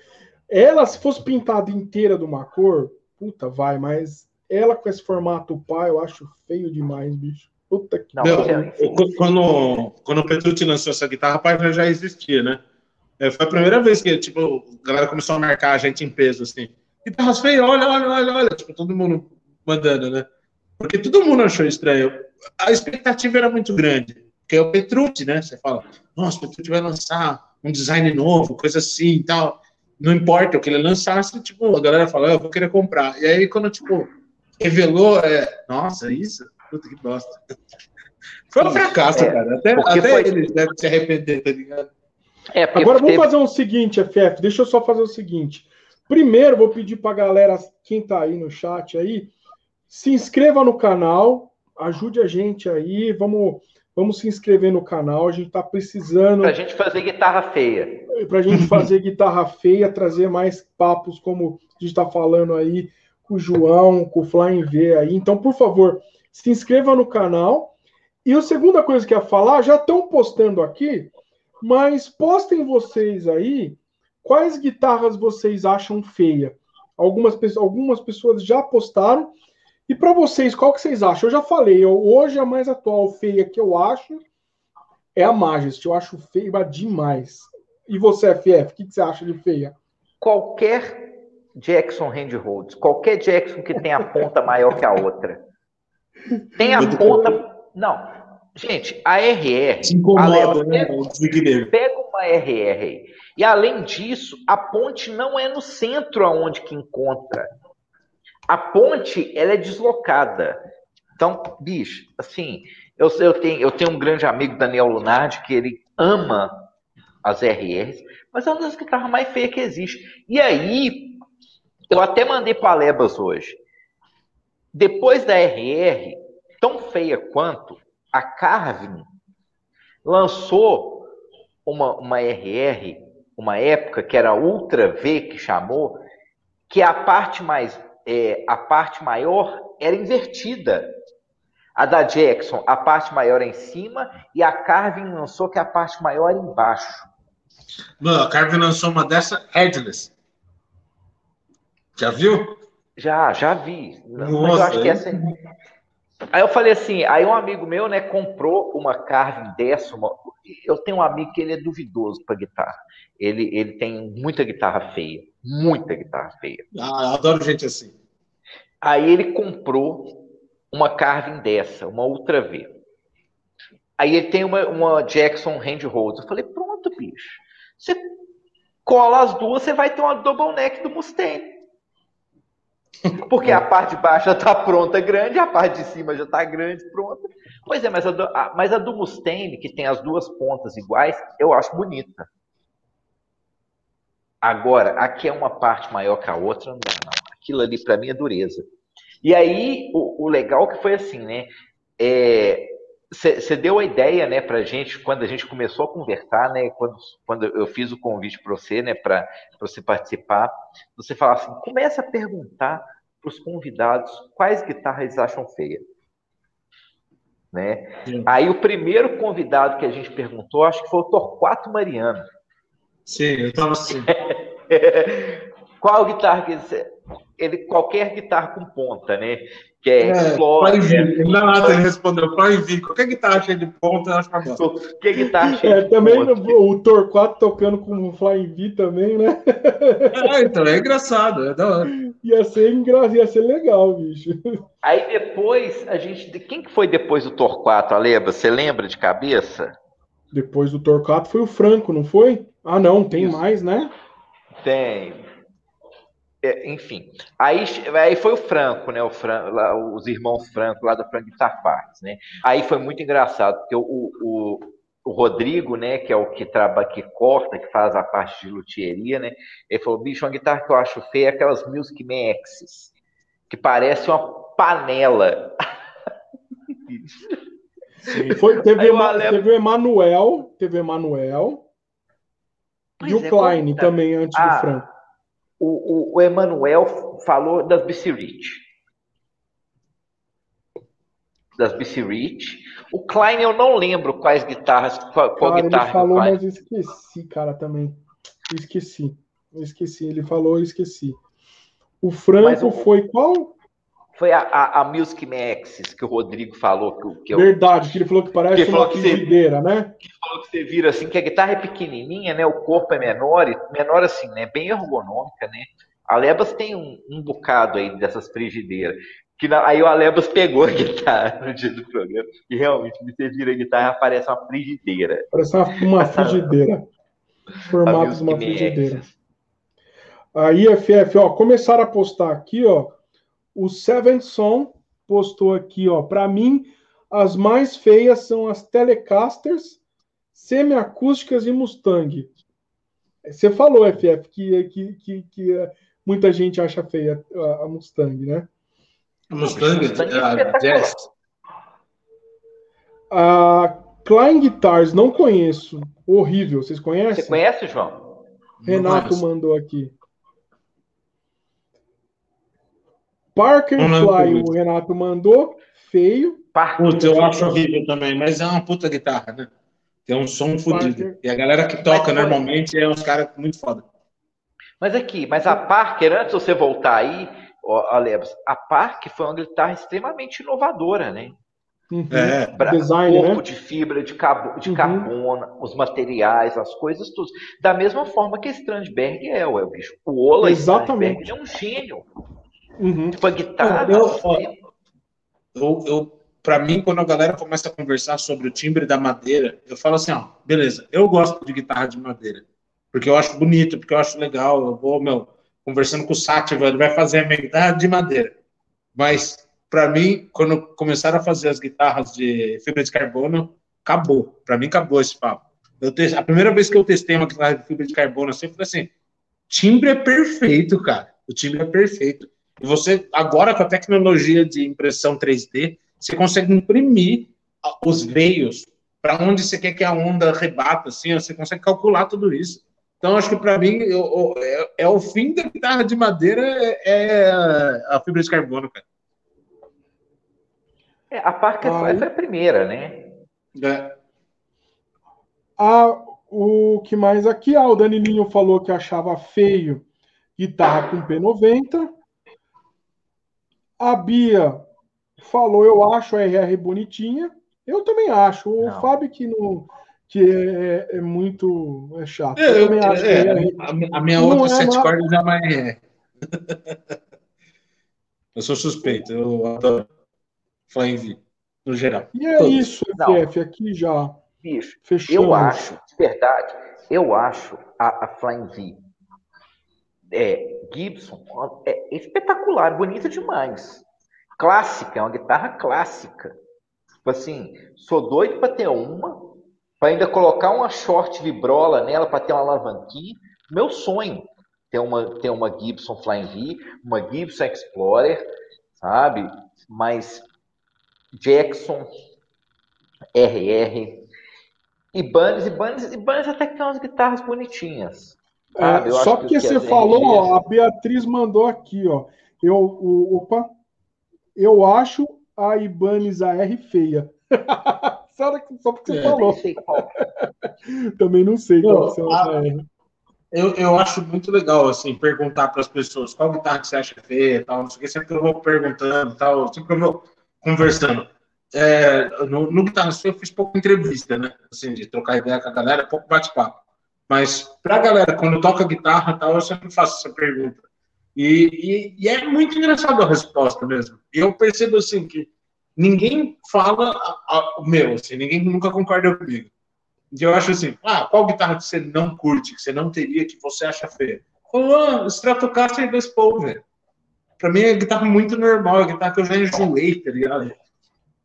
Ela, se fosse pintada inteira de uma cor, puta, vai, mas ela com esse formato pá, eu acho feio demais, bicho. Puta que não, Meu, é quando, quando o Petrucci lançou essa guitarra, a página já existia, né? É, foi a primeira vez que, tipo, a galera começou a marcar a gente em peso, assim. Guitarras feias, olha, olha, olha, olha. Tipo, todo mundo mandando, né? Porque todo mundo achou estranho. A expectativa era muito grande. Porque é o Petrucci, né? Você fala, nossa, o Petrucci vai lançar um design novo, coisa assim e tal. Não importa o que ele lançasse, tipo, a galera fala, eu vou querer comprar. E aí, quando, tipo, revelou, é, nossa, isso? Puta que bosta. Foi um fracasso, é, cara. Até, até foi... eles devem se arrepender, tá ligado? É, Agora vamos teve... fazer o um seguinte, FF. Deixa eu só fazer o seguinte. Primeiro, vou pedir para a galera, quem está aí no chat aí, se inscreva no canal, ajude a gente aí, vamos, vamos se inscrever no canal, a gente está precisando. Para a gente fazer guitarra feia. Para a gente fazer guitarra feia, trazer mais papos, como a gente está falando aí, com o João, com o Flying V aí. Então, por favor, se inscreva no canal. E a segunda coisa que eu ia falar, já estão postando aqui, mas postem vocês aí quais guitarras vocês acham feia. Algumas, algumas pessoas já postaram. E para vocês, qual que vocês acham? Eu já falei, eu, hoje a mais atual feia que eu acho é a Majesty. Eu acho feia demais. E você, FF, o que, que você acha de feia? Qualquer Jackson Handholds, qualquer Jackson que tenha a ponta maior que a outra. Tem a ponta. Não, Gente, a RR. Se incomoda, né? Pega, pega uma RR aí. E além disso, a ponte não é no centro aonde que encontra. A ponte, ela é deslocada. Então, bicho, assim, eu, eu, tenho, eu tenho um grande amigo, Daniel Lunardi, que ele ama as RRs, mas é uma das guitarras mais feias que existe. E aí, eu até mandei para Lebas hoje. Depois da RR, tão feia quanto, a Carvin lançou uma, uma RR, uma época que era Ultra V que chamou, que a parte mais é, a parte maior era invertida. A da Jackson, a parte maior é em cima, e a Carvin lançou que a parte maior é embaixo. Não, a Carvin lançou uma dessa headless. Já viu? Já, já vi. Nossa, Mas eu acho que essa, Aí eu falei assim, aí um amigo meu, né, comprou uma Carvin dessa, uma... eu tenho um amigo que ele é duvidoso para guitarra. Ele, ele tem muita guitarra feia, muita guitarra feia. Ah, eu adoro gente assim. Aí ele comprou uma Carvin dessa, uma Ultra V. Aí ele tem uma, uma Jackson Handhold. Eu falei, pronto, bicho. Você cola as duas, você vai ter uma double neck do Mustang. Porque a parte de baixo já está pronta, grande, a parte de cima já está grande, pronta. Pois é, mas a, do, a, mas a do Mustaine, que tem as duas pontas iguais, eu acho bonita. Agora, aqui é uma parte maior que a outra, não dá, não. Aquilo ali para mim é dureza. E aí, o, o legal que foi assim, né? Você deu a ideia, né, pra gente, quando a gente começou a conversar, né, quando, quando eu fiz o convite para você, né, para você participar, você falou assim, começa a perguntar para os convidados quais guitarras eles acham feia. Né? Aí o primeiro convidado que a gente perguntou, acho que foi o Torquato Mariano. Sim, eu estava assim. Qual guitarra que ele, ele qualquer guitarra com ponta, né? Que é, é Explore. É, nada, ele respondeu, Flying Qualquer guitarra cheia de ponta, eu acho que Qualquer guitarra cheia é, de também ponta. Também o Torquato tocando com o Flying V também, né? É, então, é engraçado, é da hora. Ia ser engraçado, ia ser legal, bicho. Aí depois, a gente. Quem que foi depois do Torquato, Aleba? Você lembra de cabeça? Depois do Torquato foi o Franco, não foi? Ah, não, tem Isso. mais, né? Tem. É, enfim, aí, aí foi o Franco, né? O Franco, lá, os irmãos Franco lá do Franco Guitar Parts, né? Aí foi muito engraçado, porque o, o, o Rodrigo, né, que é o que trabalha, que corta, que faz a parte de luthieria, né? Ele falou: bicho, uma guitarra que eu acho feia é aquelas Music Man Axis, que parece uma panela. Sim, foi, teve, Ema, teve o Emanuel, teve o Emanuel e o é, Klein também antes ah, do Franco o, o, Emanuel falou das BC Rich. Das BC Rich. O Klein eu não lembro quais guitarras, qual, qual cara, guitarra. Ele falou, mas esqueci, cara, também. esqueci. Esqueci. Ele falou, eu esqueci. O Franco o, foi qual? Foi a, a, a Music Maxis que o Rodrigo falou. Que, que eu, Verdade, que ele falou que parece que uma frigideira, né? Que falou que você vira assim, que a guitarra é pequenininha, né? O corpo é menor, menor assim, né? Bem ergonômica, né? A Lebas tem um, um bocado aí dessas frigideiras. Que na, aí o Alebas pegou a guitarra no dia do programa e realmente você vira a guitarra aparece uma frigideira. Parece uma, uma frigideira. Formato de uma frigideira. Aí, FF, ó, começaram a postar aqui, ó. O Seven Son postou aqui, ó. Para mim, as mais feias são as Telecasters, semiacústicas e Mustang. Você falou, FF, que, que, que, que eh, muita gente acha feia a Mustang, né? A Mustang, é a Jazz. A Klein Guitars, não conheço. Horrível. Vocês conhecem? Você conhece, João? Renato mandou aqui. Parker Fly, o Renato mandou. Feio. Puta, eu acho horrível também, mas é uma puta guitarra, né? Tem um som fodido. E a galera que toca mas, normalmente é uns caras muito foda. Mas aqui, mas a Parker, antes de você voltar aí, Alebs, a Parker foi uma guitarra extremamente inovadora, né? Uhum. É. Design, corpo né? de fibra de, carbo, de uhum. carbono, os materiais, as coisas, tudo. Da mesma forma que a Strandberg é, o bicho. O Ola Exatamente. Strandberg é um gênio. Uhum. Tipo, a guitarra. Eu, eu, eu para mim, quando a galera começa a conversar sobre o timbre da madeira, eu falo assim, ó, beleza, eu gosto de guitarra de madeira, porque eu acho bonito, porque eu acho legal, eu vou, meu, conversando com o Sátiva, ele vai fazer a minha guitarra de madeira. Mas, para mim, quando começaram a fazer as guitarras de fibra de carbono, acabou. Para mim, acabou esse papo. Eu te... A primeira vez que eu testei uma guitarra de fibra de carbono, assim, eu falei assim, timbre é perfeito, cara. O timbre é perfeito. E você, agora com a tecnologia de impressão 3D, você consegue imprimir os veios para onde você quer que a onda rebata, assim, você consegue calcular tudo isso. Então, acho que para mim eu, eu, é, é, o fim da guitarra de madeira é, é a fibra de carbono, cara. É, a Parker ah, foi a primeira, né? É. Ah, o que mais aqui? Ah, o Danilinho falou que achava feio guitarra com P90. A Bia falou, eu acho a RR bonitinha. Eu também acho. O não. Fábio que não que é, é, muito é chato. Eu, eu, acho é, a, a, minha outra é sete uma... cordas é uma RR. eu sou suspeito, eu adoro Flying V, no geral. E é Todos. isso, FF, aqui já. Bicho, fechamos. eu acho, de verdade, eu acho a, a Flying V é, Gibson é espetacular, bonita demais. Clássica, é uma guitarra clássica. Tipo assim, sou doido para ter uma, para ainda colocar uma short vibrola nela para ter uma alavanquinha. Meu sonho ter uma ter uma Gibson Flying V, uma Gibson Explorer, sabe? Mas Jackson, RR, Ibanez, Ibanez, Ibanez até que tem umas guitarras bonitinhas. É, só porque que você falou, ó, a Beatriz mandou aqui, ó. Eu, o, opa, eu acho a Ibanez AR feia. só porque você é. falou. Também não sei qual Pô, a, eu, eu acho muito legal, assim, perguntar para as pessoas qual guitarra que você acha feia tal, não sei o que, sempre eu vou perguntando tal, sempre eu vou conversando. É, no, no Guitarra eu fiz pouca entrevista, né? Assim, de trocar ideia com a galera, pouco bate-papo. Mas para a galera, quando toca guitarra tal, eu sempre faço essa pergunta. E, e, e, é muito engraçado a resposta mesmo. Eu percebo assim que ninguém fala o meu, assim, ninguém nunca concorda comigo. E eu acho assim, ah, qual guitarra que você não curte, que você não teria, que você acha feia? Falou, Stratocaster e Les velho. Pra mim é guitarra muito normal, é guitarra que eu já enjoei, tá ligado?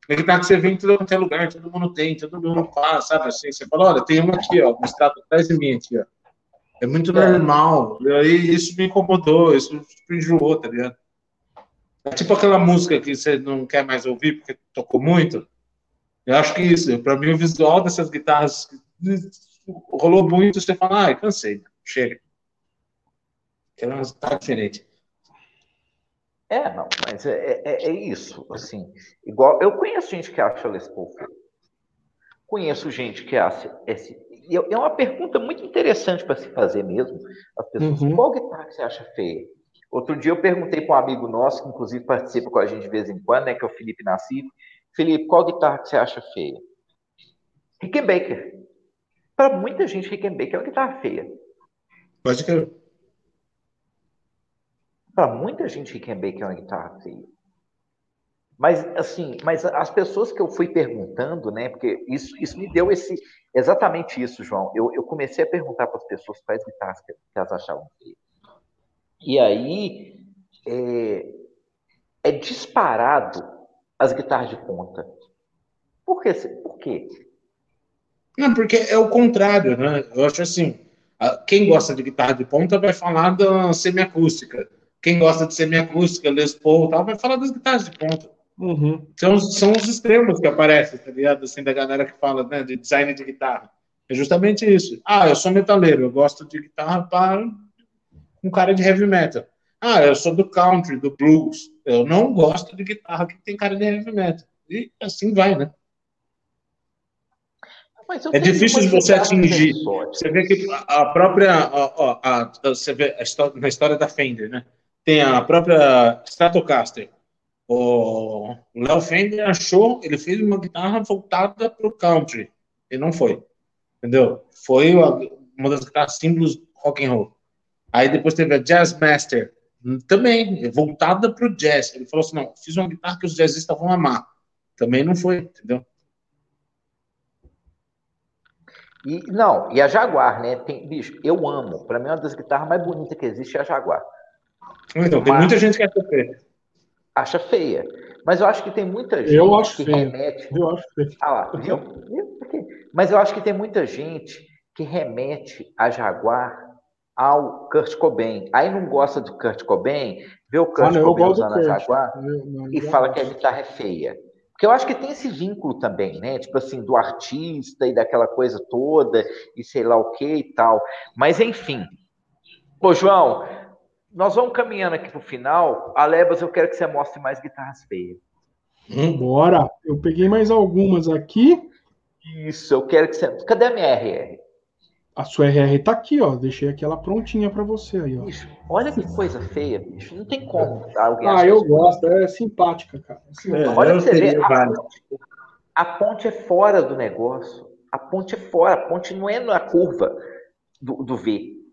É guitarra que você vem em todo qualquer lugar, todo mundo tem, todo mundo faz, sabe assim? Você fala, olha, tem uma aqui, ó, um Strato atrás de mim aqui, ó. É muito normal. E aí isso me incomodou, isso me enjoou, tá ligado? É tipo aquela música que você não quer mais ouvir porque tocou muito. Eu acho que isso, para mim, o visual dessas guitarras rolou muito. Você fala, ah, cansei, chega. Quero uma guitarra diferente. É, não, mas é, é, é, isso, assim, igual, eu conheço gente que acha Les Paul feio, conheço gente que acha, esse, é uma pergunta muito interessante para se fazer mesmo, as pessoas, uhum. qual guitarra que você acha feia? Outro dia eu perguntei para um amigo nosso, que inclusive participa com a gente de vez em quando, né, que é o Felipe Nassif. Felipe, qual guitarra que você acha feia? Rickenbacker. Para muita gente, Rickenbacker é uma guitarra feia. Pode que. Para muita gente, Rickenbacker é uma guitarra feia. Mas assim, mas as pessoas que eu fui perguntando, né? Porque isso, isso me deu esse exatamente isso, João. Eu, eu comecei a perguntar para as pessoas quais guitarras que, que elas achavam feias. E aí é, é, disparado as guitarras de ponta. Por quê? Por quê? Não, porque é o contrário, né? Eu acho assim, quem gosta de guitarra de ponta vai falar da semiacústica. Quem gosta de semiacústica, Les Paul tal, vai falar das guitarras de ponta. Uhum. São, são os extremos que aparecem, tá ligado? Assim, da galera que fala né, de design de guitarra. É justamente isso. Ah, eu sou metaleiro, eu gosto de guitarra para um cara de heavy metal. Ah, eu sou do country, do blues. Eu não gosto de guitarra que tem cara de heavy metal. E assim vai, né? É difícil de você atingir. Você vê que a própria. A, a, a, você vê história, na história da Fender, né? Tem a própria Stratocaster. O Léo Fender achou, ele fez uma guitarra voltada para o country. E não foi. Entendeu? Foi uma das guitarras símbolos rock and roll. Aí depois teve a Jazz Master, também voltada para o jazz. Ele falou assim: não, fiz uma guitarra que os jazzistas vão amar. Também não foi, entendeu? E, não, e a Jaguar, né? Tem, bicho, eu amo. Para mim, uma das guitarras mais bonitas que existe é a Jaguar. Então, tem Mas, muita gente que acha feia. Acha feia. Mas eu acho que tem muita gente eu acho que feio. remete. Eu acho feio. Ah lá, viu? Mas eu acho que tem muita gente que remete a Jaguar ao Kurt Cobain. Aí não gosta do Kurt Cobain, vê o Kurt ah, não, Cobain usando a Jaguar não, e fala que a guitarra é feia. Porque eu acho que tem esse vínculo também, né? Tipo assim, do artista e daquela coisa toda, e sei lá o que e tal. Mas enfim. Ô, João, nós vamos caminhando aqui pro final. Alebas, eu quero que você mostre mais guitarras feias. Bora! Eu peguei mais algumas aqui. Isso, eu quero que você. Cadê a minha RR? A sua RR tá aqui, ó. Deixei aquela prontinha para você aí, ó. Bicho, olha que coisa feia, bicho. Não tem como alguém Ah, eu gosto. É simpática, cara. É simpática. É, olha pra você ver. A ponte, a ponte, é fora do negócio. A ponte é fora. A ponte não é na curva do, do V.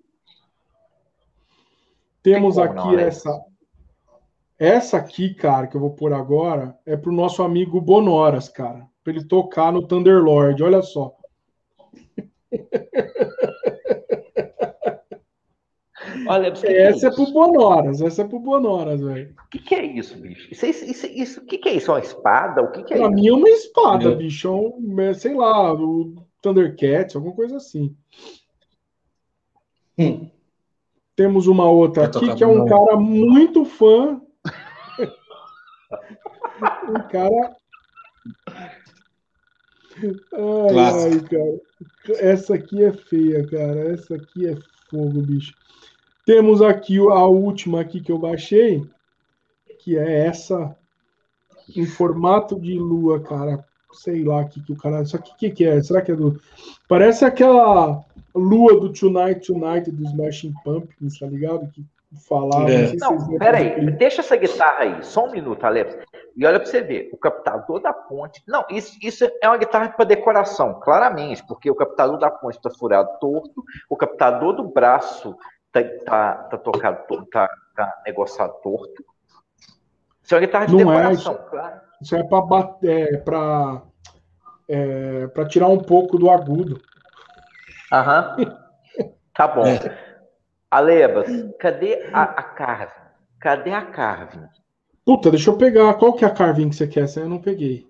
Temos aqui não, né? essa. Essa aqui, cara, que eu vou pôr agora, é pro nosso amigo Bonoras, cara. Pra ele tocar no Thunderlord. Olha só. Olha, que essa que é, é pro Bonoras, essa é pro Bonoras, velho. O que, que é isso, bicho? Isso, isso, isso, o que, que é isso? É uma espada? O que, que é pra isso? mim é uma espada, é. bicho. É um, é, sei lá, o Thundercats, alguma coisa assim. Hum. Temos uma outra aqui que é um cara muito fã. um cara. Ai, ai, cara. Essa aqui é feia, cara. Essa aqui é fogo, bicho. Temos aqui a última aqui que eu baixei, que é essa em formato de lua, cara. Sei lá que que o cara. Isso aqui que, que é? Será que é do. Parece aquela lua do Tonight Tonight do Smashing Pumpkins, tá ligado? Que falava. É. Não, não peraí, deixa essa guitarra aí, só um minuto, Alex. E olha para você ver, o captador da ponte. Não, isso, isso é uma guitarra para decoração, claramente, porque o captador da ponte está furado torto, o captador do braço tá, tá, tá tocado, tá, tá negociado torto. Isso é uma guitarra de Não é, decoração, é, claro. Isso é para é, pra, é, pra tirar um pouco do agudo. Aham. Tá bom. É. Alebas, cadê a, a Carvin? Cadê a Carvin? Puta, deixa eu pegar. Qual que é a Carvin que você quer? Essa eu não peguei.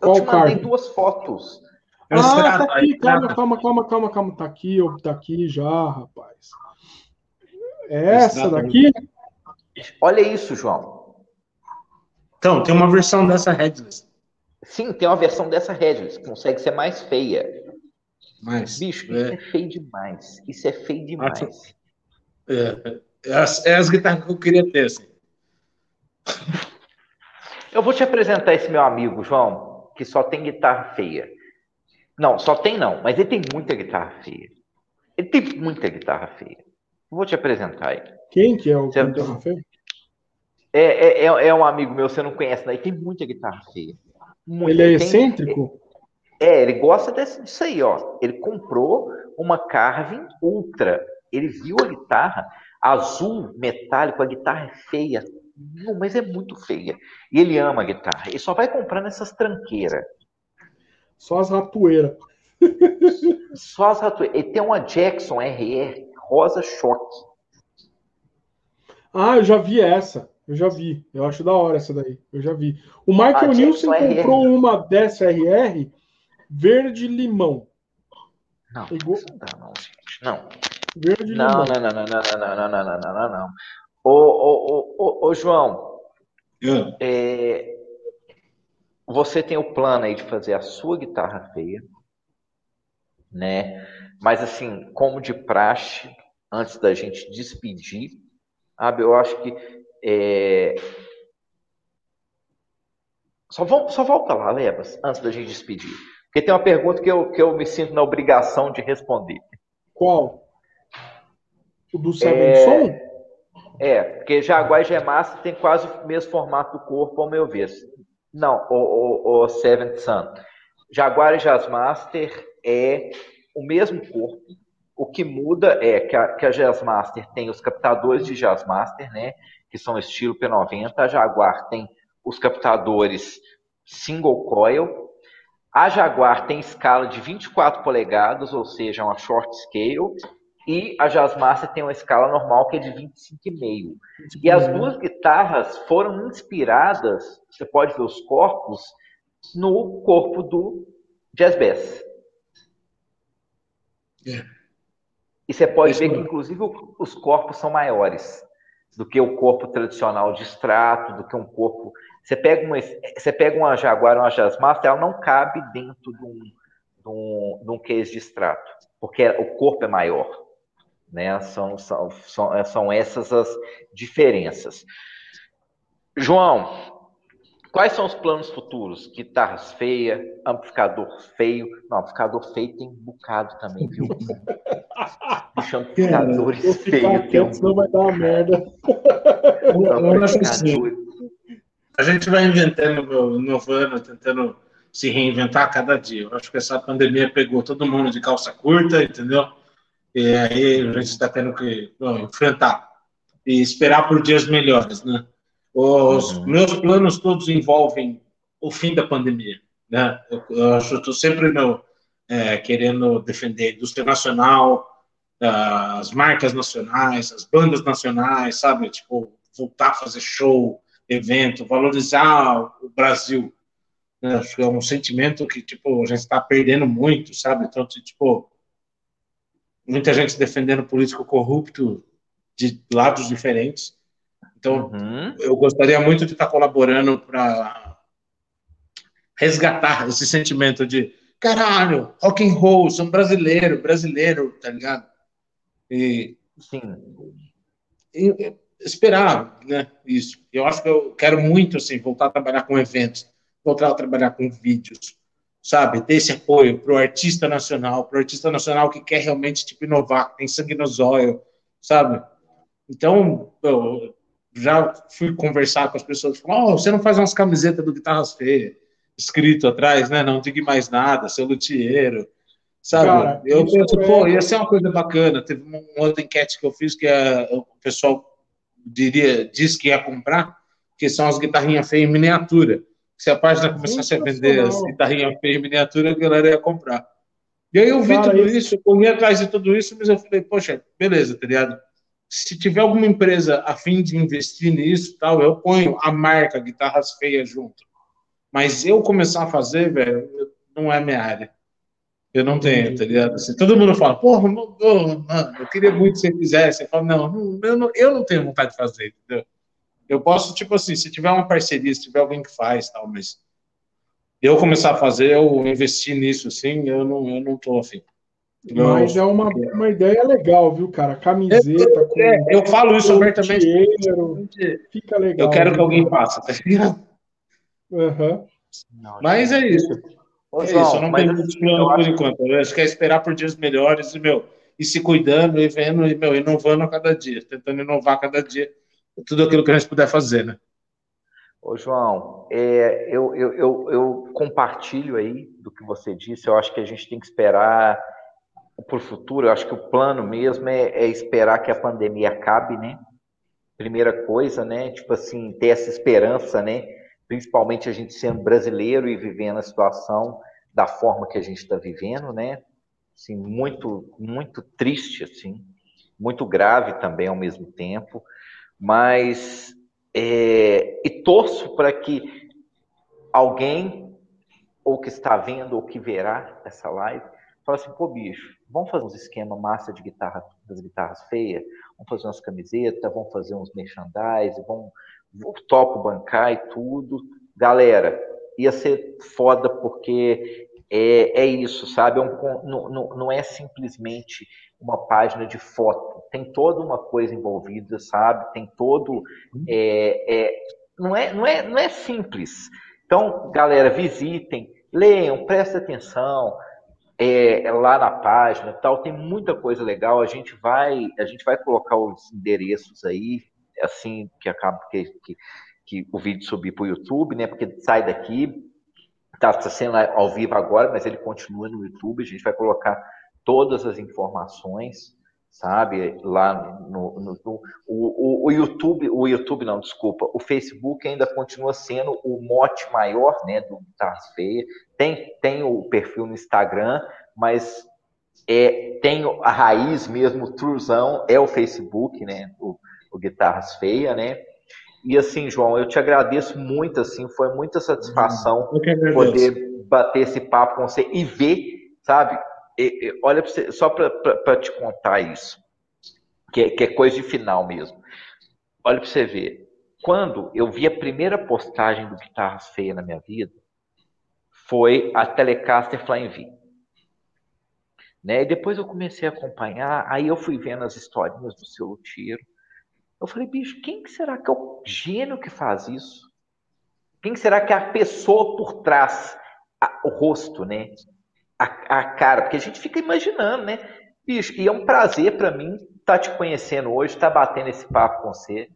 Eu Qual te mandei Carvin? duas fotos. Ah, tá aqui, calma, calma, calma, calma, calma. Tá aqui, tá aqui já, rapaz. Essa daqui? Olha isso, João. Então, tem uma versão dessa headless. Sim, tem uma versão dessa headless, consegue ser mais feia. Mas, Bicho, é... isso é feio demais. Isso é feio demais. É, é, as, é as guitarras que eu queria ter, assim. Eu vou te apresentar esse meu amigo, João, que só tem guitarra feia. Não, só tem não, mas ele tem muita guitarra feia. Ele tem muita guitarra feia. Vou te apresentar ele. Quem que é o você... guitarra feia? É, é, é, é, um amigo meu, você não conhece, né? Tem muita guitarra feia. Muita. Ele é excêntrico? É, ele gosta desse, disso aí, ó. Ele comprou uma Carvin Ultra. Ele viu a guitarra azul metálico, a guitarra é feia. Não, mas é muito feia. E ele ama a guitarra. Ele só vai comprando essas tranqueiras. Só as ratoeiras. Só as ratoeiras. Ele tem uma Jackson RR rosa choque. Ah, eu já vi essa. Eu já vi. Eu acho da hora essa daí. Eu já vi. O Michael ah, Nilson comprou uma dessa RR verde limão. Não, Igual... não dá não, gente. Não. Verde não, limão. Não, não, não, não, não, não, não, não, não, não, não. Ô, ô, ô, ô, João. Yeah. É, você tem o plano aí de fazer a sua guitarra feia, né? Mas assim, como de praxe, antes da gente despedir, sabe, eu acho que é... só, vamos, só volta lá, Lebas, antes da gente despedir. Porque tem uma pergunta que eu, que eu me sinto na obrigação de responder. Qual? O do Seven é... É, porque Jaguar e Gemaster tem quase o mesmo formato do corpo, ao meu ver. Não, o, o, o Seventh Sun. Jaguar e Jazzmaster é o mesmo corpo. O que muda é que a, que a Jazzmaster tem os captadores de Jazzmaster, né? Que são estilo P90. A Jaguar tem os captadores single coil. A Jaguar tem escala de 24 polegadas, ou seja, uma short scale. E a Jazzmaster tem uma escala normal que é de 25,5. E as duas guitarras foram inspiradas, você pode ver os corpos, no corpo do Jazz Bass. É. E você pode ver que, inclusive, os corpos são maiores do que o corpo tradicional de extrato, do que um corpo. Você pega uma, você pega uma Jaguar ou uma Jazzmaster, ela não cabe dentro de um, de um, de um case de extrato, porque o corpo é maior. Né? São, são, são, são essas as diferenças. João, Quais são os planos futuros? Guitarras feias, amplificador feio. Não, amplificador feio tem um bocado também, viu? Bicho, amplificadores feios. Tem um... Senão vai dar uma merda. Assim, a gente vai inventando, inovando, tentando se reinventar a cada dia. Eu acho que essa pandemia pegou todo mundo de calça curta, entendeu? E aí a gente está tendo que bom, enfrentar e esperar por dias melhores, né? Os uhum. meus planos todos envolvem o fim da pandemia. Né? Eu, eu estou sempre no, é, querendo defender a indústria nacional, as marcas nacionais, as bandas nacionais, sabe? Tipo, voltar a fazer show, evento, valorizar o Brasil. Né? Acho que é um sentimento que, tipo, a gente está perdendo muito, sabe? Então, tipo, muita gente defendendo político corrupto de lados diferentes. Então, uhum. eu gostaria muito de estar colaborando para resgatar esse sentimento de caralho, rock and roll, sou brasileiro, brasileiro, tá ligado? E, Sim. E, esperar, né, isso. Eu acho que eu quero muito, assim, voltar a trabalhar com eventos, voltar a trabalhar com vídeos, sabe? Ter esse apoio para o artista nacional, para o artista nacional que quer realmente, tipo, inovar, que tem sangue no zóio, sabe? Então, eu, já fui conversar com as pessoas, oh, você não faz umas camisetas do Guitarras Feias, escrito atrás, né, não diga mais nada, seu luthiero, sabe? Cara, eu penso, é... pô, ia ser uma coisa bacana, teve uma outra enquete que eu fiz que a, o pessoal diria, disse que ia comprar, que são as guitarrinhas feias em miniatura, se a página começasse a vender as guitarrinhas feias em miniatura, a galera ia comprar. E aí eu vi Cara, tudo isso, eu corri atrás de tudo isso, mas eu falei, poxa, beleza, tá ligado? se tiver alguma empresa a fim de investir nisso, tal, eu ponho a marca Guitarras Feias junto. Mas eu começar a fazer, velho, não é minha área. Eu não tenho, tá ligado? Assim, todo mundo fala, porra, mano, eu queria muito que você fizesse. Eu falo, não, não, eu, não, eu não tenho vontade de fazer, entendeu? Eu posso, tipo assim, se tiver uma parceria, se tiver alguém que faz, tal, mas eu começar a fazer, eu investir nisso, assim, eu não, eu não tô afim. Mas é uma, uma ideia legal, viu, cara? Camiseta. É, com, é, eu falo isso abertamente. Fica legal. Eu quero que alguém faça, tá Uhum. Mas é isso. Ô, é João, isso, eu não tenho muitos planos por enquanto. Eu acho que é esperar por dias melhores e, meu, e se cuidando e vendo e meu, inovando a cada dia, tentando inovar a cada dia, tudo aquilo que a gente puder fazer, né? Ô, João, é, eu, eu, eu, eu, compartilho aí do que você disse. Eu acho que a gente tem que esperar para o futuro. Eu acho que o plano mesmo é, é, esperar que a pandemia acabe, né? Primeira coisa, né? Tipo assim, ter essa esperança, né? Principalmente a gente sendo brasileiro e vivendo a situação da forma que a gente está vivendo, né? Assim, muito, muito triste, assim, muito grave também ao mesmo tempo. Mas é, e torço para que alguém, ou que está vendo, ou que verá essa live, fale assim, pô, bicho, vamos fazer uns esquema massa de guitarra, das guitarras feias, vamos fazer umas camisetas, vamos fazer uns merchandise, vamos, topo bancar e tudo. Galera, ia ser foda porque é, é isso, sabe? É um, não, não, não é simplesmente uma página de foto. Tem toda uma coisa envolvida, sabe? Tem todo. É, é, não, é, não, é, não é simples. Então, galera, visitem, leiam, prestem atenção. É, é, lá na página tal tem muita coisa legal a gente vai a gente vai colocar os endereços aí assim que acaba que, que, que o vídeo subir para o YouTube né porque sai daqui está tá sendo ao vivo agora mas ele continua no YouTube a gente vai colocar todas as informações, sabe? Lá no, no, no o, o, o, YouTube, o YouTube não, desculpa, o Facebook ainda continua sendo o mote maior, né, do Guitarras Feias. Tem, tem o perfil no Instagram, mas é, tem a raiz mesmo, o truzão, é o Facebook, né, o, o Guitarras Feias, né? E assim, João, eu te agradeço muito, assim, foi muita satisfação poder bater esse papo com você e ver, sabe, olha, você, só para te contar isso, que é, que é coisa de final mesmo. Olha para você ver. Quando eu vi a primeira postagem do Guitarras Feia na minha vida, foi a Telecaster Flying V. Né? E depois eu comecei a acompanhar, aí eu fui vendo as historinhas do seu tiro. Eu falei, bicho, quem que será que é o gênio que faz isso? Quem será que é a pessoa por trás, a, o rosto, né? a, a cara, porque a gente fica imaginando, né? Bicho, e é um prazer para mim estar tá te conhecendo hoje, estar tá batendo esse papo com você.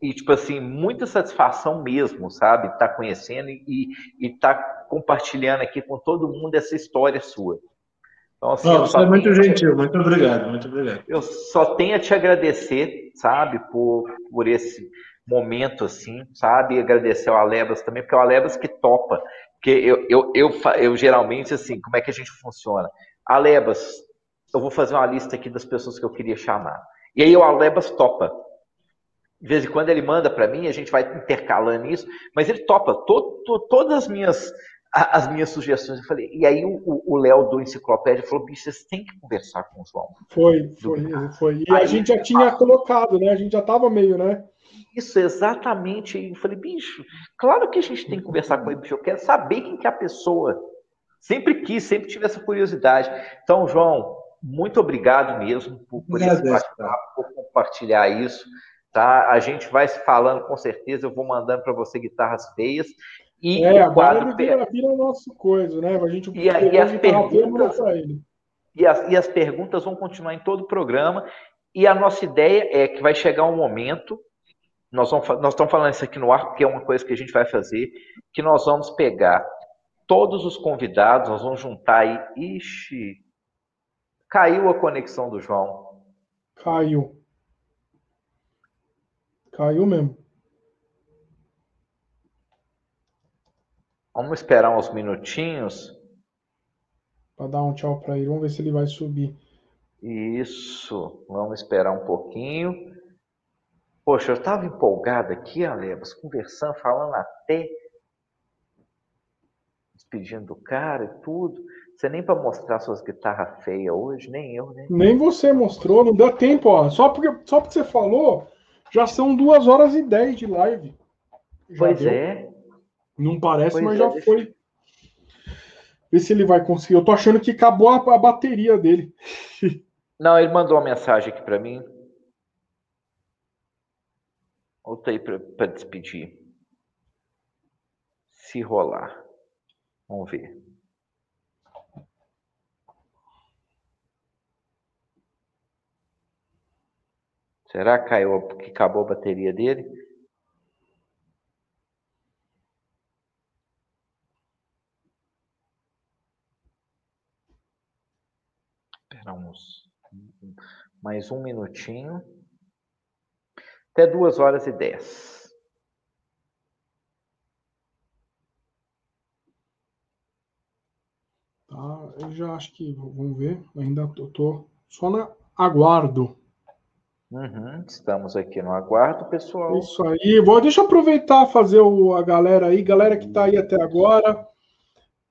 E, tipo assim, muita satisfação mesmo, sabe? Estar tá conhecendo e estar tá compartilhando aqui com todo mundo essa história sua. Então, assim, oh, você é muito gentil, muito obrigado, muito obrigado. Eu só tenho a te agradecer, sabe, por, por esse momento, assim, sabe? E agradecer ao Alebas também, porque é o Alebas que topa. Porque eu, eu, eu, eu, geralmente, assim, como é que a gente funciona? Alebas, eu vou fazer uma lista aqui das pessoas que eu queria chamar. E aí o Alebas topa. De vez em quando ele manda para mim, a gente vai intercalando isso, mas ele topa to, to, todas as minhas, as minhas sugestões. Eu falei, e aí o Léo do Enciclopédia falou: bicho, vocês têm que conversar com o João. Foi, foi, foi. E aí, a gente já tinha colocado, né? A gente já estava meio, né? Isso, exatamente. Eu falei, bicho, claro que a gente tem que conversar com ele, bicho. Eu quero saber quem que é a pessoa. Sempre quis, sempre tive essa curiosidade. Então, João, muito obrigado mesmo por, por esse por compartilhar isso. Tá? A gente vai se falando com certeza. Eu vou mandando para você guitarras feias. E é, o quadro vira, vira o nosso coisa, né? A gente e, e as perguntas e as, e as perguntas vão continuar em todo o programa. E a nossa ideia é que vai chegar um momento nós, vamos, nós estamos falando isso aqui no ar porque é uma coisa que a gente vai fazer, que nós vamos pegar todos os convidados, nós vamos juntar aí. Ixi, caiu a conexão do João. Caiu. Caiu mesmo. Vamos esperar uns minutinhos. Para dar um tchau para ele. Vamos ver se ele vai subir. Isso. Vamos esperar um pouquinho. Poxa, eu estava empolgado aqui, Alebas, conversando, falando até, despedindo do cara e tudo. Você nem para mostrar suas guitarras feias hoje, nem eu, né? Nem você mostrou, não deu tempo, ó. Só porque, só porque você falou, já são duas horas e dez de live. Já pois deu. é. Não parece, pois mas é, já deixa... foi. Vê se ele vai conseguir. Eu tô achando que acabou a, a bateria dele. Não, ele mandou uma mensagem aqui para mim. Voltei para despedir. Se rolar. Vamos ver. Será que caiu, que acabou a bateria dele? Espera uns, mais um minutinho. Até duas horas e dez. Tá, eu já acho que vamos ver. Ainda estou só na aguardo. Uhum, estamos aqui no aguardo, pessoal. Isso aí. Vou, deixa eu aproveitar fazer o, a galera aí, galera que está aí até agora.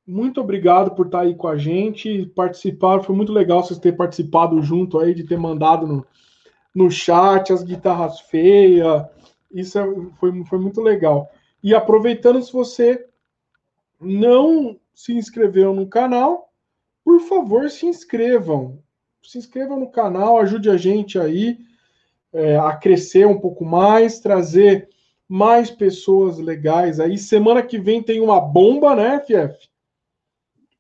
Muito obrigado por estar aí com a gente, participar. Foi muito legal vocês terem participado junto aí, de ter mandado no, no chat as guitarras feias. Isso é, foi, foi muito legal. E aproveitando, se você não se inscreveu no canal, por favor, se inscrevam. Se inscrevam no canal, ajude a gente aí é, a crescer um pouco mais, trazer mais pessoas legais aí. Semana que vem tem uma bomba, né, Fief?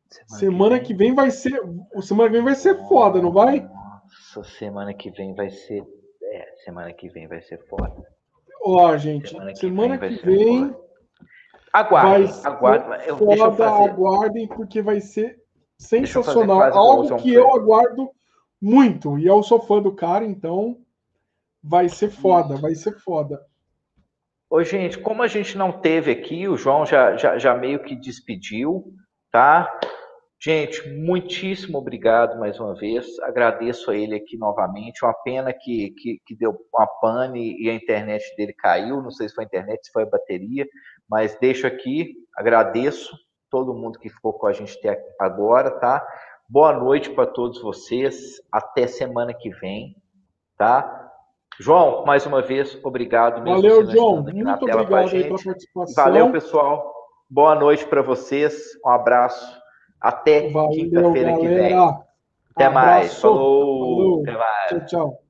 Semana, semana que, vem... que, vem... vai ser. Semana que vem vai ser foda, não vai? Nossa, semana que vem vai ser. É, semana que vem vai ser foda. Ó, gente, semana que semana vem. Que vem aguardem, aguardem. Eu, foda, eu aguardem, porque vai ser sensacional. Algo que eu aguardo muito. E eu sou fã do cara, então Vai ser foda, vai ser foda. Ô, gente, como a gente não teve aqui, o João já, já, já meio que despediu, tá? Gente, muitíssimo obrigado mais uma vez. Agradeço a ele aqui novamente. Uma pena que, que, que, deu uma pane e a internet dele caiu. Não sei se foi a internet, se foi a bateria, mas deixo aqui. Agradeço todo mundo que ficou com a gente até agora, tá? Boa noite para todos vocês. Até semana que vem, tá? João, mais uma vez, obrigado. Valeu, João. Muito obrigado pela participação. Valeu, pessoal. Boa noite para vocês. Um abraço. Até quinta-feira que vem. Até Abraço. mais. Falou. Falou. Até mais. Tchau, tchau.